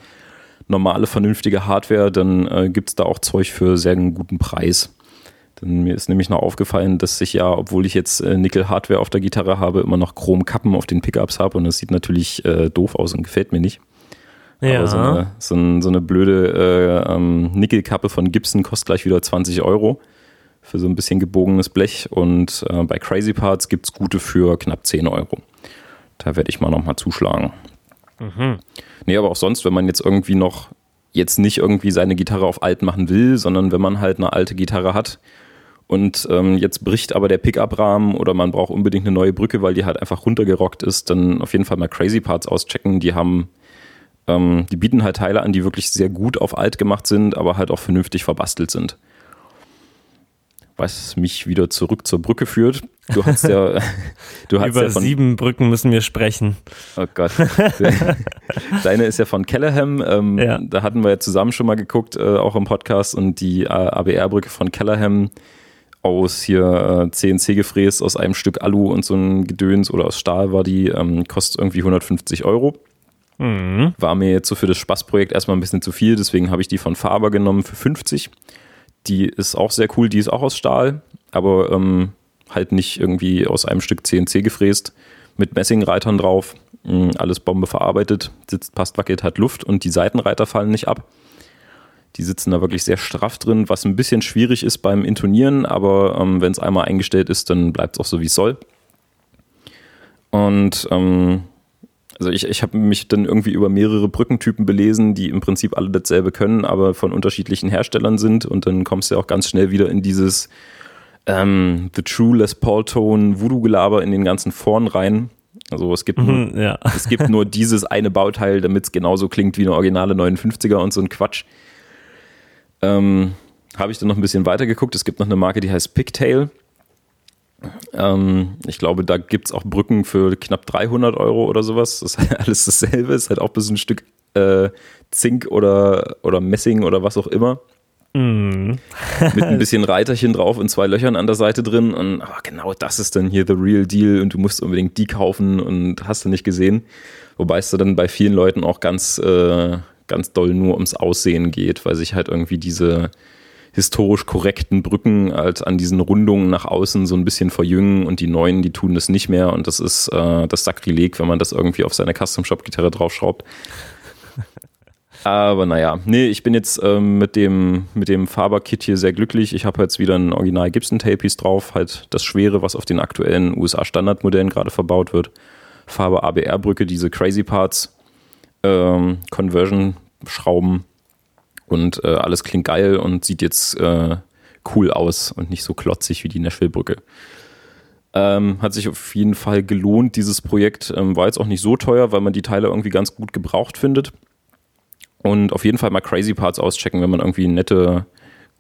normale, vernünftige Hardware, dann äh, gibt es da auch Zeug für sehr einen guten Preis. Denn mir ist nämlich noch aufgefallen, dass ich ja, obwohl ich jetzt äh, Nickel-Hardware auf der Gitarre habe, immer noch Chrom-Kappen auf den Pickups habe und das sieht natürlich äh, doof aus und gefällt mir nicht. Ja. Aber so eine, so, ein, so eine blöde äh, ähm, Nickelkappe von Gibson kostet gleich wieder 20 Euro für so ein bisschen gebogenes Blech und äh, bei Crazy Parts gibt es gute für knapp 10 Euro. Da werde ich mal nochmal zuschlagen. Mhm. Nee, aber auch sonst, wenn man jetzt irgendwie noch jetzt nicht irgendwie seine Gitarre auf alt machen will, sondern wenn man halt eine alte Gitarre hat und ähm, jetzt bricht aber der Pickup-Rahmen oder man braucht unbedingt eine neue Brücke, weil die halt einfach runtergerockt ist, dann auf jeden Fall mal Crazy Parts auschecken. Die haben, ähm, die bieten halt Teile an, die wirklich sehr gut auf alt gemacht sind, aber halt auch vernünftig verbastelt sind was mich wieder zurück zur Brücke führt. Du hast ja, du hast Über ja von, sieben Brücken müssen wir sprechen. Oh Gott. Deine ist ja von Kellerham. Ähm, ja. Da hatten wir ja zusammen schon mal geguckt, äh, auch im Podcast. Und die äh, ABR-Brücke von Kellerham aus hier äh, CNC gefräst, aus einem Stück Alu und so ein Gedöns oder aus Stahl war die, ähm, kostet irgendwie 150 Euro. Mhm. War mir jetzt so für das Spaßprojekt erstmal ein bisschen zu viel, deswegen habe ich die von Faber genommen für 50. Die ist auch sehr cool, die ist auch aus Stahl, aber ähm, halt nicht irgendwie aus einem Stück CNC gefräst, mit Messingreitern drauf, mh, alles Bombe verarbeitet, sitzt, passt, wackelt, hat Luft und die Seitenreiter fallen nicht ab. Die sitzen da wirklich sehr straff drin, was ein bisschen schwierig ist beim Intonieren, aber ähm, wenn es einmal eingestellt ist, dann bleibt es auch so, wie es soll. Und ähm, also ich, ich habe mich dann irgendwie über mehrere Brückentypen belesen, die im Prinzip alle dasselbe können, aber von unterschiedlichen Herstellern sind. Und dann kommst du ja auch ganz schnell wieder in dieses ähm, The True Les Paul Tone Voodoo-Gelaber in den ganzen Foren rein. Also es gibt, nur, mhm, ja. es gibt nur dieses eine Bauteil, damit es genauso klingt wie eine originale 59er und so ein Quatsch. Ähm, habe ich dann noch ein bisschen weiter geguckt. Es gibt noch eine Marke, die heißt Pigtail. Ähm, ich glaube, da gibt es auch Brücken für knapp 300 Euro oder sowas. Das ist halt alles dasselbe. Ist halt auch bis ein Stück äh, Zink oder, oder Messing oder was auch immer. Mm. Mit ein bisschen Reiterchen drauf und zwei Löchern an der Seite drin. Und aber genau das ist dann hier the real deal und du musst unbedingt die kaufen und hast du nicht gesehen. Wobei es dann bei vielen Leuten auch ganz, äh, ganz doll nur ums Aussehen geht, weil sich halt irgendwie diese historisch korrekten Brücken halt an diesen Rundungen nach außen so ein bisschen verjüngen und die neuen, die tun das nicht mehr und das ist äh, das Sakrileg, wenn man das irgendwie auf seine Custom Shop Gitarre draufschraubt. Aber naja, nee, ich bin jetzt ähm, mit dem, mit dem Faber-Kit hier sehr glücklich. Ich habe jetzt wieder ein Original Gibson Tapies drauf, halt das Schwere, was auf den aktuellen USA-Standardmodellen gerade verbaut wird. Faber ABR-Brücke, diese Crazy Parts, ähm, Conversion-Schrauben und äh, alles klingt geil und sieht jetzt äh, cool aus und nicht so klotzig wie die Nashville-Brücke. Ähm, hat sich auf jeden Fall gelohnt, dieses Projekt. Ähm, war jetzt auch nicht so teuer, weil man die Teile irgendwie ganz gut gebraucht findet. Und auf jeden Fall mal Crazy Parts auschecken, wenn man irgendwie nette,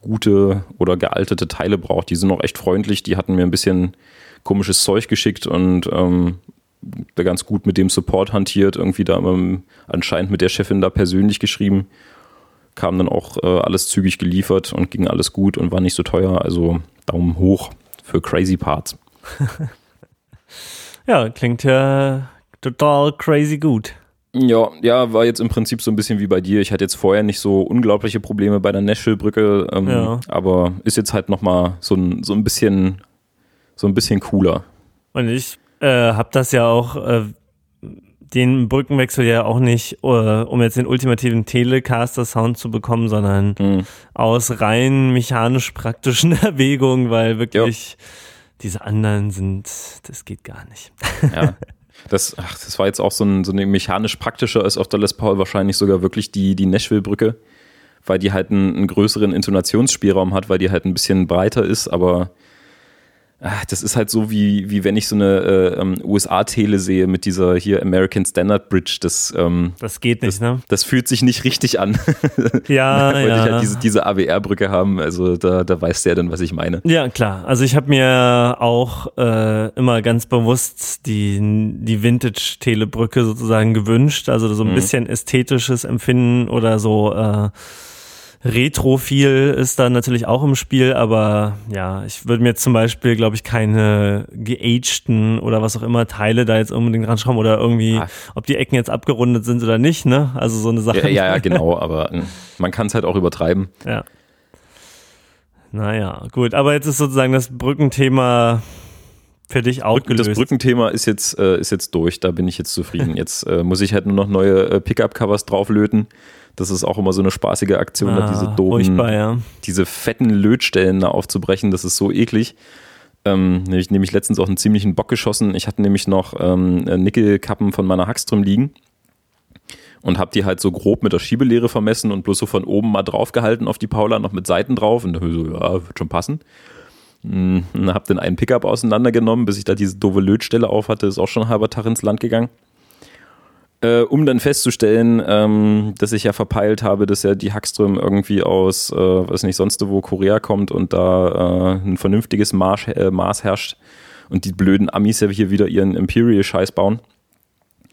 gute oder gealtete Teile braucht. Die sind auch echt freundlich. Die hatten mir ein bisschen komisches Zeug geschickt und ähm, da ganz gut mit dem Support hantiert. Irgendwie da anscheinend mit der Chefin da persönlich geschrieben. Kam dann auch äh, alles zügig geliefert und ging alles gut und war nicht so teuer. Also Daumen hoch für Crazy Parts. ja, klingt ja total crazy gut. Ja, ja, war jetzt im Prinzip so ein bisschen wie bei dir. Ich hatte jetzt vorher nicht so unglaubliche Probleme bei der Nashville-Brücke, ähm, ja. aber ist jetzt halt nochmal so ein, so ein bisschen, so ein bisschen cooler. Und ich äh, habe das ja auch, äh, den Brückenwechsel ja auch nicht, äh, um jetzt den ultimativen Telecaster-Sound zu bekommen, sondern mhm. aus rein mechanisch praktischen Erwägungen, weil wirklich ja. diese anderen sind, das geht gar nicht. Ja. Das, ach, das war jetzt auch so, ein, so eine mechanisch praktischer ist auf der Les Paul wahrscheinlich sogar wirklich die, die Nashville-Brücke, weil die halt einen, einen größeren Intonationsspielraum hat, weil die halt ein bisschen breiter ist, aber ach, das ist halt so wie, wie wenn ich so eine äh, ähm, USA-Tele sehe mit dieser hier American Standard Bridge. Das, ähm, das geht nicht, das, ne? Das fühlt sich nicht richtig an. Ja, Wollte ja. ich halt diese, diese AWR-Brücke haben, also da, da weiß der dann, was ich meine. Ja, klar. Also ich habe mir auch äh, immer ganz bewusst die, die Vintage-Telebrücke sozusagen gewünscht. Also so ein mhm. bisschen ästhetisches Empfinden oder so äh, Retrophil ist da natürlich auch im Spiel, aber ja, ich würde mir zum Beispiel, glaube ich, keine geagten oder was auch immer Teile da jetzt unbedingt dran schrauben oder irgendwie, ah. ob die Ecken jetzt abgerundet sind oder nicht, ne? Also so eine Sache. Ja, ja, ja genau, aber hm, man kann es halt auch übertreiben. Ja. Naja, gut, aber jetzt ist sozusagen das Brückenthema für dich auch gelöst. Das Brückenthema ist jetzt, äh, ist jetzt durch, da bin ich jetzt zufrieden. Jetzt äh, muss ich halt nur noch neue äh, Pickup-Covers drauflöten. Das ist auch immer so eine spaßige Aktion, ah, da diese doofen, ja. diese fetten Lötstellen da aufzubrechen. Das ist so eklig. Ähm, nämlich, nämlich letztens auch einen ziemlichen Bock geschossen. Ich hatte nämlich noch ähm, Nickelkappen von meiner Hackström liegen und habe die halt so grob mit der Schiebelehre vermessen und bloß so von oben mal draufgehalten auf die Paula, noch mit Seiten drauf und da so, ja, wird schon passen. Hm, hab dann einen Pickup auseinandergenommen, bis ich da diese doofe Lötstelle auf hatte, ist auch schon ein halber Tag ins Land gegangen äh, um dann festzustellen, ähm, dass ich ja verpeilt habe, dass ja die Hackström irgendwie aus, äh, weiß nicht, sonst wo Korea kommt und da äh, ein vernünftiges Maß, äh, Maß herrscht und die blöden Amis ja hier wieder ihren Imperial-Scheiß bauen.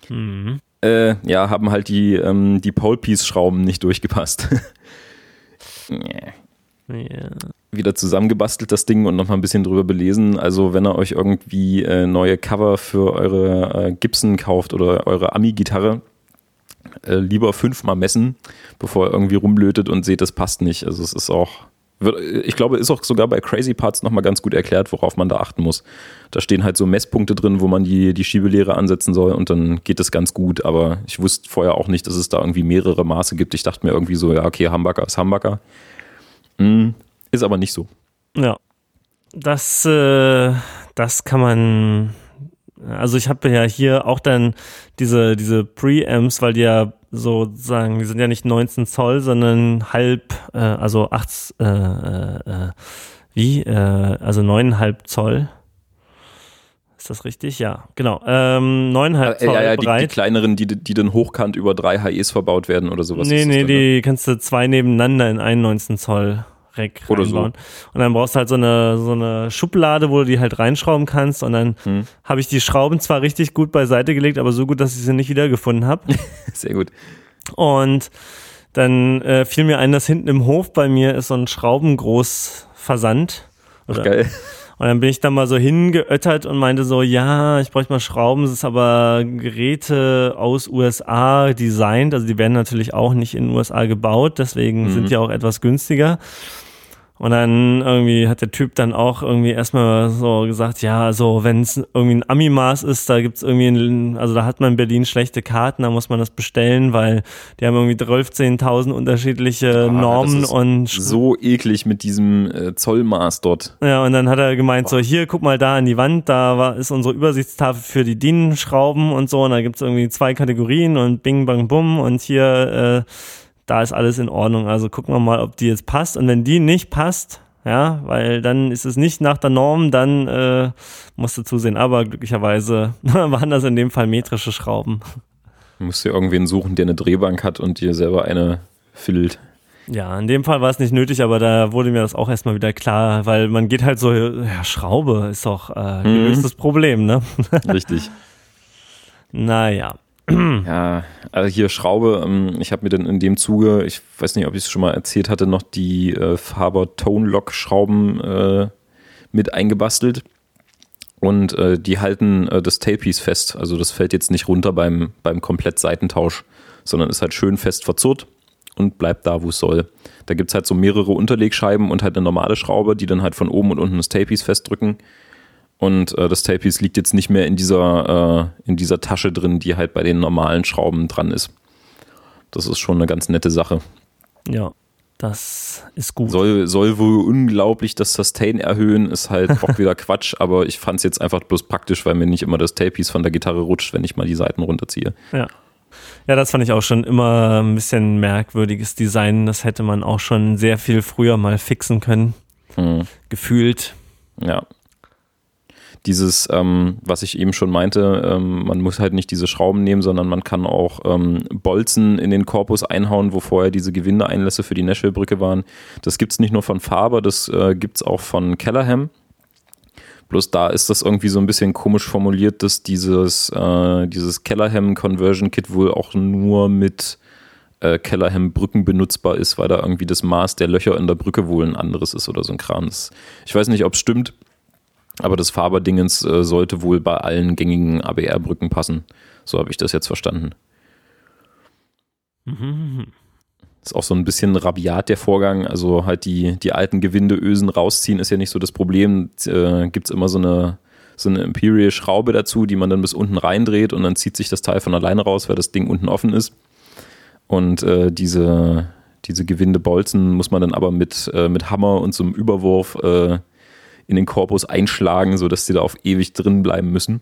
Mhm. Äh, ja, haben halt die, ähm, die Pole-Piece-Schrauben nicht durchgepasst. yeah. Ja. Wieder zusammengebastelt das Ding und nochmal ein bisschen drüber belesen. Also wenn ihr euch irgendwie äh, neue Cover für eure äh, Gibson kauft oder eure Ami-Gitarre, äh, lieber fünfmal messen, bevor ihr irgendwie rumlötet und seht, das passt nicht. Also es ist auch, ich glaube, ist auch sogar bei Crazy Parts nochmal ganz gut erklärt, worauf man da achten muss. Da stehen halt so Messpunkte drin, wo man die, die Schiebelehre ansetzen soll und dann geht das ganz gut. Aber ich wusste vorher auch nicht, dass es da irgendwie mehrere Maße gibt. Ich dachte mir irgendwie so, ja, okay, Hamburger ist Hamburger. Mm, ist aber nicht so. Ja. Das, äh, das kann man. Also ich habe ja hier auch dann diese, diese Preamps, weil die ja sozusagen, die sind ja nicht 19 Zoll, sondern halb, äh, also 8, äh, äh, wie? Äh, also 9,5 Zoll. Ist das richtig? Ja, genau. Ähm, 9,5 Zoll ja, ja, breit. Die, die, kleineren, die, die dann hochkant über drei HEs verbaut werden oder sowas. Nee, nee, dann, die ne? kannst du zwei nebeneinander in einen 19 Zoll schräg Oder reinbauen. So. Und dann brauchst du halt so eine, so eine Schublade, wo du die halt reinschrauben kannst. Und dann hm. habe ich die Schrauben zwar richtig gut beiseite gelegt, aber so gut, dass ich sie nicht wiedergefunden habe. Sehr gut. Und dann äh, fiel mir ein, dass hinten im Hof bei mir ist so ein Schraubengroßversand. Ach, geil. Und dann bin ich da mal so hingeöttert und meinte so, ja, ich bräuchte mal Schrauben, es ist aber Geräte aus USA designt, also die werden natürlich auch nicht in den USA gebaut, deswegen mhm. sind die auch etwas günstiger. Und dann irgendwie hat der Typ dann auch irgendwie erstmal so gesagt, ja, also wenn es irgendwie ein Ami-Maß ist, da gibt's irgendwie, ein, also da hat man in Berlin schlechte Karten, da muss man das bestellen, weil die haben irgendwie 12.000 unterschiedliche ah, Normen und so eklig mit diesem äh, Zollmaß dort. Ja, und dann hat er gemeint, so hier, guck mal da an die Wand, da war, ist unsere Übersichtstafel für die DIN-Schrauben und so, und da gibt's irgendwie zwei Kategorien und bing, bang, bum und hier äh, da ist alles in Ordnung. Also gucken wir mal, ob die jetzt passt. Und wenn die nicht passt, ja, weil dann ist es nicht nach der Norm, dann äh, musst du zusehen. Aber glücklicherweise waren das in dem Fall metrische Schrauben. Du musst dir irgendwen suchen, der eine Drehbank hat und dir selber eine fiddelt. Ja, in dem Fall war es nicht nötig, aber da wurde mir das auch erstmal wieder klar, weil man geht halt so, ja, Schraube ist doch äh, gelöstes mhm. Problem, ne? Richtig. naja. Ja, also hier Schraube, ähm, ich habe mir dann in dem Zuge, ich weiß nicht, ob ich es schon mal erzählt hatte, noch die äh, Faber Tone Lock Schrauben äh, mit eingebastelt. Und äh, die halten äh, das Tailpiece fest. Also das fällt jetzt nicht runter beim, beim Komplett-Seitentausch, sondern ist halt schön fest verzurrt und bleibt da, wo es soll. Da gibt es halt so mehrere Unterlegscheiben und halt eine normale Schraube, die dann halt von oben und unten das Tailpiece festdrücken. Und äh, das Tailpiece liegt jetzt nicht mehr in dieser, äh, in dieser Tasche drin, die halt bei den normalen Schrauben dran ist. Das ist schon eine ganz nette Sache. Ja, das ist gut. Soll, soll wohl unglaublich das Sustain erhöhen, ist halt auch wieder Quatsch, aber ich fand es jetzt einfach bloß praktisch, weil mir nicht immer das Tailpiece von der Gitarre rutscht, wenn ich mal die Seiten runterziehe. Ja. Ja, das fand ich auch schon immer ein bisschen merkwürdiges Design. Das hätte man auch schon sehr viel früher mal fixen können. Hm. Gefühlt. Ja, dieses, ähm, was ich eben schon meinte, ähm, man muss halt nicht diese Schrauben nehmen, sondern man kann auch ähm, Bolzen in den Korpus einhauen, wo vorher diese Gewindeeinlässe für die Nashville-Brücke waren. Das gibt es nicht nur von Faber, das äh, gibt es auch von Kellerham. Bloß da ist das irgendwie so ein bisschen komisch formuliert, dass dieses, äh, dieses Kellerham Conversion Kit wohl auch nur mit äh, Kellerham Brücken benutzbar ist, weil da irgendwie das Maß der Löcher in der Brücke wohl ein anderes ist oder so ein Kram. Das, ich weiß nicht, ob es stimmt. Aber das Faberdingens äh, sollte wohl bei allen gängigen ABR-Brücken passen. So habe ich das jetzt verstanden. Mhm. Ist auch so ein bisschen rabiat der Vorgang. Also halt die, die alten Gewindeösen rausziehen ist ja nicht so das Problem. Äh, Gibt es immer so eine, so eine Imperial-Schraube dazu, die man dann bis unten reindreht und dann zieht sich das Teil von alleine raus, weil das Ding unten offen ist. Und äh, diese, diese Gewindebolzen muss man dann aber mit, äh, mit Hammer und so einem Überwurf äh, in den Korpus einschlagen, sodass die da auf ewig drin bleiben müssen.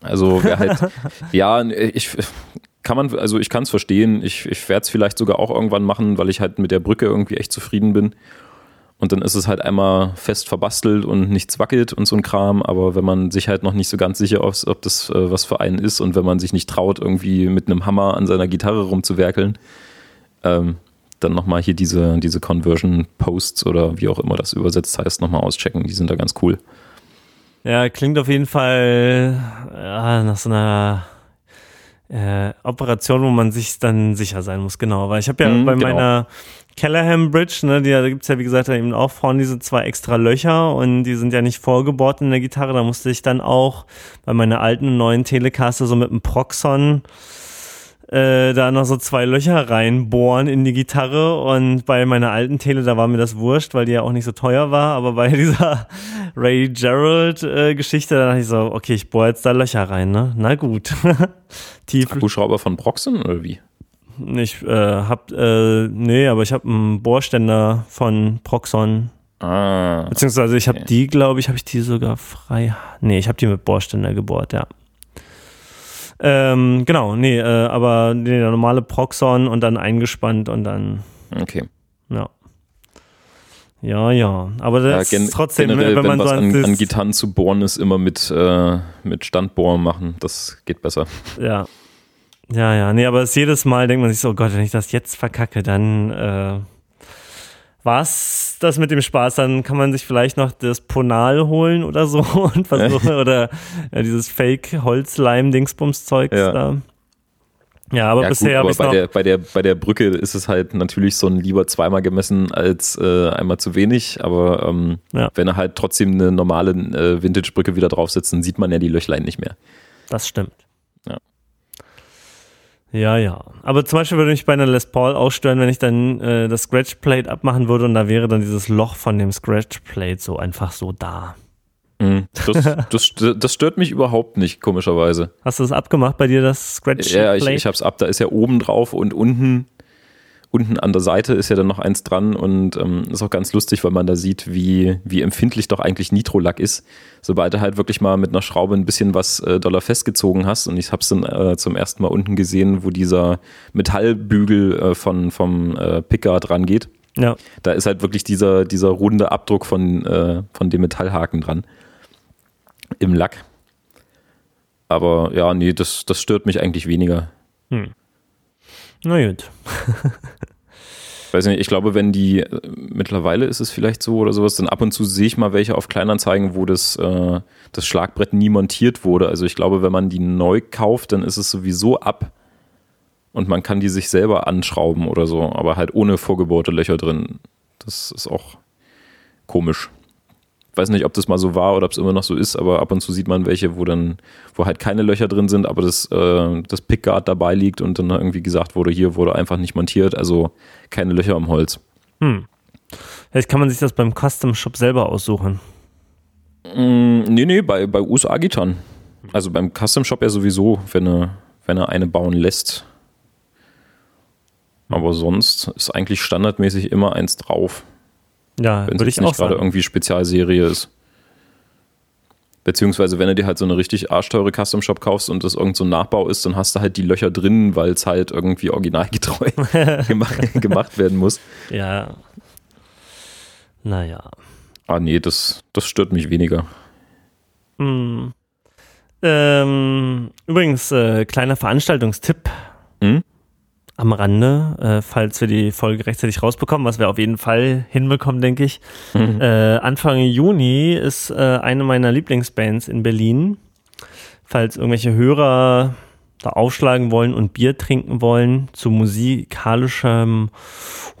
Also wer halt, ja, ich kann man, also ich kann es verstehen. Ich, ich werde es vielleicht sogar auch irgendwann machen, weil ich halt mit der Brücke irgendwie echt zufrieden bin. Und dann ist es halt einmal fest verbastelt und nichts wackelt und so ein Kram. Aber wenn man sich halt noch nicht so ganz sicher ist, ob das äh, was für einen ist und wenn man sich nicht traut, irgendwie mit einem Hammer an seiner Gitarre rumzuwerkeln, ähm, dann nochmal hier diese, diese Conversion-Posts oder wie auch immer das übersetzt heißt, nochmal auschecken. Die sind da ganz cool. Ja, klingt auf jeden Fall ja, nach so einer äh, Operation, wo man sich dann sicher sein muss, genau. Weil ich habe ja mhm, bei genau. meiner Callahan Bridge, ne, die, da gibt's ja wie gesagt eben auch vorne diese zwei extra Löcher und die sind ja nicht vorgebohrt in der Gitarre. Da musste ich dann auch bei meiner alten neuen Telecaster so mit einem Proxon äh, da noch so zwei Löcher reinbohren in die Gitarre und bei meiner alten Tele, da war mir das wurscht, weil die ja auch nicht so teuer war, aber bei dieser Ray Gerald äh, Geschichte, da dachte ich so, okay, ich bohre jetzt da Löcher rein, ne? Na gut. Tief. Akkuschrauber von Proxen oder wie? Ich äh, hab, äh, nee, aber ich habe einen Bohrständer von Proxon. Ah. Beziehungsweise ich habe okay. die, glaube ich, habe ich die sogar frei. Nee, ich habe die mit Bohrständer gebohrt, ja. Ähm, genau, nee, äh, aber nee, der normale Proxon und dann eingespannt und dann. Okay. Ja. Ja, ja. Aber das ja, gen- ist trotzdem, generell, wenn man wenn was an, an, Gitarren zu bohren ist, immer mit, äh, mit Standbohren machen. Das geht besser. Ja. Ja, ja. Nee, aber es jedes Mal denkt man sich so, oh Gott, wenn ich das jetzt verkacke, dann äh, was das mit dem Spaß, dann kann man sich vielleicht noch das Ponal holen oder so und versuchen, oder ja, dieses Fake-Holzleim-Dingsbums-Zeugs Ja. da. Ja, aber Ja, bisher habe aber ich bei noch. der, bei, der, bei der Brücke ist es halt natürlich so ein lieber zweimal gemessen als äh, einmal zu wenig. Aber ähm, Ja. wenn er halt trotzdem eine normale äh, Vintage-Brücke wieder draufsetzt, dann sieht man ja die Löchlein nicht mehr. Das stimmt. Ja. Ja. Aber zum Beispiel würde mich bei einer Les Paul auch stören, wenn ich dann äh, das Scratch Plate abmachen würde und da wäre dann dieses Loch von dem Scratch Plate so einfach so da. Mhm. Das, das, das stört mich überhaupt nicht, komischerweise. Hast du das abgemacht bei dir, das Scratch Ja, ich, ich hab's ab. Da ist ja oben drauf und unten, unten an der Seite ist ja dann noch eins dran und ähm, ist auch ganz lustig, weil man da sieht, wie, wie empfindlich doch eigentlich Nitrolack ist. Sobald du halt wirklich mal mit einer Schraube ein bisschen was äh, doller festgezogen hast und ich hab's dann äh, zum ersten Mal unten gesehen, wo dieser Metallbügel äh, von, vom äh, Picker dran geht. ja. Da ist halt wirklich dieser, dieser runde Abdruck von, äh, von dem Metallhaken dran. Im Lack. Aber ja, nee, das, das stört mich eigentlich weniger. Na gut. weiß nicht, ich glaube, wenn die, äh, mittlerweile ist es vielleicht so oder sowas, dann ab und zu sehe ich mal welche auf Kleinanzeigen, wo das, äh, das Schlagbrett nie montiert wurde. Also ich glaube, wenn man die neu kauft, dann ist es sowieso ab und man kann die sich selber anschrauben oder so, aber halt ohne vorgebohrte Löcher drin. Das ist auch komisch. Ich weiß nicht, ob das mal so war oder ob es immer noch so ist, aber ab und zu sieht man welche, wo dann, wo halt keine Löcher drin sind, aber das, äh, das Pickguard dabei liegt und dann irgendwie gesagt wurde, hier wurde einfach nicht montiert, also keine Löcher im Holz. Hm. Vielleicht kann man sich das beim Custom Shop selber aussuchen. Mm, nee, nee, bei, bei USA-Gitarren. Also beim Custom Shop ja sowieso, wenn er, wenn er eine bauen lässt. Aber sonst ist eigentlich standardmäßig immer eins drauf, Ja, wenn es nicht gerade sagen. irgendwie Spezialserie ist. Beziehungsweise, wenn du dir halt so eine richtig arschteure Custom Shop kaufst und das irgend so ein Nachbau ist, dann hast du halt die Löcher drin, weil es halt irgendwie originalgetreu gemacht, gemacht werden muss. Ja. Naja. Ah, nee, das, das stört mich weniger. Hm. Ähm, übrigens, äh, kleiner Veranstaltungstipp Hm? Am Rande, äh, falls wir die Folge rechtzeitig rausbekommen, was wir auf jeden Fall hinbekommen, denke ich. Äh, Anfang Juni ist äh, eine meiner Lieblingsbands in Berlin. Falls irgendwelche Hörer da aufschlagen wollen und Bier trinken wollen, zu musikalischem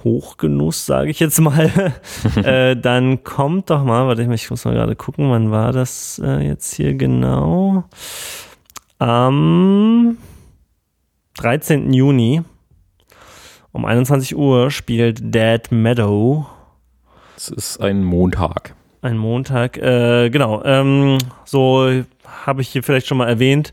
Hochgenuss, sage ich jetzt mal, äh, dann kommt doch mal, warte, ich muss mal gerade gucken, wann war das äh, jetzt hier genau? Am 13. Juni um 21 Uhr spielt Dead Meadow Es ist ein Montag. ein Montag, äh, genau. Ähm, so habe ich hier vielleicht schon mal erwähnt.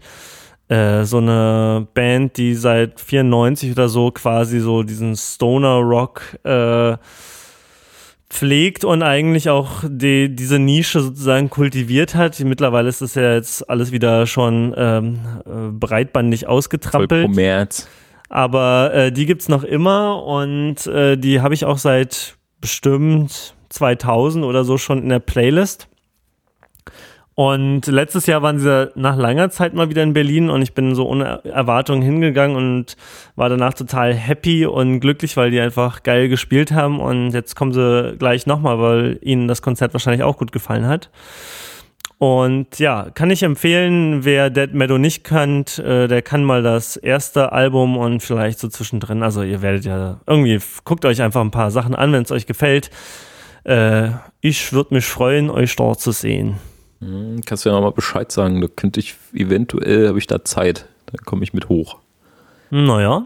Äh, so eine Band, die seit 94 oder so quasi so diesen Stoner Rock äh, pflegt und eigentlich auch die, diese Nische sozusagen kultiviert hat. Mittlerweile ist das ja jetzt alles wieder schon ähm, äh, breitbandig Voll ausgetrampelt. Kommerz. Aber äh, die gibt's noch immer und äh, die habe ich auch seit bestimmt 2000 oder so schon in der Playlist. Und letztes Jahr waren sie nach langer Zeit mal wieder in Berlin und ich bin so ohne Erwartung hingegangen und war danach total happy und glücklich, weil die einfach geil gespielt haben und jetzt kommen sie gleich nochmal, weil ihnen das Konzert wahrscheinlich auch gut gefallen hat. Und ja, kann ich empfehlen, wer Dead Meadow nicht kennt, äh, der kann mal das erste Album und vielleicht so zwischendrin, also ihr werdet ja irgendwie, guckt euch einfach ein paar Sachen an, wenn es euch gefällt. Äh, ich würde mich freuen, euch dort zu sehen. Hm, Kannst du ja nochmal Bescheid sagen, da könnte ich eventuell, habe ich da Zeit, dann komme ich mit hoch. Naja,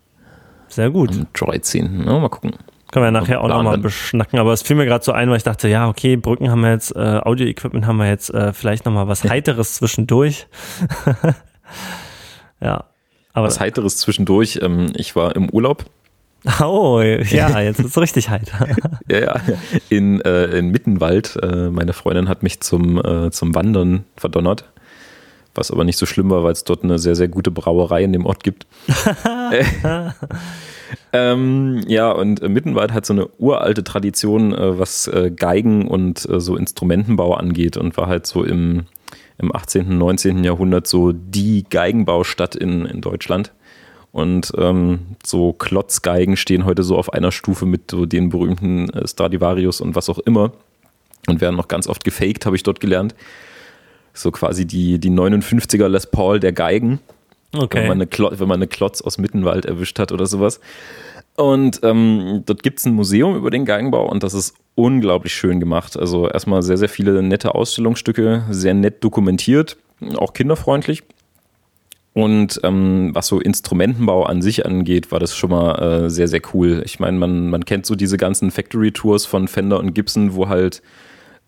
sehr gut. Am 13. Ja, mal gucken. Können wir nachher auch nochmal beschnacken. Aber es fiel mir gerade so ein, weil ich dachte, ja, okay, Brücken haben wir jetzt, äh, Audio-Equipment haben wir jetzt, äh, vielleicht nochmal was Heiteres zwischendurch. ja. Aber, Was Heiteres zwischendurch. Ähm, ich war im Urlaub. oh, ja, jetzt ist es richtig heiter. Ja, ja. In, äh, in Mittenwald. Äh, meine Freundin hat mich zum, äh, zum Wandern verdonnert. Was aber nicht so schlimm war, weil es dort eine sehr, sehr gute Brauerei in dem Ort gibt. Äh, ähm, ja, und äh, Mittenwald hat so eine uralte Tradition, äh, was äh, Geigen und äh, so Instrumentenbau angeht und war halt so im, im 18., 19. Jahrhundert so die Geigenbaustadt in, in Deutschland. Und ähm, so Klotzgeigen stehen heute so auf einer Stufe mit so den berühmten äh, Stradivarius und was auch immer und werden noch ganz oft gefaked, habe ich dort gelernt. So quasi die, die 59er Les Paul der Geigen. Okay. Wenn man, eine Klotz, wenn man eine Klotz aus Mittenwald erwischt hat oder sowas. Und ähm, dort gibt es ein Museum über den Geigenbau und das ist unglaublich schön gemacht. Also erstmal sehr, sehr viele nette Ausstellungsstücke, sehr nett dokumentiert, auch kinderfreundlich. Und ähm, was so Instrumentenbau an sich angeht, war das schon mal äh, sehr, sehr cool. Ich meine, man, man kennt so diese ganzen Factory-Tours von Fender und Gibson, wo halt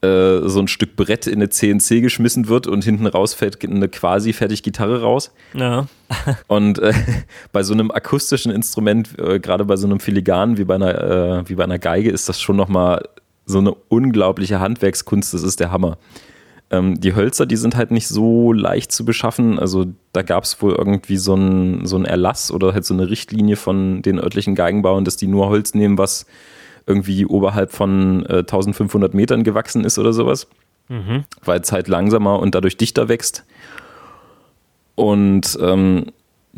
äh, so ein Stück Brett in eine CNC geschmissen wird und hinten raus fällt eine quasi fertig Gitarre raus. Ja. und äh, bei so einem akustischen Instrument, äh, gerade bei so einem Filigan wie bei einer, äh, wie bei einer Geige, ist das schon nochmal so eine unglaubliche Handwerkskunst. Das ist der Hammer. Ähm, die Hölzer, die sind halt nicht so leicht zu beschaffen. Also da gab es wohl irgendwie so einen so Erlass oder halt so eine Richtlinie von den örtlichen Geigenbauern, dass die nur Holz nehmen, was irgendwie oberhalb von äh, 1500 Metern gewachsen ist oder sowas. Mhm. Weil es halt langsamer und dadurch dichter wächst. Und ähm,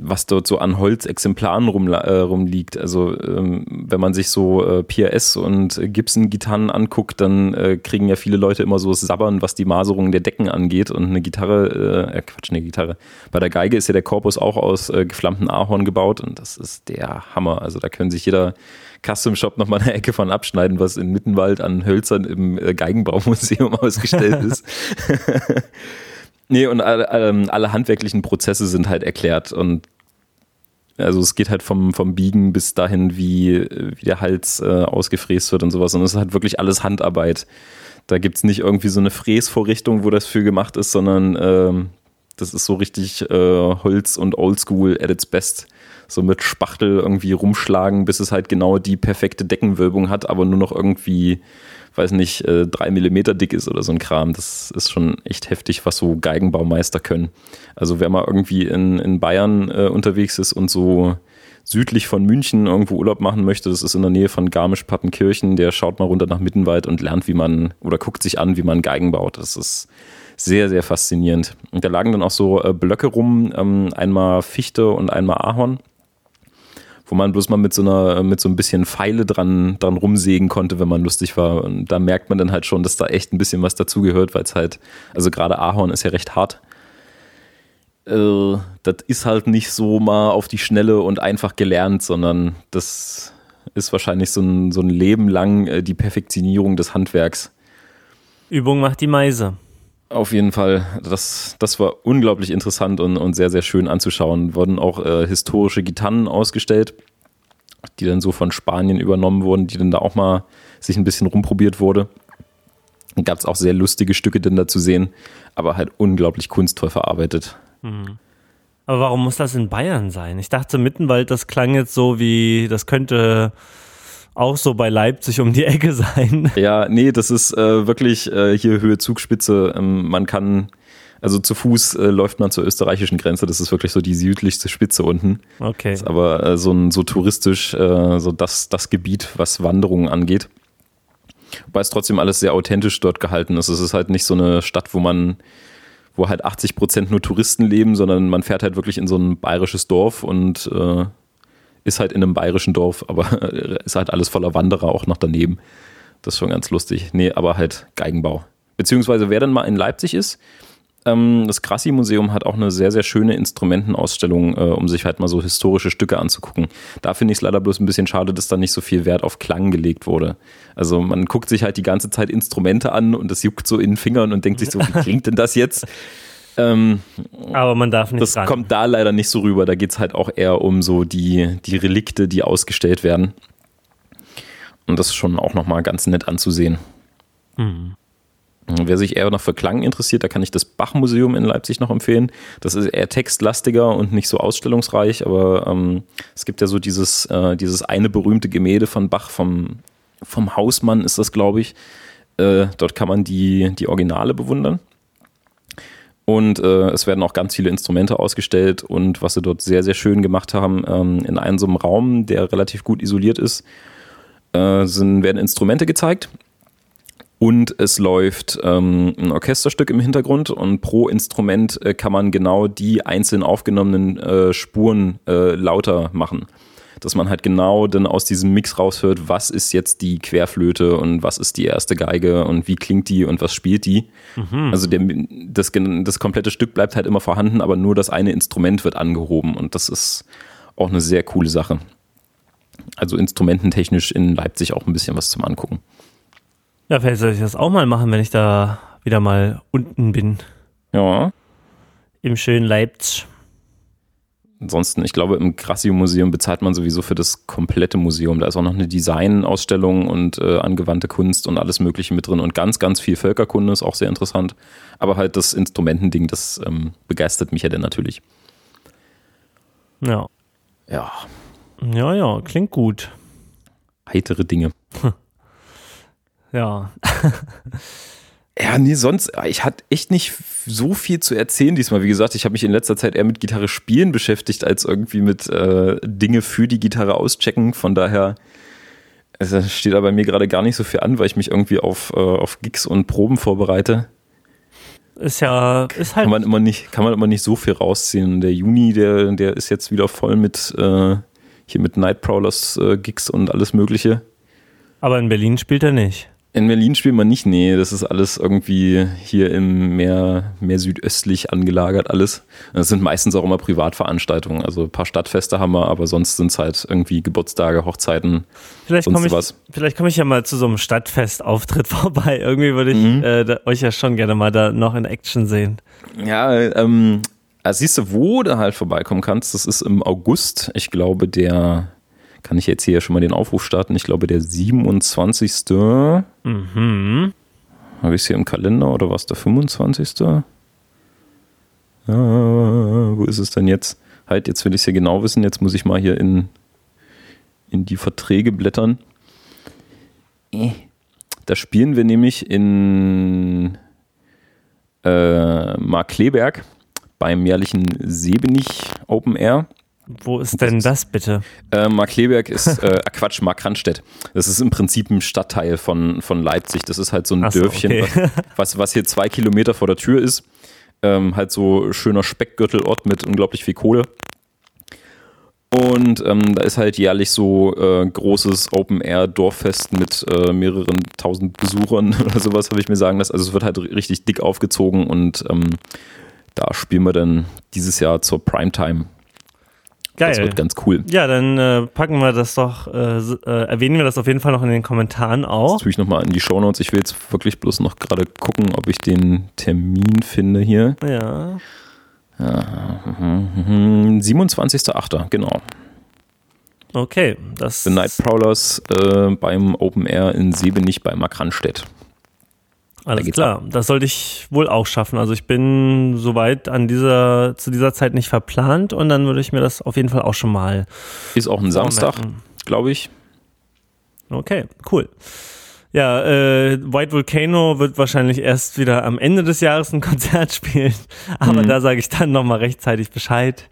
was dort so an Holzexemplaren rum, äh, rumliegt. Also ähm, wenn man sich so äh, PRS und Gibson-Gitarren anguckt, dann äh, kriegen ja viele Leute immer so das Sabbern, was die Maserung der Decken angeht. Und eine Gitarre, äh, äh, Quatsch, eine Gitarre. Bei der Geige ist ja der Korpus auch aus äh, geflammten Ahorn gebaut und das ist der Hammer. Also da können sich jeder Custom Shop nochmal eine Ecke von abschneiden, was in Mittenwald an Hölzern im äh, Geigenbaumuseum ausgestellt ist. Nee, und alle, ähm, alle, handwerklichen Prozesse sind halt erklärt und also es geht halt vom, vom Biegen bis dahin, wie, wie der Hals äh, ausgefräst wird und sowas. Und es ist halt wirklich alles Handarbeit. Da gibt es nicht irgendwie so eine Fräsvorrichtung, wo das für gemacht ist, sondern ähm, das ist so richtig äh, Holz und Oldschool at its best. So mit Spachtel irgendwie rumschlagen, bis es halt genau die perfekte Deckenwölbung hat, aber nur noch irgendwie weiß nicht, äh, drei Millimeter dick ist oder so ein Kram. Das ist schon echt heftig, was so Geigenbaumeister können. Also wer mal irgendwie in, in Bayern äh, unterwegs ist und so südlich von München irgendwo Urlaub machen möchte, das ist in der Nähe von Garmisch-Partenkirchen, der schaut mal runter nach Mittenwald und lernt, wie man oder guckt sich an, wie man Geigen baut. Das ist sehr, sehr faszinierend. Und da lagen dann auch so äh, Blöcke rum, ähm, einmal Fichte und einmal Ahorn wo man bloß mal mit so einer, mit so ein bisschen Pfeile dran, dran rumsägen konnte, wenn man lustig war. Und da merkt man dann halt schon, dass da echt ein bisschen was dazugehört, weil es halt, also gerade Ahorn ist ja recht hart. Äh, das ist halt nicht so mal auf die Schnelle und einfach gelernt, sondern das ist wahrscheinlich so ein, so ein Leben lang äh, die Perfektionierung des Handwerks. Übung macht die Meise. Auf jeden Fall, das, das war unglaublich interessant und, und sehr, sehr schön anzuschauen. Wurden auch äh, historische Gitarren ausgestellt, die dann so von Spanien übernommen wurden, die dann da auch mal sich ein bisschen rumprobiert wurde. Gab es auch sehr lustige Stücke denn da zu sehen, aber halt unglaublich kunstvoll verarbeitet. Mhm. Aber warum muss das in Bayern sein? Ich dachte, Mittenwald, das klang jetzt so wie, das könnte auch so bei Leipzig um die Ecke sein. Ja, nee, das ist äh, wirklich äh, hier Höhe Zugspitze. Ähm, man kann, also zu Fuß äh, läuft man zur österreichischen Grenze. Das ist wirklich so die südlichste Spitze unten. Okay. Ist aber äh, so, ein, so touristisch, äh, so das, das Gebiet, was Wanderungen angeht. Wobei es trotzdem alles sehr authentisch dort gehalten ist. Es ist halt nicht so eine Stadt, wo man wo halt 80 Prozent nur Touristen leben, sondern man fährt halt wirklich in so ein bayerisches Dorf und äh, ist halt in einem bayerischen Dorf, aber ist halt alles voller Wanderer auch noch daneben. Das ist schon ganz lustig. Nee, aber halt Geigenbau. Beziehungsweise wer dann mal in Leipzig ist, ähm, das Krassi-Museum hat auch eine sehr, sehr schöne Instrumentenausstellung, äh, um sich halt mal so historische Stücke anzugucken. Da finde ich es leider bloß ein bisschen schade, dass da nicht so viel Wert auf Klang gelegt wurde. Also man guckt sich halt die ganze Zeit Instrumente an und das juckt so in den Fingern und denkt sich so, wie klingt denn das jetzt? Ähm, Aber man darf nicht Das ran. kommt da leider nicht so rüber. Da geht es halt auch eher um so die, die Relikte, die ausgestellt werden. Und das ist schon auch nochmal ganz nett anzusehen. Mhm. Wer sich eher noch für Klang interessiert, da kann ich das Bach-Museum in Leipzig noch empfehlen. Das ist eher textlastiger und nicht so ausstellungsreich, aber ähm, es gibt ja so dieses, äh, dieses eine berühmte Gemälde von Bach vom, vom Hausmann, ist das, glaube ich. Äh, dort kann man die, die Originale bewundern. Und äh, es werden auch ganz viele Instrumente ausgestellt und was sie dort sehr, sehr schön gemacht haben, ähm, in einem so einem Raum, der relativ gut isoliert ist, äh, sind, werden Instrumente gezeigt. Und es läuft ähm, ein Orchesterstück im Hintergrund und pro Instrument äh, kann man genau die einzeln aufgenommenen äh, Spuren äh, lauter machen. Dass man halt genau dann aus diesem Mix raushört, was ist jetzt die Querflöte und was ist die erste Geige und wie klingt die und was spielt die. Mhm. Also der, das, das komplette Stück bleibt halt immer vorhanden, aber nur das eine Instrument wird angehoben und das ist auch eine sehr coole Sache. Also instrumententechnisch in Leipzig auch ein bisschen was zum Angucken. Ja, vielleicht soll ich das auch mal machen, wenn ich da wieder mal unten bin. Ja. Im schönen Leipzig. Ansonsten, ich glaube, im Grassio-Museum bezahlt man sowieso für das komplette Museum. Da ist auch noch eine Designausstellung und äh, angewandte Kunst und alles Mögliche mit drin und ganz, ganz viel Völkerkunde ist auch sehr interessant. Aber halt das Instrumentending, das ähm, begeistert mich ja dann natürlich. Ja. Ja. Ja, ja, klingt gut. Heitere Dinge. Ja. ja, nee, sonst, ich hatte echt nicht so viel zu erzählen diesmal. Wie gesagt, ich habe mich in letzter Zeit eher mit Gitarre spielen beschäftigt, als irgendwie mit äh, Dinge für die Gitarre auschecken. Von daher also steht da bei mir gerade gar nicht so viel an, weil ich mich irgendwie auf, äh, auf Gigs und Proben vorbereite. Ist ja, ist halt. Kann man immer nicht, kann man immer nicht so viel rausziehen. Der Juni, der, der ist jetzt wieder voll mit, äh, hier mit Night Prowlers äh, Gigs und alles Mögliche. Aber in Berlin spielt er nicht. In Berlin spielt man nicht, nee, das ist alles irgendwie hier im mehr, mehr südöstlich angelagert alles. Das sind meistens auch immer Privatveranstaltungen, also ein paar Stadtfeste haben wir, aber sonst sind es halt irgendwie Geburtstage, Hochzeiten, vielleicht sonst ich, was. Vielleicht komme ich ja mal zu so einem Stadtfestauftritt vorbei. Irgendwie würde ich mhm. äh, euch ja schon gerne mal da noch in Action sehen. Ja, ähm, also siehst du, wo du halt vorbeikommen kannst, das ist im August, ich glaube der kann ich jetzt hier schon mal den Aufruf starten. Ich glaube, der 27. Mhm. Habe ich es hier im Kalender oder war es der 25.? Ah, wo ist es denn jetzt? Halt, jetzt will ich es ja genau wissen. Jetzt muss ich mal hier in, in die Verträge blättern. Äh. Da spielen wir nämlich in äh, Markleberg beim jährlichen Sebenich Open Air. Wo ist denn das bitte? Äh, Markleberg ist, äh, Quatsch, Markranstädt. Das ist im Prinzip ein Stadtteil von, von Leipzig. Das ist halt so ein so, Dörfchen, okay. was, was hier zwei Kilometer vor der Tür ist. Ähm, halt so schöner Speckgürtelort mit unglaublich viel Kohle. Und ähm, da ist halt jährlich so äh, großes Open-Air-Dorffest mit äh, mehreren tausend Besuchern oder sowas, habe ich mir sagen lassen. Also es wird halt richtig dick aufgezogen und ähm, da spielen wir dann dieses Jahr zur Primetime Geil. Das wird ganz cool. Ja, dann äh, packen wir das doch, äh, äh, erwähnen wir das auf jeden Fall noch in den Kommentaren auch. Das tue ich nochmal in die Shownotes. Ich will jetzt wirklich bloß noch gerade gucken, ob ich den Termin finde hier. Ja. ja 27.08., genau. Okay, das. The Night Prowlers äh, beim Open Air in Sebenich bei Markranstädt. Alles da klar, ab. das sollte ich wohl auch schaffen. Also ich bin soweit an dieser, zu dieser Zeit nicht verplant und dann würde ich mir das auf jeden Fall auch schon mal. Ist auch ein Samstag, glaube ich. Okay, cool. Ja, äh, White Volcano wird wahrscheinlich erst wieder am Ende des Jahres ein Konzert spielen, aber mhm. da sage ich dann nochmal rechtzeitig Bescheid.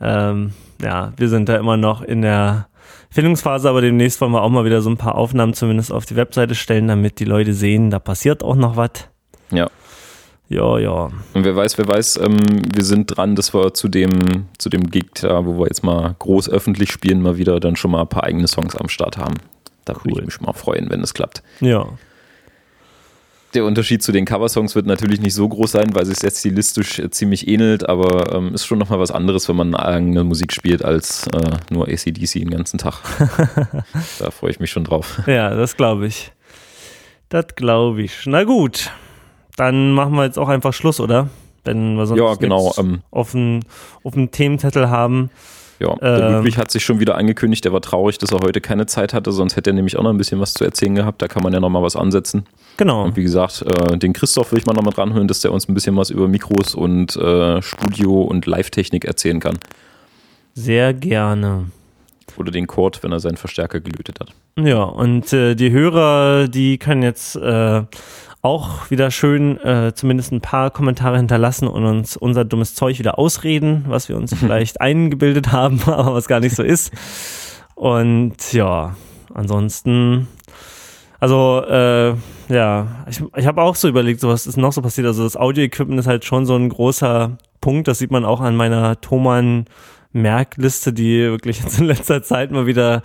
Ähm, ja, wir sind da immer noch in der Findungsphase, aber demnächst wollen wir auch mal wieder so ein paar Aufnahmen zumindest auf die Webseite stellen, damit die Leute sehen, da passiert auch noch was. Ja. Ja, ja. Und wer weiß, wer weiß, ähm, wir sind dran, dass wir zu dem, zu dem Gig, da, wo wir jetzt mal groß öffentlich spielen, mal wieder dann schon mal ein paar eigene Songs am Start haben. Da cool. würde ich mich mal freuen, wenn es klappt. Ja der Unterschied zu den Coversongs wird natürlich nicht so groß sein, weil es jetzt stilistisch äh, ziemlich ähnelt, aber ähm, ist schon nochmal was anderes, wenn man eigene Musik spielt, als äh, nur ACDC den ganzen Tag. da freue ich mich schon drauf. Ja, das glaube ich. Das glaube ich. Na gut, dann machen wir jetzt auch einfach Schluss, oder? Wenn wir sonst ja, genau, ähm, auf dem Themenzettel haben. Ja, der ähm, Ludwig hat sich schon wieder angekündigt, der war traurig, dass er heute keine Zeit hatte, sonst hätte er nämlich auch noch ein bisschen was zu erzählen gehabt. Da kann man ja noch mal was ansetzen. Genau. Und wie gesagt, äh, den Christoph will ich mal noch mal dranhören, dass der uns ein bisschen was über Mikros und äh, Studio und Live-Technik erzählen kann. Sehr gerne. Oder den Chord, wenn er seinen Verstärker gelötet hat. Ja, und äh, die Hörer, die können jetzt äh, auch wieder schön äh, zumindest ein paar Kommentare hinterlassen und uns unser dummes Zeug wieder ausreden, was wir uns vielleicht eingebildet haben, aber was gar nicht so ist. Und ja, ansonsten Also, äh, ja, ich, ich habe auch so überlegt, so was ist noch so passiert. Also das Audio-Equipment ist halt schon so ein großer Punkt. Das sieht man auch an meiner Thomann Merkliste, die wirklich jetzt in letzter Zeit mal wieder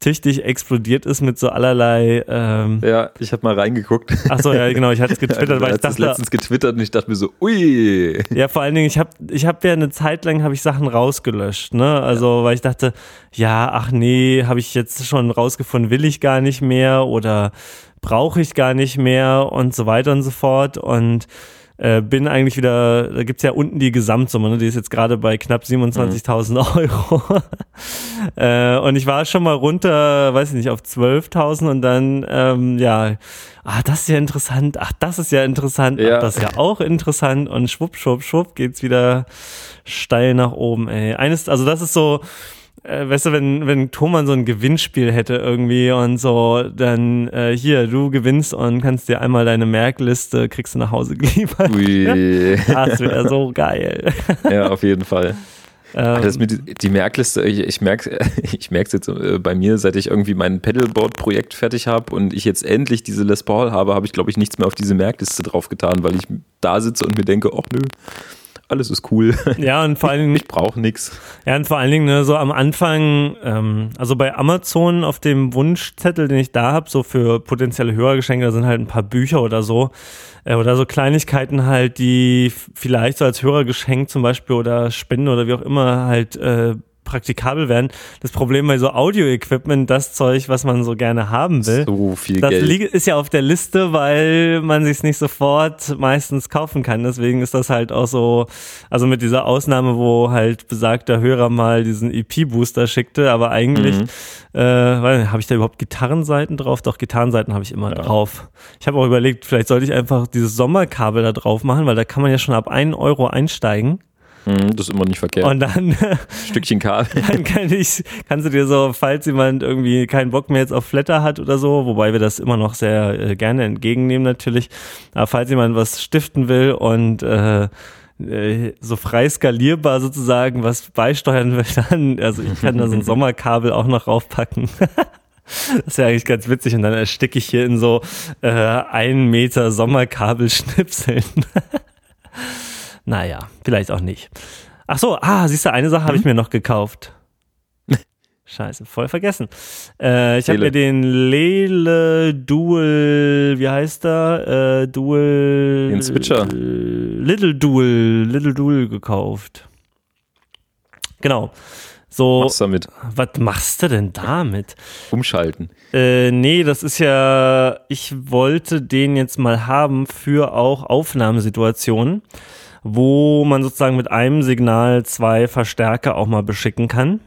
tüchtig explodiert ist mit so allerlei. Ähm ja, ich habe mal reingeguckt. Achso, ja, genau, ich hatte es getwittert, weil ich dachte. letztens getwittert und ich dachte mir so, ui. Ja, vor allen Dingen, ich habe ich hab ja eine Zeit lang habe ich Sachen rausgelöscht, ne? Also, ja. weil ich dachte, ja, ach nee, habe ich jetzt schon rausgefunden, will ich gar nicht mehr oder brauche ich gar nicht mehr und so weiter und so fort. Und äh, bin eigentlich wieder, da gibt's ja unten die Gesamtsumme, ne? die ist jetzt gerade bei knapp 27.000 mhm. Euro. äh, und ich war schon mal runter, weiß ich nicht, auf 12.000 und dann, ähm, ja, ah, das ist ja interessant, ach, das ist ja interessant, ja. ach, das ist ja auch interessant und schwupp, schwupp, schwupp geht's wieder steil nach oben, ey. Eines, also das ist so, äh, weißt du, wenn, wenn Thomann so ein Gewinnspiel hätte irgendwie und so, dann äh, hier, du gewinnst und kannst dir einmal deine Merkliste, kriegst du nach Hause geliefert. Ui. Das wäre so geil. Ja, auf jeden Fall. Das mit die Merkliste, ich, ich merke ich merk's jetzt äh, bei mir, seit ich irgendwie mein Pedalboard-Projekt fertig habe und ich jetzt endlich diese Les Paul habe, habe ich, glaube ich, nichts mehr auf diese Merkliste draufgetan, weil ich da sitze und mir denke, ach nö, alles ist cool. Ja, und vor allen Dingen. Ich brauche nichts. Ja, und vor allen Dingen, ne, so am Anfang, ähm, also bei Amazon auf dem Wunschzettel, den ich da habe, so für potenzielle Hörergeschenke, da sind halt ein paar Bücher oder so. Äh, oder so Kleinigkeiten halt, die vielleicht so als Hörergeschenk zum Beispiel oder Spende oder wie auch immer halt äh, praktikabel werden. Das Problem bei so Audio-Equipment, das Zeug, was man so gerne haben will, so viel das Geld. ist ja auf der Liste, weil man sich nicht sofort meistens kaufen kann. Deswegen ist das halt auch so, also mit dieser Ausnahme, wo halt besagter Hörer mal diesen EP-Booster schickte, aber eigentlich, mhm. äh, habe ich da überhaupt Gitarrenseiten drauf? Doch, Gitarrenseiten habe ich immer ja. drauf. Ich habe auch überlegt, vielleicht sollte ich einfach dieses Sommerkabel da drauf machen, weil da kann man ja schon ab 1 Euro einsteigen. Mhm, das ist immer nicht verkehrt. Und dann Stückchen Kabel. Dann kann ich, kannst du dir so, falls jemand irgendwie keinen Bock mehr jetzt auf Flatter hat oder so, wobei wir das immer noch sehr äh, gerne entgegennehmen natürlich, aber falls jemand was stiften will und äh, äh so frei skalierbar sozusagen was beisteuern will, dann, also ich kann da so ein Sommerkabel auch noch raufpacken. Das ist ja eigentlich ganz witzig und dann ersticke ich hier in so äh, einen Meter Sommerkabelschnipseln. Naja, vielleicht auch nicht. Ach so, ah, siehst du, eine Sache hm? habe ich mir noch gekauft. Scheiße, voll vergessen. Äh, ich habe mir den Lele Dual, wie heißt er? Äh, Dual. Den Switcher. Little Dual, Little Dual gekauft. Genau. So, was damit? Was machst du denn damit? Umschalten. Äh, nee, das ist ja, ich wollte den jetzt mal haben für auch Aufnahmesituationen wo man sozusagen mit einem Signal zwei Verstärker auch mal beschicken kann.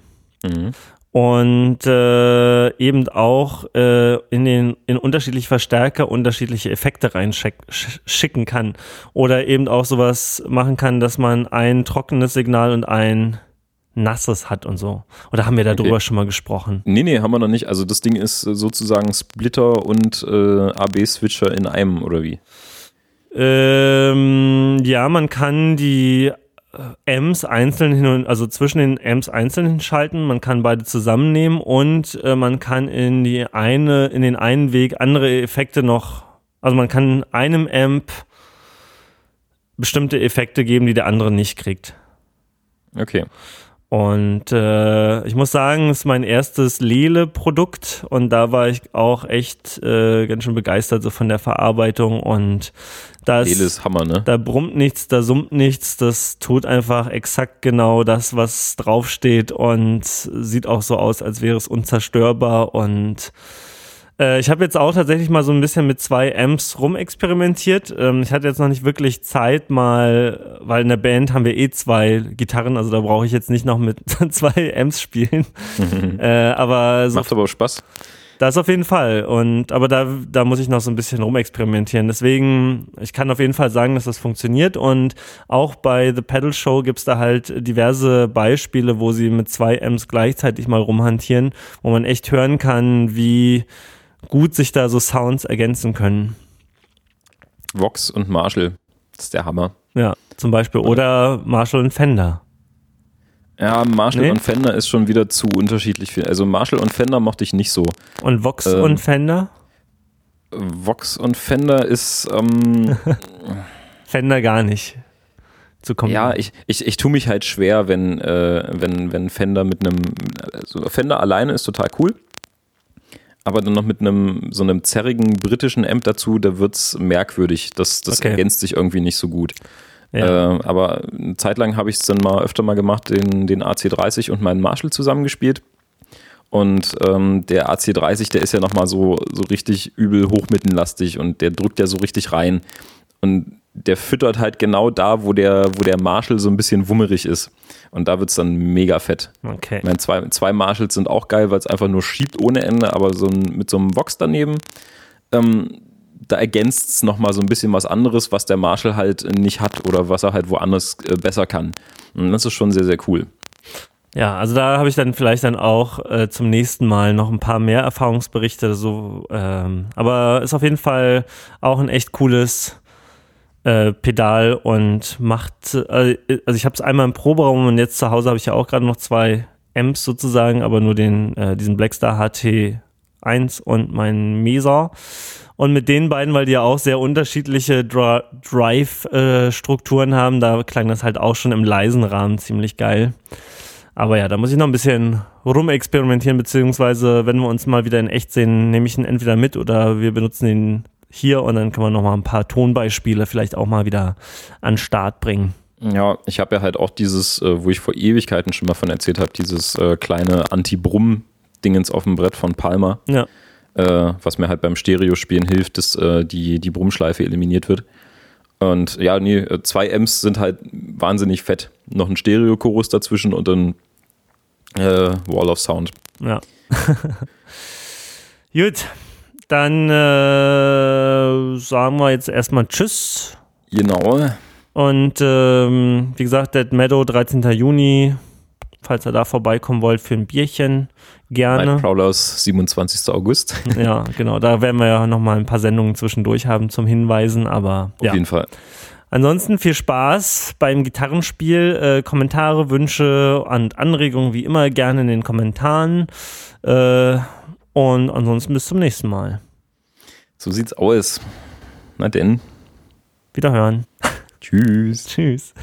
Mhm. Und äh, eben auch äh, in den in unterschiedliche Verstärker unterschiedliche Effekte reinschicken kann. Oder eben auch sowas machen kann, dass man ein trockenes Signal und ein nasses hat und so. Oder haben wir darüber okay. schon mal gesprochen? Nee, nee, haben wir noch nicht. Also das Ding ist sozusagen Splitter und äh, AB-Switcher in einem, oder wie? Ähm, ja, man kann die äh, Amps einzeln hin und also zwischen den Amps einzeln hinschalten, man kann beide zusammennehmen und äh, man kann in die eine in den einen Weg andere Effekte noch also man kann einem Amp bestimmte Effekte geben, die der andere nicht kriegt. Okay. Und äh, ich muss sagen, es ist mein erstes Lele-Produkt und da war ich auch echt äh, ganz schön begeistert so von der Verarbeitung und da Lele ist Hammer, ne? Da brummt nichts, da summt nichts, das tut einfach exakt genau das, was draufsteht und sieht auch so aus, als wäre es unzerstörbar und äh, ich habe jetzt auch tatsächlich mal so ein bisschen mit zwei Amps rumexperimentiert. Ähm, ich hatte jetzt noch nicht wirklich Zeit mal, weil in der Band haben wir eh zwei Gitarren, also da brauche ich jetzt nicht noch mit zwei Amps spielen. Mhm. Äh, aber so, Macht aber auch Spaß. Das auf jeden Fall. Und aber da, da muss ich noch so ein bisschen rumexperimentieren. Deswegen, ich kann auf jeden Fall sagen, dass das funktioniert. Und auch bei The Pedal Show gibt's da halt diverse Beispiele, wo sie mit zwei Amps gleichzeitig mal rumhantieren, wo man echt hören kann, wie gut sich da so Sounds ergänzen können. Vox und Marshall, das ist der Hammer. Ja, zum Beispiel. Oder Marshall und Fender. Ja, Marshall nee? und Fender ist schon wieder zu unterschiedlich. Also Marshall und Fender mochte ich nicht so. Und Vox ähm, und Fender? Vox und Fender ist. Ähm, Fender gar nicht zu kommen. Ja, ich, ich, ich tue mich halt schwer, wenn, äh, wenn, wenn Fender mit einem. Also Fender alleine ist total cool. Aber dann noch mit einem so einem zerrigen britischen Amp dazu, da wird es merkwürdig. Das, das okay. ergänzt sich irgendwie nicht so gut. Ja. Äh, aber eine Zeit lang habe ich es dann mal öfter mal gemacht, den, den AC30 und meinen Marshall zusammengespielt. Und ähm, der AC30, der ist ja nochmal so, so richtig übel hochmittenlastig und der drückt ja so richtig rein. Und der füttert halt genau da, wo der, wo der Marshall so ein bisschen wummerig ist. Und da wird es dann mega fett. Okay. Ich meine, zwei, zwei Marshalls sind auch geil, weil es einfach nur schiebt ohne Ende, aber so ein, mit so einem Box daneben, ähm, da ergänzt es nochmal so ein bisschen was anderes, was der Marshall halt nicht hat oder was er halt woanders äh, besser kann. Und das ist schon sehr, sehr cool. Ja, also da habe ich dann vielleicht dann auch äh, zum nächsten Mal noch ein paar mehr Erfahrungsberichte. So, ähm, aber ist auf jeden Fall auch ein echt cooles äh, Pedal und macht, äh, also ich habe es einmal im Proberaum und jetzt zu Hause habe ich ja auch gerade noch zwei Amps sozusagen, aber nur den äh, diesen Blackstar HT1 und meinen Mesa. Und mit den beiden, weil die ja auch sehr unterschiedliche Dra Drive-Strukturen haben, da klang das halt auch schon im leisen Rahmen ziemlich geil. Aber ja, da muss ich noch ein bisschen rumexperimentieren, beziehungsweise wenn wir uns mal wieder in echt sehen, nehme ich ihn entweder mit oder wir benutzen ihn hier und dann kann man noch mal ein paar Tonbeispiele vielleicht auch mal wieder an Start bringen. Ja, ich habe ja halt auch dieses, äh, wo ich vor Ewigkeiten schon mal von erzählt habe, dieses äh, kleine Anti-Brumm-Dingens auf dem Brett von Palmer. Ja. Äh, was mir halt beim Stereo-Spielen hilft, dass die, die Brummschleife eliminiert wird. Und ja, nee, zwei Amps sind halt wahnsinnig fett. Noch ein Stereo-Chorus dazwischen und dann äh, Wall of Sound. Ja. Gut, dann äh, sagen wir jetzt erstmal Tschüss. Genau. Und ähm, wie gesagt, Dead Meadow, 13. Juni. Falls ihr da vorbeikommen wollt für ein Bierchen, gerne. Night Prowlers, 27. August. ja, genau. Da werden wir ja nochmal ein paar Sendungen zwischendurch haben zum Hinweisen, aber. Auf ja. jeden Fall. Ansonsten viel Spaß beim Gitarrenspiel. Äh, Kommentare, Wünsche und Anregungen wie immer gerne in den Kommentaren. Äh, und ansonsten bis zum nächsten Mal. So sieht's aus. Na denn. Wiederhören. Tschüss. Tschüss.